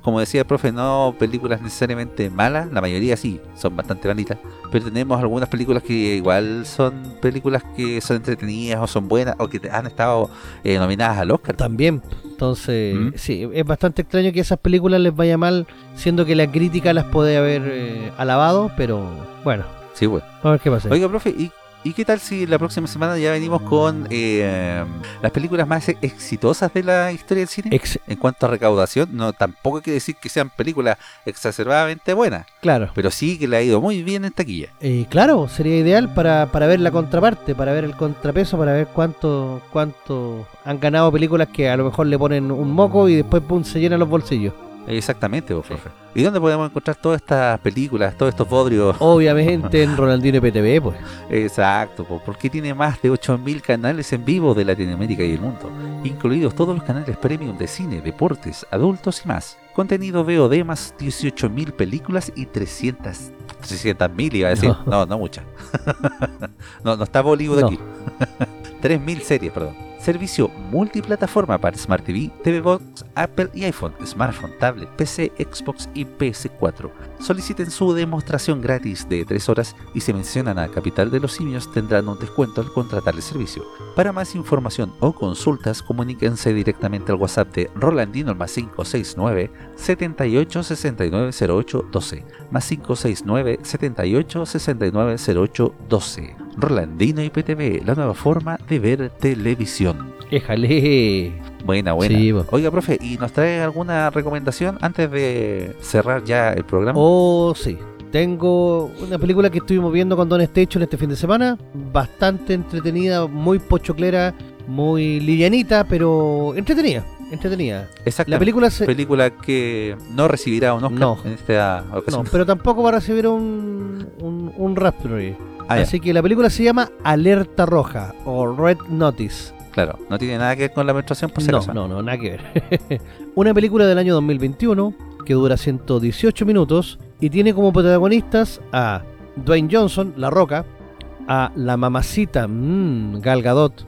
S2: Como decía el profe, no películas necesariamente malas, la mayoría sí, son bastante malitas. Pero tenemos algunas películas que igual son películas que son entretenidas o son buenas o que te- han estado eh, nominadas al Oscar.
S1: También, entonces,
S2: ¿Mm?
S1: sí, es bastante extraño que esas películas les vaya mal, siendo que la crítica las puede haber eh, alabado, pero bueno,
S2: Sí, bueno.
S1: a ver qué pasa.
S2: Oiga, profe, ¿y, y qué tal si la próxima semana ya venimos con eh, las películas más exitosas de la historia del cine?
S1: Ex-
S2: en cuanto a recaudación, no tampoco quiere decir que sean películas exacerbadamente buenas,
S1: claro,
S2: pero sí que le ha ido muy bien en taquilla.
S1: Eh, claro, sería ideal para, para ver la contraparte, para ver el contrapeso, para ver cuánto, cuánto han ganado películas que a lo mejor le ponen un moco y después pum, se llenan los bolsillos.
S2: Exactamente, vos, profe. ¿Y dónde podemos encontrar todas estas películas, todos estos bodrios?
S1: Obviamente en Ronaldinho PTV, pues.
S2: Exacto, po, porque tiene más de 8.000 canales en vivo de Latinoamérica y el mundo, incluidos todos los canales premium de cine, deportes, adultos y más. Contenido VOD más 18.000 películas y 300 400.000 iba a decir.
S1: No.
S2: No, no, muchas. no, no está Bollywood
S1: No.
S2: aquí. 3.000 series, perdón. Servicio multiplataforma para Smart TV, TV Box, Apple y iPhone, smartphone, tablet, PC, Xbox y PS4. Soliciten su demostración gratis de 3 horas y si mencionan a Capital de los Simios tendrán un descuento al contratar el servicio. Para más información o consultas, comuníquense directamente al WhatsApp de Rolandino más 569 78 69 08 12 más 569 78 69 08 12. Rolandino IPTV, la nueva forma de ver televisión.
S1: Éjale.
S2: Buena, buena.
S1: Sí.
S2: Oiga, profe, ¿y nos trae alguna recomendación antes de cerrar ya el programa?
S1: Oh, sí. Tengo una película que estuvimos viendo con Don Station este fin de semana. Bastante entretenida, muy pochoclera, muy livianita, pero entretenida. Entretenida.
S2: Exacto.
S1: La película se...
S2: película que no recibirá un Oscar
S1: No.
S2: en esta
S1: No,
S2: ocasión.
S1: pero tampoco va a recibir un, un, un Raspberry.
S2: Ah,
S1: Así que la película se llama Alerta Roja o Red Notice.
S2: Claro, no tiene nada que ver con la menstruación, por si
S1: No,
S2: acaso.
S1: no, no, nada que ver. Una película del año 2021 que dura 118 minutos y tiene como protagonistas a Dwayne Johnson, La Roca, a la mamacita mmm, Gal Gadot.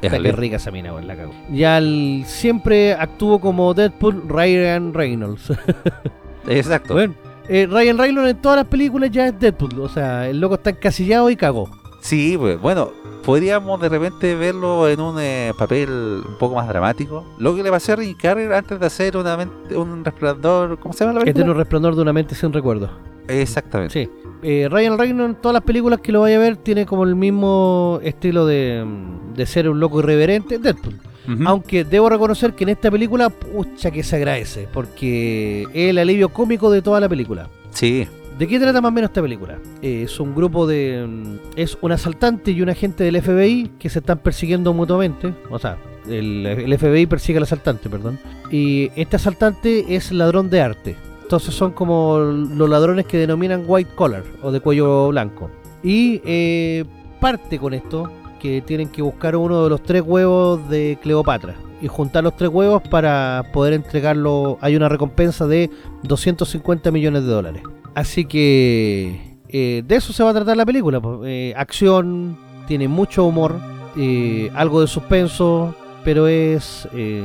S2: Éjale.
S1: qué rica esa mina, la cago. Y al siempre actuó como Deadpool Ryan Reynolds.
S2: Exacto.
S1: Bueno, eh, Ryan Reynolds en todas las películas ya es Deadpool. O sea, el loco está encasillado y cagó.
S2: Sí, pues bueno, podríamos de repente verlo en un eh, papel un poco más dramático. Lo que le pasó a Rick Carrey antes de hacer una mente- un resplandor, ¿cómo se llama la
S1: Que
S2: película?
S1: tiene un resplandor de una mente sin recuerdo.
S2: Exactamente.
S1: Sí. Eh, Ryan Reynolds en todas las películas que lo vaya a ver tiene como el mismo estilo de, mm, de ser un loco irreverente, Deadpool. Aunque debo reconocer que en esta película, pucha que se agradece, porque es el alivio cómico de toda la película.
S2: Sí,
S1: ¿De qué trata más o menos esta película? Eh, es un grupo de... mm, Es un asaltante y un agente del FBI que se están persiguiendo mutuamente. O sea, el, FBI persigue al asaltante, perdón. Y este asaltante es ladrón de arte. Entonces son como los ladrones que denominan white collar o de cuello blanco. Y eh, parte con esto que tienen que buscar uno de los tres huevos de Cleopatra. Y juntar los tres huevos para poder entregarlo. Hay una recompensa de 250 millones de dólares. Así que eh, de eso se va a tratar la película. Eh, acción, tiene mucho humor, eh, algo de suspenso, pero es, eh,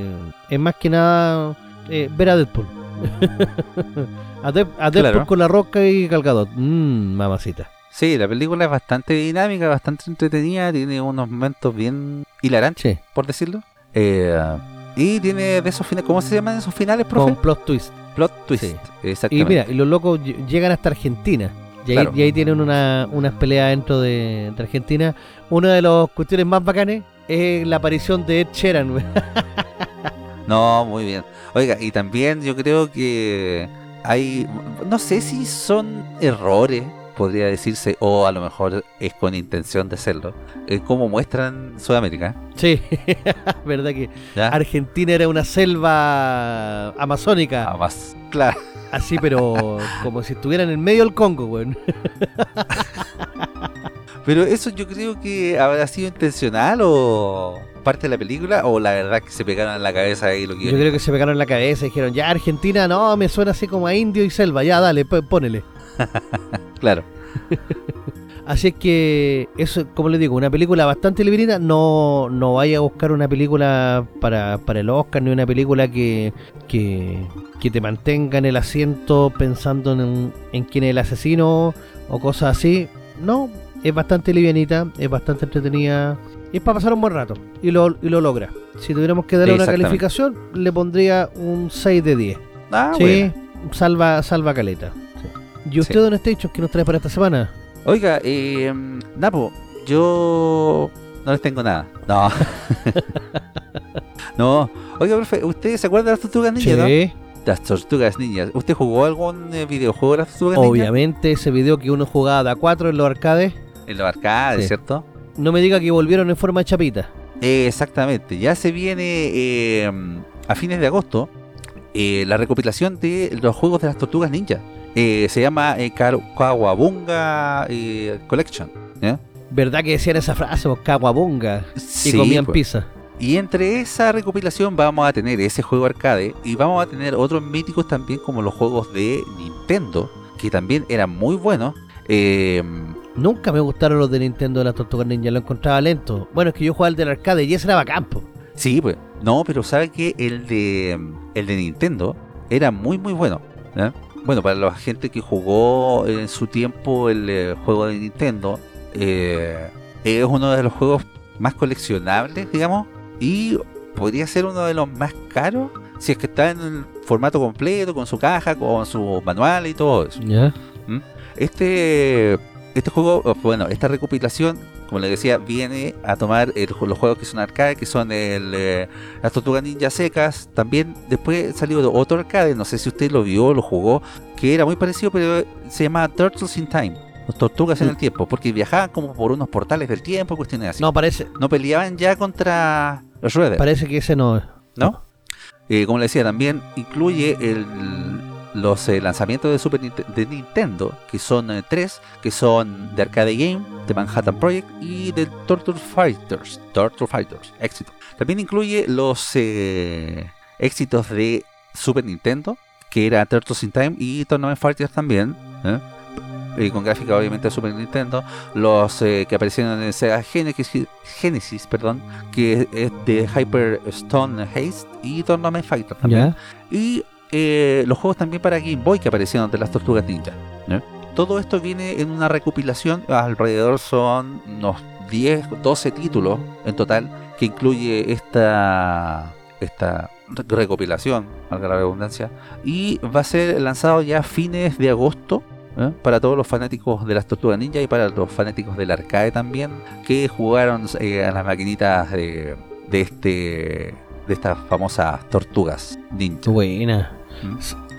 S1: es más que nada eh, ver a Deadpool. a, Dead- a Deadpool
S2: Claro.
S1: con la roca y Calgadot. Mmm, mamacita.
S2: sí, la película es bastante dinámica, bastante entretenida, tiene unos momentos bien hilarantes,
S1: Sí,
S2: por decirlo. Eh, y tiene de esos finales, ¿cómo se llaman esos finales, profe?
S1: con plot twist.
S2: Plot twist.
S1: Sí. Y mira, y los locos ll- llegan hasta Argentina. Y ahí,
S2: Claro.
S1: y ahí tienen una, unas peleas dentro de, de Argentina. Una de las cuestiones más bacanes es la aparición de Ed Sheeran.
S2: No, muy bien. Oiga, y también yo creo que hay, no sé si son errores, podría decirse, o a lo mejor es con intención de hacerlo, eh, como muestran Sudamérica.
S1: Sí, verdad que
S2: ¿ya?
S1: Argentina era una selva amazónica,
S2: más, claro.
S1: así pero como si estuviera en el medio del Congo, güey.
S2: Pero eso yo creo que habrá sido intencional o parte de la película, o la verdad que se pegaron en la cabeza ahí lo que
S1: Yo creo que se pegaron en la cabeza y dijeron, ya Argentina, no, me suena así como a indio y selva, ya dale, p- ponele.
S2: Claro.
S1: Así es que, eso, como les digo, una película bastante librina. No, no vaya a buscar una película para, para el Oscar, ni una película que, que, que te mantenga en el asiento pensando en, en quién es el asesino o cosas así. No, es bastante livianita, es bastante entretenida. Es para pasar un buen rato y lo, y lo logra. Si tuviéramos que darle una calificación, le pondría un 6 de 10.
S2: Ah,
S1: sí, salva, salva caleta. Sí. ¿Y
S2: Sí.
S1: usted, Don Station, qué nos trae para esta semana?
S2: Oiga, eh, Napo, yo no les tengo nada. No. no. Oiga, profe, ¿usted se acuerda de las tortugas ninjas, no?
S1: Sí.
S2: Las tortugas ninjas. ¿Usted jugó algún eh, videojuego de las tortugas ninjas?
S1: Obviamente ese video que uno jugaba de a 4 en los arcades,
S2: En los arcades,
S1: Sí.
S2: ¿cierto?
S1: no me diga que volvieron en forma de chapita.
S2: Eh, exactamente. Ya se viene eh, a fines de agosto eh, la recopilación de los juegos de las tortugas ninja. Eh, se llama eh, Kawabunga eh, Collection.
S1: ¿Verdad que decían esa frase, vos, caguabunga? Y
S2: Sí,
S1: comían
S2: pues.
S1: pizza.
S2: Y entre esa recopilación vamos a tener ese juego arcade y vamos a tener otros míticos también como los juegos de Nintendo, que también eran muy buenos. Eh,
S1: Nunca me gustaron los de Nintendo de las Tortugas Ninja, lo encontraba lento. Bueno, es que yo jugaba el del arcade y ese era bacán, po.
S2: sí, pues. No, pero ¿sabe que El de, el de Nintendo era muy, muy bueno. Bueno, para la gente que jugó en su tiempo el eh, juego de Nintendo, eh, es uno de los juegos más coleccionables, digamos, y podría ser uno de los más caros si es que está en el formato completo, con su caja, con su manual y todo eso.
S1: Ya.
S2: Este, este juego, bueno, esta recopilación, como le decía, viene a tomar el- los juegos que son arcade, que son el, eh, las Tortugas Ninja Secas. También después salió otro arcade, no sé si usted lo vio, lo jugó, que era muy parecido, pero se llamaba Turtles in Time. Los tortugas en el tiempo, porque viajaban como por unos portales del tiempo, cuestiones así.
S1: No, parece,
S2: No peleaban ya contra los Shredder.
S1: parece que ese no es.
S2: ¿no? Eh, como le decía, también incluye el- los eh, lanzamientos de Super de Nintendo, que son eh, tres, que son de Arcade Game, de Manhattan Project y de Torture Fighters. Torture Fighters, éxito. También incluye los eh, éxitos de Super Nintendo, que era Turtles in Time y Tournament Fighters también. con gráfica obviamente de Super Nintendo, los que aparecieron en Sega Genesis, Genesis perdón, que es de Hyper Stone Haste y Tournament Fighter también. Y eh, los juegos también para Game Boy que aparecieron de las Tortugas Ninja. Todo esto viene en una recopilación, alrededor son unos 10, 12 títulos en total, que incluye esta, esta recopilación, valga la redundancia, y va a ser lanzado ya a fines de agosto. Para todos los fanáticos de las Tortugas Ninja y para los fanáticos del arcade también, que jugaron eh, a las maquinitas de, de este de estas famosas tortugas ninja.
S1: Buena.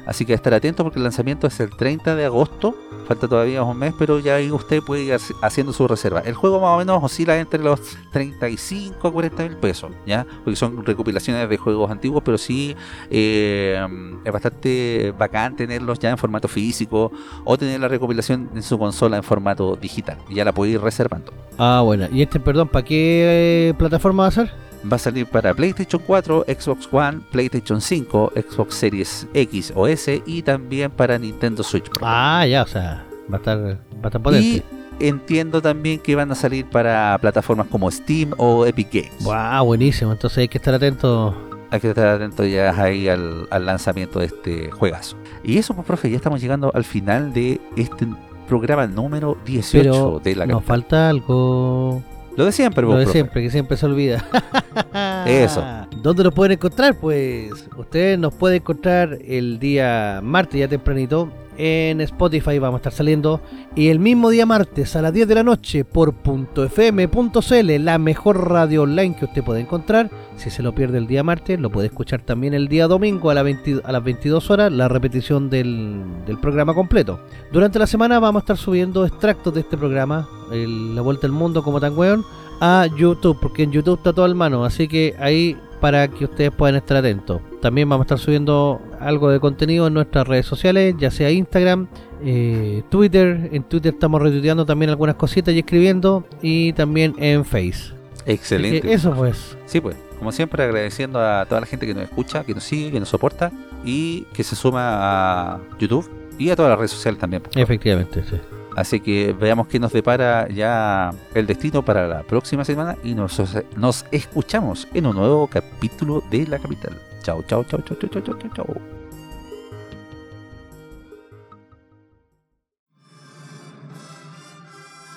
S2: Así que estar atento porque el lanzamiento es el 30 de agosto. Falta todavía un mes, pero ya ahí usted puede ir haci- haciendo su reserva. El juego más o menos oscila entre los 35 a 40 mil pesos, ¿ya? Porque son recopilaciones de juegos antiguos, pero sí eh, es bastante bacán tenerlos ya en formato físico o tener la recopilación en su consola en formato digital. Y ya la puede ir reservando.
S1: Ah, buena. ¿Y este, perdón, para qué eh, plataforma va a ser?
S2: Va a salir para PlayStation 4, Xbox One, PlayStation 5, Xbox Series X o S y también para Nintendo Switch Pro.
S1: Ah, ya, o sea, va a estar, va a estar potente.
S2: Y entiendo también que van a salir para plataformas como Steam o Epic Games.
S1: Wow, buenísimo. Entonces hay que estar atento.
S2: Hay que estar atento ya ahí al, al lanzamiento de este juegazo. Y eso, pues, profe, ya estamos llegando al final de este programa número 18
S1: Pero
S2: de la
S1: nos
S2: capital.
S1: falta algo.
S2: Lo de siempre,
S1: Lo de
S2: profe.
S1: siempre, que siempre se olvida.
S2: Eso.
S1: ¿Dónde nos pueden encontrar? Pues ustedes nos pueden encontrar el día martes ya tempranito en Spotify vamos a estar saliendo. Y el mismo día martes a las 10 de la noche por .fm.cl la mejor radio online que usted puede encontrar. Si se lo pierde el día martes lo puede escuchar también el día domingo a, la 20 a las 22 horas la repetición del, programa completo. Durante la semana vamos a estar subiendo extractos de este programa la vuelta al mundo como tan weón a YouTube, porque en YouTube está todo al mano, así que ahí para que ustedes puedan estar atentos. También vamos a estar subiendo algo de contenido en nuestras redes sociales, ya sea Instagram, eh, Twitter. En Twitter estamos retuiteando también algunas cositas y escribiendo, y también en Face.
S2: Excelente.
S1: eso pues.
S2: Sí, pues, como siempre, agradeciendo a toda la gente que nos escucha, que nos sigue, que nos soporta y que se suma a YouTube y a todas las redes sociales también.
S1: Efectivamente, sí.
S2: Así que veamos qué nos depara ya el destino para la próxima semana y nos, nos escuchamos en un nuevo capítulo de La Capital. Chao, chao, chao, chao, chao, chao, chao, chao.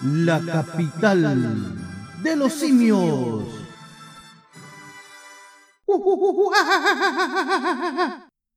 S3: La capital de los simios.